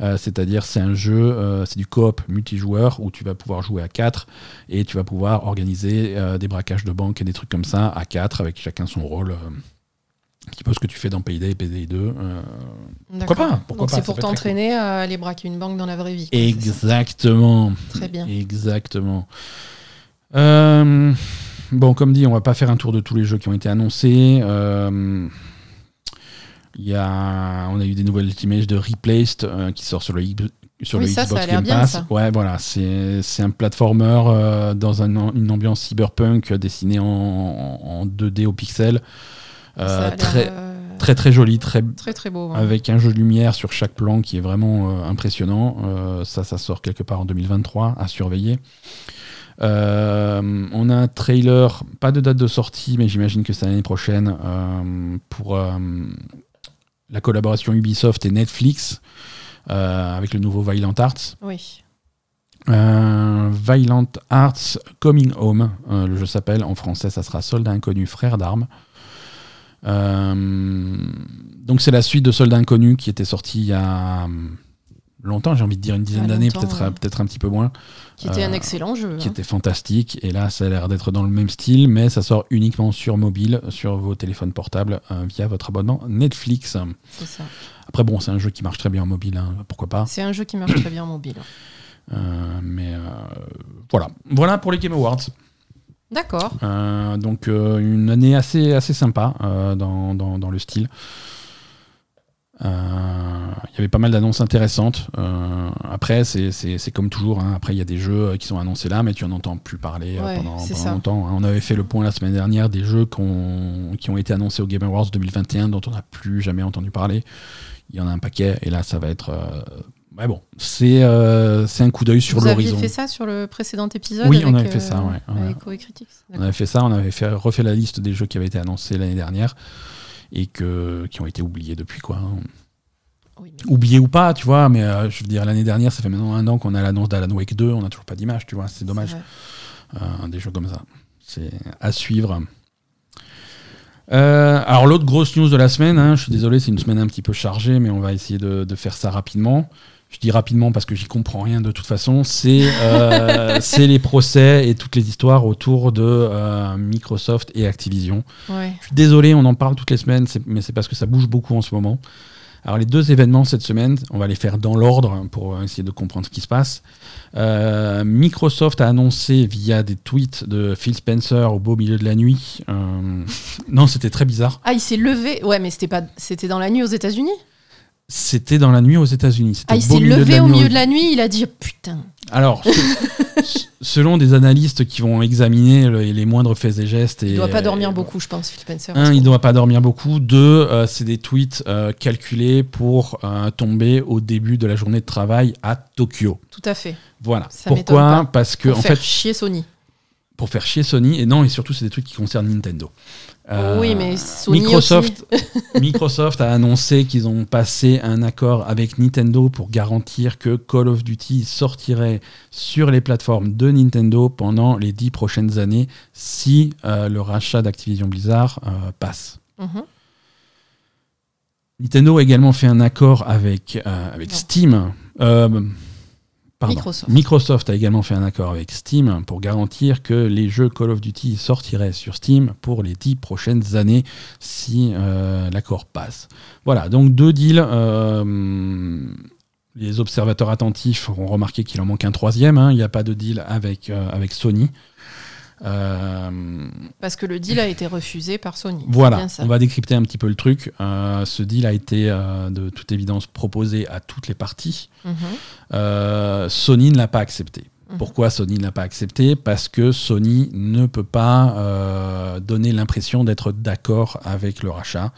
Euh, c'est-à-dire c'est un jeu, euh, c'est du coop multijoueur où tu vas pouvoir jouer à 4 et tu vas pouvoir organiser des braquages de banque et des trucs comme ça à 4 avec chacun son rôle. Petit peu ce que tu fais dans Payday, Payday 2. euh, D'accord. pas Pourquoi Donc c'est Ça pour t'entraîner à aller braquer une banque dans la vraie vie. quoi, ça Exactement. Très bien. Exactement. Euh, bon, comme dit, on va pas faire un tour de tous les jeux qui ont été annoncés. Euh, il y a, on a eu des nouvelles images de Replaced qui sort sur le, sur Oui, le ça, ça Xbox a l'air Game bien, Pass. ça. Ouais, voilà, c'est un platformer euh, dans un- une ambiance cyberpunk euh, dessiné en, en 2D au pixel. Euh, très, euh, très très joli, très très très beau. avec un jeu de lumière sur chaque plan qui est vraiment euh, impressionnant. Ça, ça sort quelque part en 2023 à surveiller. On a un trailer, pas de date de sortie, mais j'imagine que c'est l'année prochaine pour la collaboration Ubisoft et Netflix avec le nouveau Violent Arts. Oui. Euh, Violent Arts Coming Home, euh, le jeu s'appelle. En français, ça sera Soldat Inconnu, Frère d'armes. Euh, donc c'est la suite de Soldat Inconnu qui était sorti il y a hum, longtemps, j'ai envie de dire une dizaine Ah, d'années, peut-être ouais. peut-être un petit peu moins, Qui était un Euh, excellent jeu. qui hein. était fantastique. Et là, ça a l'air d'être dans le même style, mais ça sort uniquement sur mobile, sur vos téléphones portables, euh, via votre abonnement Netflix. C'est ça. Après, bon, c'est un jeu qui marche très bien en mobile, hein, pourquoi pas. C'est un jeu qui marche très bien en mobile. Euh, mais voilà. Voilà pour les Game Awards. D'accord. Euh, donc euh, une année assez, assez sympa euh, dans, dans, dans le style. Il y avait pas mal d'annonces intéressantes. Euh, après, c'est comme toujours. hein. Après, il y a des jeux qui sont annoncés là, mais tu en entends plus parler Ouais, pendant, pendant longtemps. hein. On avait fait le point la semaine dernière des jeux qui ont été annoncés au Game Awards 2021 dont on n'a plus jamais entendu parler. Il y en a un paquet, et là, ça va être. euh, ouais, bon, c'est euh, c'est un coup d'œil sur Vous aviez l'horizon. fait ça sur le précédent épisode Oui, on avait fait ça, euh, ouais, ouais. Avec OE Critics. On avait fait ça, on avait fait, refait la liste des jeux qui avaient été annoncés l'année dernière et que, qui ont été oubliés depuis quoi. Oui, mais- Oubliés ou pas, tu vois, mais euh, je veux dire, l'année dernière, ça fait maintenant un an qu'on a l'annonce d'Alan Wake 2, on n'a toujours pas d'image, tu vois, c'est dommage. Euh, des jeux comme ça. C'est à suivre. Euh, alors l'autre grosse news de la semaine, hein, je suis désolé, c'est une semaine un petit peu chargée, mais on va essayer de, de faire ça rapidement. Je dis rapidement parce que j'y comprends rien de toute façon. C'est euh, les procès et toutes les histoires autour de euh, Microsoft et Activision. Ouais. Je suis désolé, on en parle toutes les semaines, mais c'est parce que ça bouge beaucoup en ce moment. Alors les deux événements cette semaine, on va les faire dans l'ordre pour essayer de comprendre ce qui se passe. Euh, Microsoft a annoncé via des tweets de Phil Spencer au beau milieu de la nuit. euh, non, c'était très bizarre. Ah, il s'est levé. Ouais, mais c'était pas. C'était dans la nuit aux États-Unis? C'était dans la nuit aux États-Unis. Ah, il s'est levé au milieu de la nuit. Il a dit putain. Alors, se- selon des analystes qui vont examiner le- les moindres faits et gestes, et, Il doit pas dormir et- beaucoup, je pense, Phil Spencer. Un, il ne doit pas dormir beaucoup. Deux, euh, c'est des tweets euh, calculés pour euh, tomber au début de la journée de travail à Tokyo. Tout à fait. Voilà. Ça Pourquoi? pas. Parce que, Pour en faire fait, chier Sony. Pour faire chier Sony, et non, et surtout, c'est des trucs qui concernent Nintendo. Euh, oui, mais Sony Microsoft, Microsoft a annoncé qu'ils ont passé un accord avec Nintendo pour garantir que Call of Duty sortirait sur les plateformes de Nintendo pendant les dix prochaines années si euh, le rachat d'Activision Blizzard euh, passe. Mhm. Nintendo a également fait un accord avec, euh, avec Non. Steam. Pardon. Microsoft. Microsoft a également fait un accord avec Steam pour garantir que les jeux Call of Duty sortiraient sur Steam pour les dix prochaines années si euh, l'accord passe. Voilà, donc deux deals. euh, les observateurs attentifs auront remarqué qu'il en manque un troisième. hein. Il n'y a pas de deal avec, euh, avec Sony. Euh, Parce que le deal a été refusé par Sony. Voilà, on va décrypter un petit peu le truc. Euh, ce deal a été euh, de toute évidence proposé à toutes les parties. Mhm. Sony ne l'a pas accepté. Mhm. Pourquoi Sony ne l'a pas accepté? Parce que Sony ne peut pas donner l'impression d'être d'accord avec le rachat.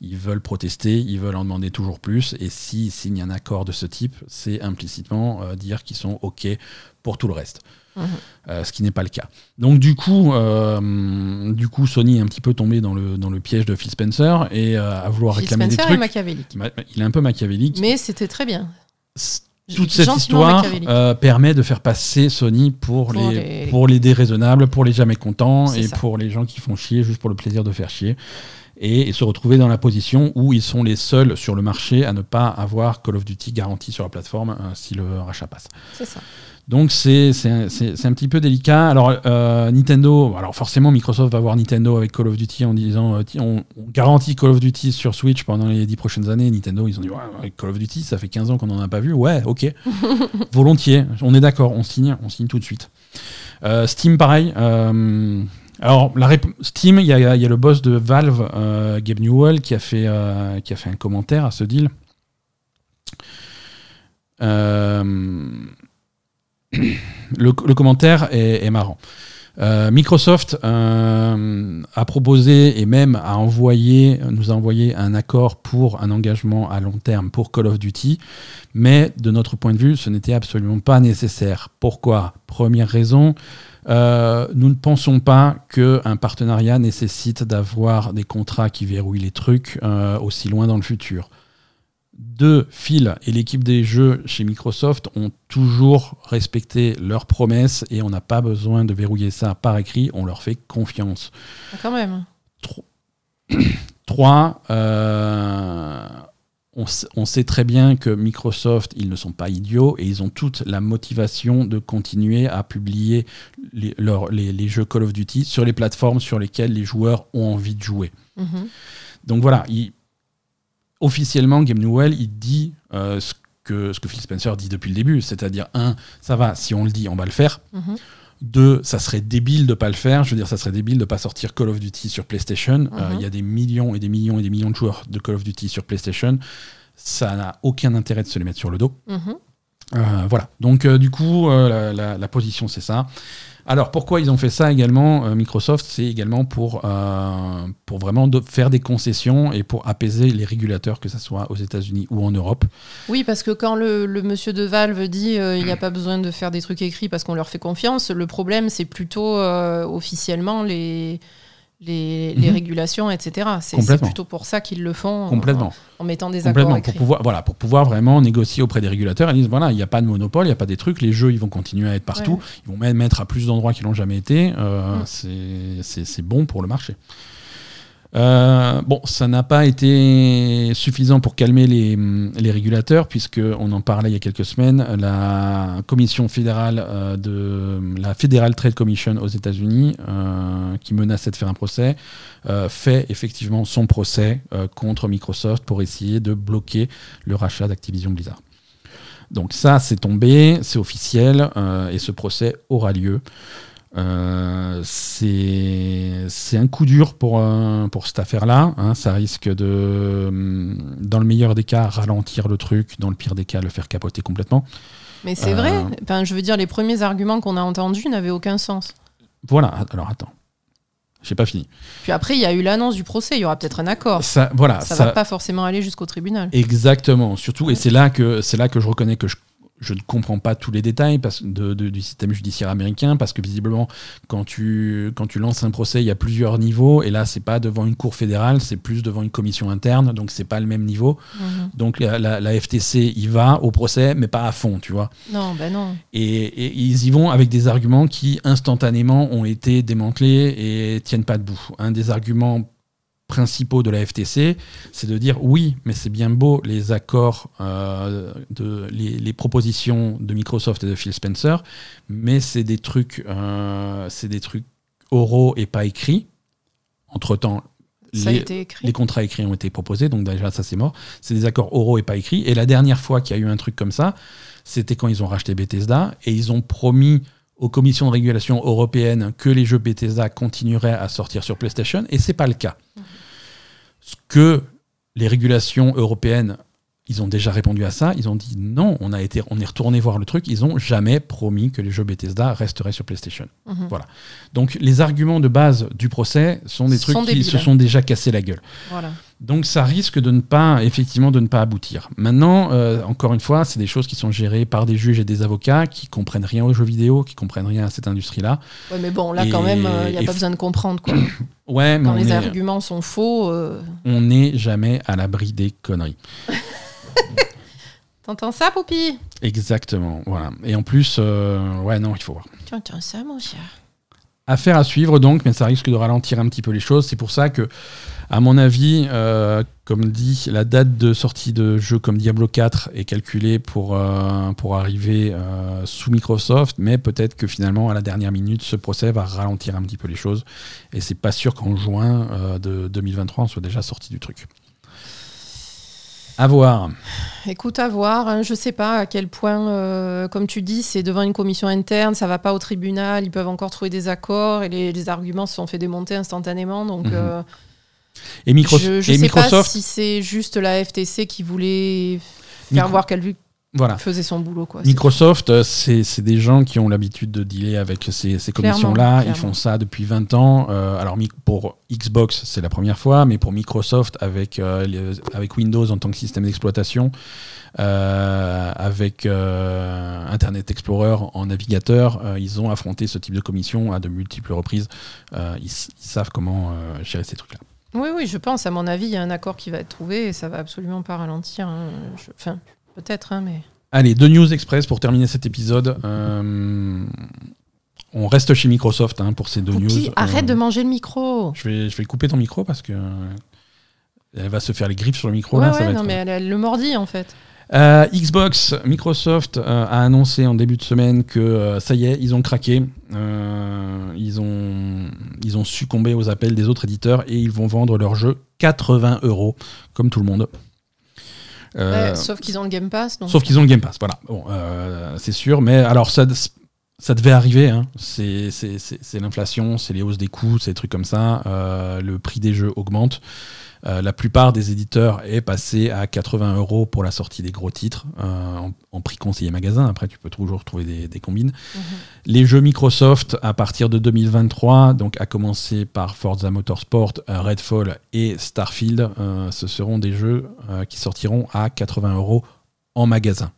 Ils veulent protester, ils veulent en demander toujours plus. Et s'ils signent un accord de ce type, c'est implicitement dire qu'ils sont OK pour tout le reste. Euh, ce qui n'est pas le cas. Donc du coup, euh, du coup, Sony est un petit peu tombé dans le, dans le piège de Phil Spencer et euh, à vouloir Phil réclamer Spencer des est trucs. machiavélique. Ma- Il est un peu machiavélique. Mais c'était très bien. Toute cette histoire machiavélique. permet de faire passer Sony pour, Pour les, les- pour les déraisonnables, pour les jamais contents et ça. pour les gens qui font chier juste pour le plaisir de faire chier. Et, et se retrouver dans la position où ils sont les seuls sur le marché à ne pas avoir Call of Duty garanti sur la plateforme euh, si le rachat passe. C'est ça. Donc c'est un, petit peu délicat. Alors euh, Nintendo, alors forcément Microsoft va voir Nintendo avec Call of Duty en disant euh, on, on garantit Call of Duty sur Switch pendant les 10 prochaines années. Nintendo ils ont dit ouais, avec Call of Duty ça fait 15 ans qu'on n'en a pas vu. Ouais ok, volontiers, on est d'accord, on signe, on signe tout de suite. Euh, Steam pareil. alors la Steam, il y y a le boss de Valve, Gabe Newell, qui a fait qui a fait un commentaire à ce deal. Euh, le, commentaire est, marrant. Euh, Microsoft euh, a proposé et même a envoyé, nous a envoyé un accord pour un engagement à long terme pour Call of Duty, mais de notre point de vue, ce n'était absolument pas nécessaire. Pourquoi? Première raison, euh, nous ne pensons pas qu'un partenariat nécessite d'avoir des contrats qui verrouillent les trucs aussi loin dans le futur. Deux, Phil et l'équipe des jeux chez Microsoft ont toujours respecté leurs promesses et on n'a pas besoin de verrouiller ça par écrit, on leur fait confiance. Ah, Quand même. Trois, euh, on, sait très bien que Microsoft, ils ne sont pas idiots et ils ont toute la motivation de continuer à publier les, les- les jeux Call of Duty sur les plateformes sur lesquelles les joueurs ont envie de jouer. Mhm. Donc voilà, il- officiellement, Game Newell, il dit euh, ce, que, ce que Phil Spencer dit depuis le début, c'est-à-dire, un, ça va, si on le dit, on va le faire. Mhm. Deux, ça serait débile de pas le faire. Je veux dire, ça serait débile de pas sortir Call of Duty sur PlayStation. Euh, Il Mhm. y a des millions et des millions et des millions de joueurs de Call of Duty sur PlayStation. ça n'a aucun intérêt de se les mettre sur le dos. Mhm. Euh, voilà. Donc, du coup, la, la- la position, c'est ça. Alors, pourquoi ils ont fait ça également euh, Microsoft, c'est également pour, euh, pour vraiment de- faire des concessions et pour apaiser les régulateurs, que ce soit aux États-Unis ou en Europe. Oui, parce que quand le, le monsieur de Valve dit euh, il n'y a pas besoin de faire des trucs écrits parce qu'on leur fait confiance, le problème c'est plutôt euh, officiellement les, les, les Mhm. régulations, etc. C'est plutôt pour ça qu'ils le font en- Complètement. En, mettant des accords Complètement. Pour écrits. pouvoir, voilà, pour pouvoir vraiment négocier auprès des régulateurs. Ils disent voilà, il n'y a pas de monopole, il n'y a pas des trucs, les jeux, ils vont continuer à être partout. Ouais. Ils vont même mettre à plus d'endroits qu'ils n'ont jamais été. Euh, Mm. c'est bon pour le marché. Euh, bon, ça n'a pas été suffisant pour calmer les, les régulateurs, puisque on en parlait il y a quelques semaines. La commission fédérale euh, de la Federal Trade Commission aux États-Unis, euh, qui menaçait de faire un procès, fait effectivement son procès contre Microsoft pour essayer de bloquer le rachat d'Activision Blizzard. Donc ça, c'est tombé, c'est officiel, et ce procès aura lieu. Euh, c'est un coup dur pour, euh, pour cette affaire-là. hein. Ça risque de, hum, dans le meilleur des cas, ralentir le truc, dans le pire des cas, le faire capoter complètement. Mais c'est Euh, vrai, enfin, je veux dire, les premiers arguments qu'on a entendus n'avaient aucun sens. Voilà, alors attends. J'ai pas fini. Puis après, il y a eu l'annonce du procès, il y aura peut-être un accord. Ça, voilà, Ça, ça, va pas forcément aller jusqu'au tribunal. Exactement, surtout, et c'est là que c'est là que je reconnais que je, je ne comprends pas tous les détails parce, de, de- du système judiciaire américain, parce que visiblement, quand tu, quand tu lances un procès, il y a plusieurs niveaux, et là, c'est pas devant une cour fédérale, c'est plus devant une commission interne, donc c'est pas le même niveau. Mhm. Donc la, la- la FTC y va au procès, mais pas à fond, tu vois. Non, ben non. Et, et ils y vont avec des arguments qui instantanément ont été démantelés et tiennent pas debout. Un des arguments principaux de la FTC, c'est de dire oui, mais c'est bien beau les accords, euh, de, les, les propositions de Microsoft et de Phil Spencer, mais c'est des trucs, euh, c'est des trucs oraux et pas écrits. Entre temps, les, écrit. les contrats écrits ont été proposés, donc déjà ça c'est mort. C'est des accords oraux et pas écrits. Et la dernière fois qu'il y a eu un truc comme ça, c'était quand ils ont racheté Bethesda et ils ont promis aux commissions de régulation européennes que les jeux Bethesda continueraient à sortir sur PlayStation et c'est pas le cas. Ce que les régulations européennes, ils ont déjà répondu à ça, ils ont dit non, on a été on est retourné voir le truc, ils ont jamais promis que les jeux Bethesda resteraient sur PlayStation. Mhm. Donc les arguments de base du procès sont des trucs qui se sont déjà cassés la gueule. Voilà. Donc ça risque de ne pas, effectivement, de ne pas aboutir. Maintenant, euh, encore une fois, c'est des choses qui sont gérées par des juges et des avocats qui comprennent rien aux jeux vidéo, qui comprennent rien à cette industrie-là. Ouais, mais bon, là, Et- quand même, il n'y a pas f- besoin de comprendre. Quoi. Ouais, mais Quand les est- arguments sont faux, euh, on n'est jamais à l'abri des conneries. t'entends ça, Poupie? Exactement, voilà. Et en plus, euh, ouais, non, il faut voir. Tu entends ça, mon cher? Affaire à suivre donc, mais ça risque de ralentir un petit peu les choses. C'est pour ça que, à mon avis, euh, comme dit, la date de sortie de jeux comme Diablo 4 est calculée pour, euh, pour arriver euh, sous Microsoft, mais peut-être que finalement, à la dernière minute, ce procès va ralentir un petit peu les choses. Et c'est pas sûr qu'en juin de 2023, on soit déjà sorti du truc. À voir. Écoute, à voir. hein, je sais pas à quel point, euh, comme tu dis, c'est devant une commission interne, ça va pas au tribunal, ils peuvent encore trouver des accords et les, les arguments se sont fait démonter instantanément. Donc, Mhm. euh, Et, Micro- je, je et sais Microsoft, pas si c'est juste la FTC qui voulait faire Micro- voir qu'elle voilà. faisait son boulot. Quoi. Microsoft, euh, c'est des gens qui ont l'habitude de dealer avec ces, commissions-là. Ils font ça depuis 20 ans. Euh, alors pour Xbox, c'est la première fois, mais pour Microsoft, avec, euh, les- avec Windows en tant que système d'exploitation, euh, avec Internet Explorer en navigateur, ils ont affronté ce type de commission à de multiples reprises. Ils, ils savent comment gérer ces trucs-là. Oui, oui, je pense. À mon avis, il y a un accord qui va être trouvé et ça va absolument pas ralentir. hein. Je- Enfin, peut-être, hein, mais. Allez, deux news express pour terminer cet épisode. Euh, on reste chez Microsoft hein, pour ces deux Poupi, news. arrête Euh, de manger le micro. Je vais, je vais couper ton micro parce que euh, elle va se faire les griffes sur le micro. Ouais, là, ça ouais, va non, être- mais elle, elle le mordit en fait. Euh, Xbox, Microsoft euh, a annoncé en début de semaine que euh, ça y est, ils ont craqué. Ils, ont, ils ont succombé aux appels des autres éditeurs et ils vont vendre leur jeu 80 euros, comme tout le monde. Ouais, sauf qu'ils ont le Game Pass. Donc... Sauf qu'ils ont le Game Pass, voilà. Bon, c'est sûr, mais alors ça, ça devait arriver. Hein. C'est l'inflation, c'est les hausses des coûts, c'est des trucs comme ça. Le prix des jeux augmente. Euh, la plupart des éditeurs est passé à 80 euros pour la sortie des gros titres euh, en, en prix conseillé magasin. Après, tu peux toujours trouver des, des combines. Mhm. Les jeux Microsoft à partir de 2023, donc à commencer par Forza Motorsport, euh, Redfall et Starfield, ce seront des jeux qui sortiront à 80 euros en magasin.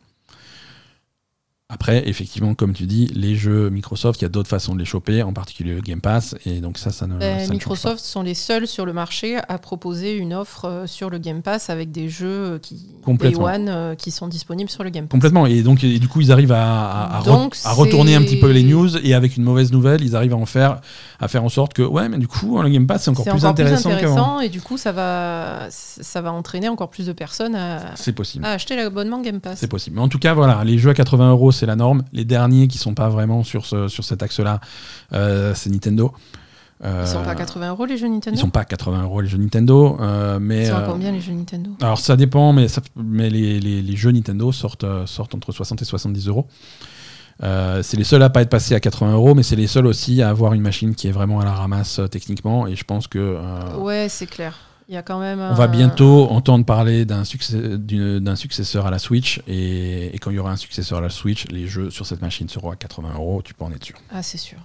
Après, effectivement, comme tu dis, les jeux Microsoft, il y a d'autres façons de les choper, en particulier le Game Pass, et donc ça, ça ne, Ben, ça ne Microsoft sont les seuls sur le marché à proposer une offre euh, sur le Game Pass avec des jeux euh, qui, Complètement. One, euh, qui sont disponibles sur le Game pas. Pass. Complètement, et donc et du coup, ils arrivent à, à- re- retourner un petit peu les news, et avec une mauvaise nouvelle, ils arrivent à en faire, à faire en sorte que, ouais, mais du coup, le Game Pass, c'est encore C'est plus encore plus intéressant qu'avant. intéressant et du coup, ça va, ça va entraîner encore plus de personnes à, possible. à acheter l'abonnement Game Pass. C'est possible. Mais en tout cas, voilà, les jeux à 80 euros, c'est la norme. Les derniers qui sont pas vraiment sur, ce, sur cet axe-là, euh, c'est Nintendo. Euh, Ils sont pas à 80 euros les jeux Nintendo Ils sont pas à 80 euros les jeux Nintendo, euh, mais Ils sont à euh, combien les jeux Nintendo? alors ça dépend, mais, ça- mais les, les- les jeux Nintendo sortent, euh, sortent entre 60 et 70 euros. Euh, c'est les seuls à pas être passés à 80 euros, mais c'est les seuls aussi à avoir une machine qui est vraiment à la ramasse euh, techniquement. Et je pense que euh, Ouais, c'est clair. Il y a quand même. on va bientôt entendre parler d'un successeur à la Switch. Et, et quand il y aura un successeur à la Switch, les jeux sur cette machine seront à 80 euros. Tu peux en être sûr. Ah, c'est sûr.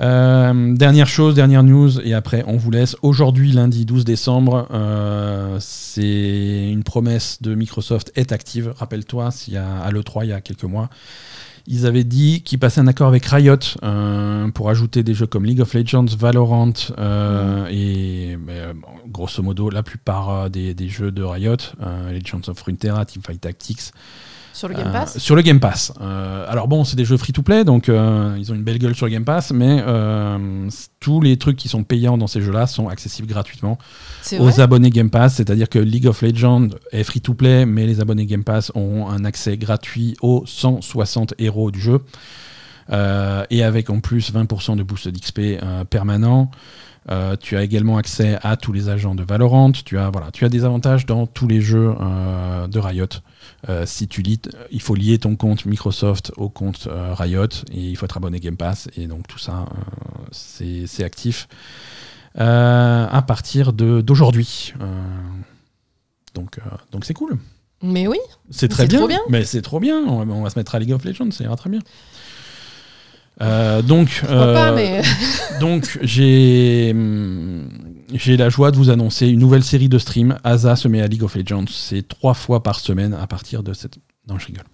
Euh, dernière chose, dernière news, et après on vous laisse. Aujourd'hui, lundi 12 décembre, euh, c'est une promesse de Microsoft est active. Rappelle-toi, s'il y a, à l'E3 il y a quelques mois, ils avaient dit qu'ils passaient un accord avec Riot euh, pour ajouter des jeux comme League of Legends, Valorant euh, et mais, euh, grosso modo la plupart euh, des, des jeux de Riot, euh, Legends of Runeterra, Teamfight Tactics, Sur le Game euh, Pass? sur le Game Pass. Euh, alors bon, c'est des jeux free-to-play, donc euh, ils ont une belle gueule sur le Game Pass, mais euh, tous les trucs qui sont payants dans ces jeux-là sont accessibles gratuitement aux abonnés Game Pass. C'est-à-dire que League of Legends est free-to-play, mais les abonnés Game Pass auront un accès gratuit aux 160 héros du jeu. Euh, et avec en plus 20% de boost d'XP euh, permanent. Euh, tu as également accès à tous les agents de Valorant. Tu as, voilà, tu as des avantages dans tous les jeux euh, de Riot. Euh, si tu lis, il faut lier ton compte Microsoft au compte euh, Riot et il faut être abonné Game Pass. Et donc tout ça, euh, c'est actif à partir d'aujourd'hui. Donc donc c'est cool. Mais oui. C'est très bien. Mais c'est trop bien. On va, on va se mettre à League of Legends, ça ira très bien. Euh, donc, Pourquoi pas, mais. donc j'ai j'ai la joie de vous annoncer une nouvelle série de streams. Asa se met à League of Legends. C'est trois fois par semaine à partir de cette. Non, je rigole.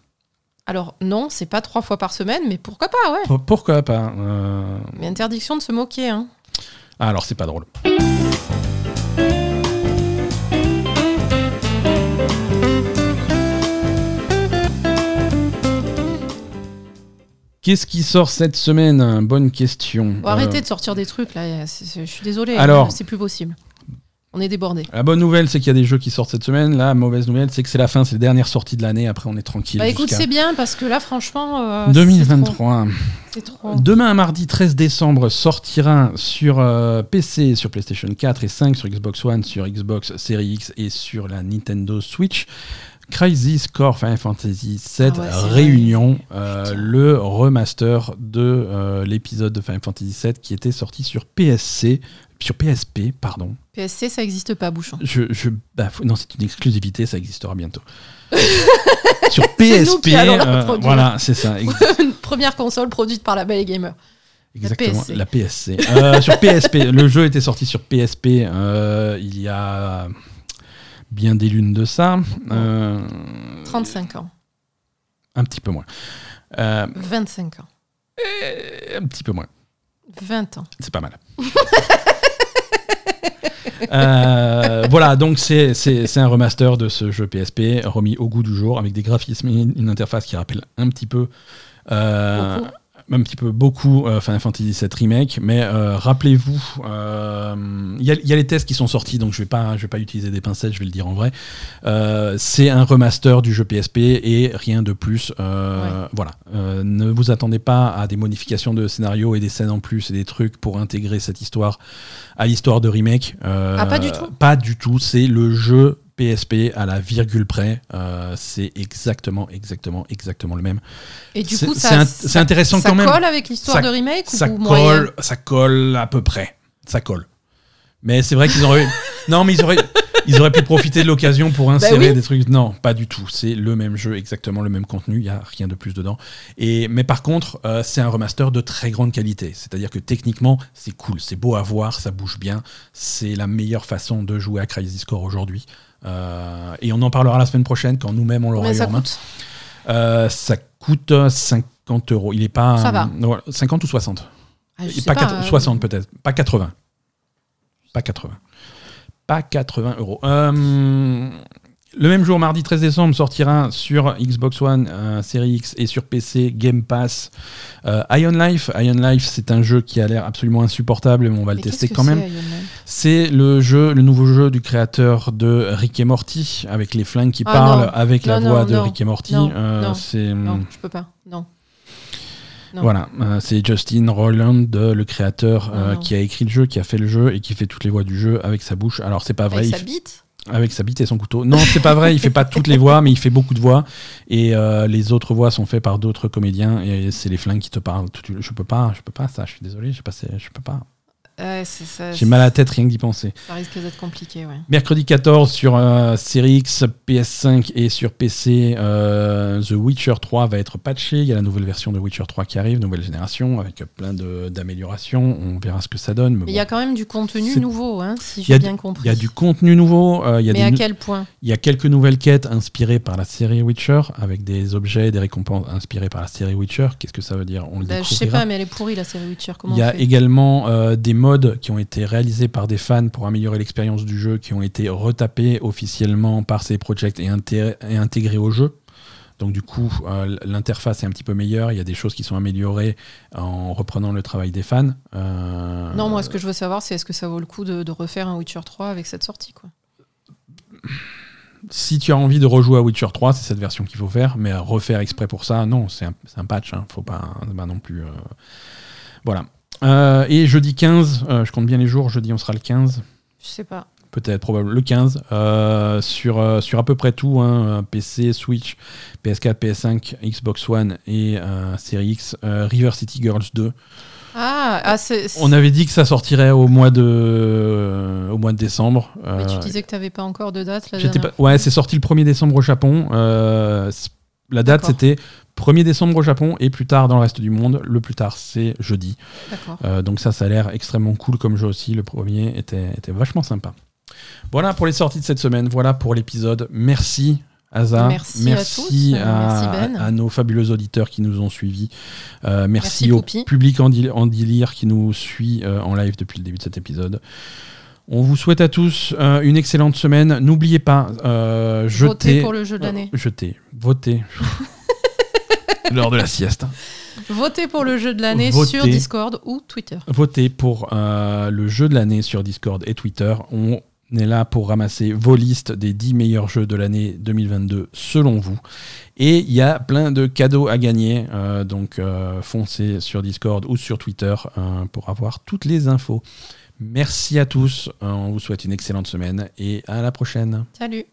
Alors, non, c'est pas trois fois par semaine, mais pourquoi pas, ouais. Pour- Pourquoi pas euh, Mais interdiction de se moquer, hein. ah, Alors, c'est pas drôle. Qu'est-ce qui sort cette semaine? Bonne question. Bon, arrêtez Euh, de sortir des trucs, là. Je suis Alors- hein, c'est plus possible. On est débordé. La bonne nouvelle, c'est qu'il y a des jeux qui sortent cette semaine. La mauvaise nouvelle, c'est que c'est la fin, c'est les dernières sorties de l'année. Après, on est tranquille. Bah écoute, c'est bien parce que là, franchement. euh, c'est 2023. trop, C'est trop. Demain, mardi 13 décembre, sortira sur euh, PC, sur PlayStation 4 et 5, sur Xbox One, sur Xbox Series X et sur la Nintendo Switch. Crisis Core Final Fantasy VII Ah ouais, c'est Réunion, euh, le remaster de euh, l'épisode de Final Fantasy VII qui était sorti sur PSC, sur PSP, pardon. PSC, ça existe pas, bouchon. Je. Non, c'est une exclusivité, ça existera bientôt. sur PSP, la euh, voilà, c'est ça. Une première console produite par la Belle Gamer. Exactement, PSC. la PSC. Sur PSP, le jeu était sorti sur PSP il y a bien des lunes de ça. Euh, 35 ans. un petit peu moins. Euh, 25 ans. un petit peu moins. 20 ans. C'est pas mal. Euh, voilà, donc c'est c'est- c'est un remaster de ce jeu PSP remis au goût du jour avec des graphismes et une interface qui rappelle un petit peu. euh. Un petit peu beaucoup euh, Final Fantasy VII Remake, mais euh, rappelez-vous, euh, il y, a- il y a les tests qui sont sortis, donc je vais pas, je vais pas utiliser des pincettes, je vais le dire en vrai. Euh, c'est un remaster du jeu PSP et rien de plus. Euh, Voilà, Euh, ne vous attendez pas à des modifications de scénario et des scènes en plus et des trucs pour intégrer cette histoire à l'histoire de remake. Euh, Ah, pas du tout Pas du tout. C'est le jeu PSP à la virgule près. Euh, c'est exactement, exactement, exactement le même. Et du coup, c'est ça, int- ça- c'est intéressant ça quand même. colle avec l'histoire Ça- de remake Ça ou colle, ça colle à peu près. Ça colle. Mais c'est vrai qu'ils ré- Non, mais ils auraient, ils auraient pu profiter de l'occasion pour Bah insérer oui. des trucs. Non, pas du tout. C'est le même jeu, exactement le même contenu. Il n'y a rien de plus dedans. Et, mais par contre, euh, c'est un remaster de très grande qualité. C'est-à-dire que techniquement, c'est cool, c'est beau à voir, ça bouge bien. C'est la meilleure façon de jouer à Crisis Core aujourd'hui. Euh, et on en parlera la semaine prochaine quand nous-mêmes on l'aura eu ça en main. coûte Euh, ça coûte euh, 50 euros. Il est pas. Ça va. euh, voilà, 50 ou 60 Ah, je Et sais pas pas, quatre- euh, 60 peut-être. Pas 80. Pas 80. Pas 80 euros. Euh, le même jour, mardi 13 décembre, sortira sur Xbox One, euh, Series X et sur PC Game Pass euh, Ion Life. Ion Life, c'est un jeu qui a l'air absolument insupportable, mais on va le tester quand même. c'est, le jeu, le nouveau jeu du créateur de Rick et Morty, avec les flingues qui Ah parlent, non. avec la Non, voix de. Rick et Morty. Non, Euh, non, Non, je peux pas. Non. non. voilà, euh, c'est Justin Roiland, euh, le créateur, euh, qui a écrit le jeu, qui a fait le jeu et qui fait toutes les voix du jeu avec sa bouche. Alors c'est pas vrai, Avec sa bite? Avec sa bite et son couteau. Non, c'est pas vrai, il fait pas toutes les voix, mais il fait beaucoup de voix. Et euh, les autres voix sont faites par d'autres comédiens. Et c'est les flingues qui te parlent. Je peux pas, je peux pas ça. Je suis désolé, je, pas, je peux pas. Ouais, c'est ça. J'ai mal à la tête rien que d'y penser. Ça risque d'être compliqué, ouais. Mercredi 14 sur euh, Series X, PS5 et sur PC, euh, The Witcher 3 va être patché. Il y a la nouvelle version de Witcher 3 qui arrive, nouvelle génération, avec plein d'améliorations. On verra ce que ça donne. Mais il bon. y a quand même du contenu nouveau, hein, si j'ai bien compris. Il y a du contenu nouveau. euh, il y a Mais des à quel point? Il y a quelques nouvelles quêtes inspirées par la série Witcher, avec des objets, des récompenses inspirées par la série Witcher. Qu'est-ce que ça veut dire? On le Bah, Je sais pas, mais elle est pourrie la série Witcher. Comment Il y a également euh, des qui ont été réalisés par des fans pour améliorer l'expérience du jeu, qui ont été retapés officiellement par ces projects et, inté- et intégrés au jeu. Donc du coup, euh, l'interface est un petit peu meilleure. Il y a des choses qui sont améliorées en reprenant le travail des fans. Euh, Non, moi, ce que je veux savoir, c'est est-ce que ça vaut le coup de, de refaire un Witcher 3 avec cette sortie, quoi? si tu as envie de rejouer à Witcher 3, c'est cette version qu'il faut faire, mais refaire exprès pour ça, non, c'est un, un patch, hein, faut pas non plus. euh, Voilà. Euh, et jeudi 15, euh, je compte bien les jours, jeudi on sera le 15, Je sais pas. peut-être probablement le 15, euh, sur, sur à peu près tout, hein, PC, Switch, PS4, PS5, Xbox One et Series X, River City Girls 2. Ah, ah c'est. On avait dit que ça sortirait au mois de, euh, au mois de décembre. Mais tu disais que tu n'avais pas encore de date la pas- Ouais, c'est sorti le 1er décembre au Japon. Euh, la date, D'accord. c'était 1er décembre au Japon et plus tard dans le reste du monde. Le plus tard, c'est jeudi. Euh, donc ça, ça a l'air extrêmement cool comme jeu aussi. Le premier était, était vachement sympa. Voilà pour les sorties de cette semaine. Voilà pour l'épisode. Merci. Asa, Merci à tous. à, Merci, Ben. à nos fabuleux auditeurs qui nous ont suivis. Euh, merci, Merci, au Poupie. public en, en délire qui nous suit euh, en live depuis le début de cet épisode. On vous souhaite à tous euh, une excellente semaine. N'oubliez pas, euh, jetez, Votez pour le jeu de l'année. euh, jetez, votez. L'heure de la sieste. Votez pour le jeu de l'année Votez. sur Discord ou Twitter. Votez pour euh, le jeu de l'année sur Discord et Twitter. On est là pour ramasser vos listes des 10 meilleurs jeux de l'année 2022 selon vous. Et il y a plein de cadeaux à gagner. euh, donc euh, foncez sur Discord ou sur Twitter pour avoir toutes les infos. Merci à tous. on vous souhaite une excellente semaine et à la prochaine. Salut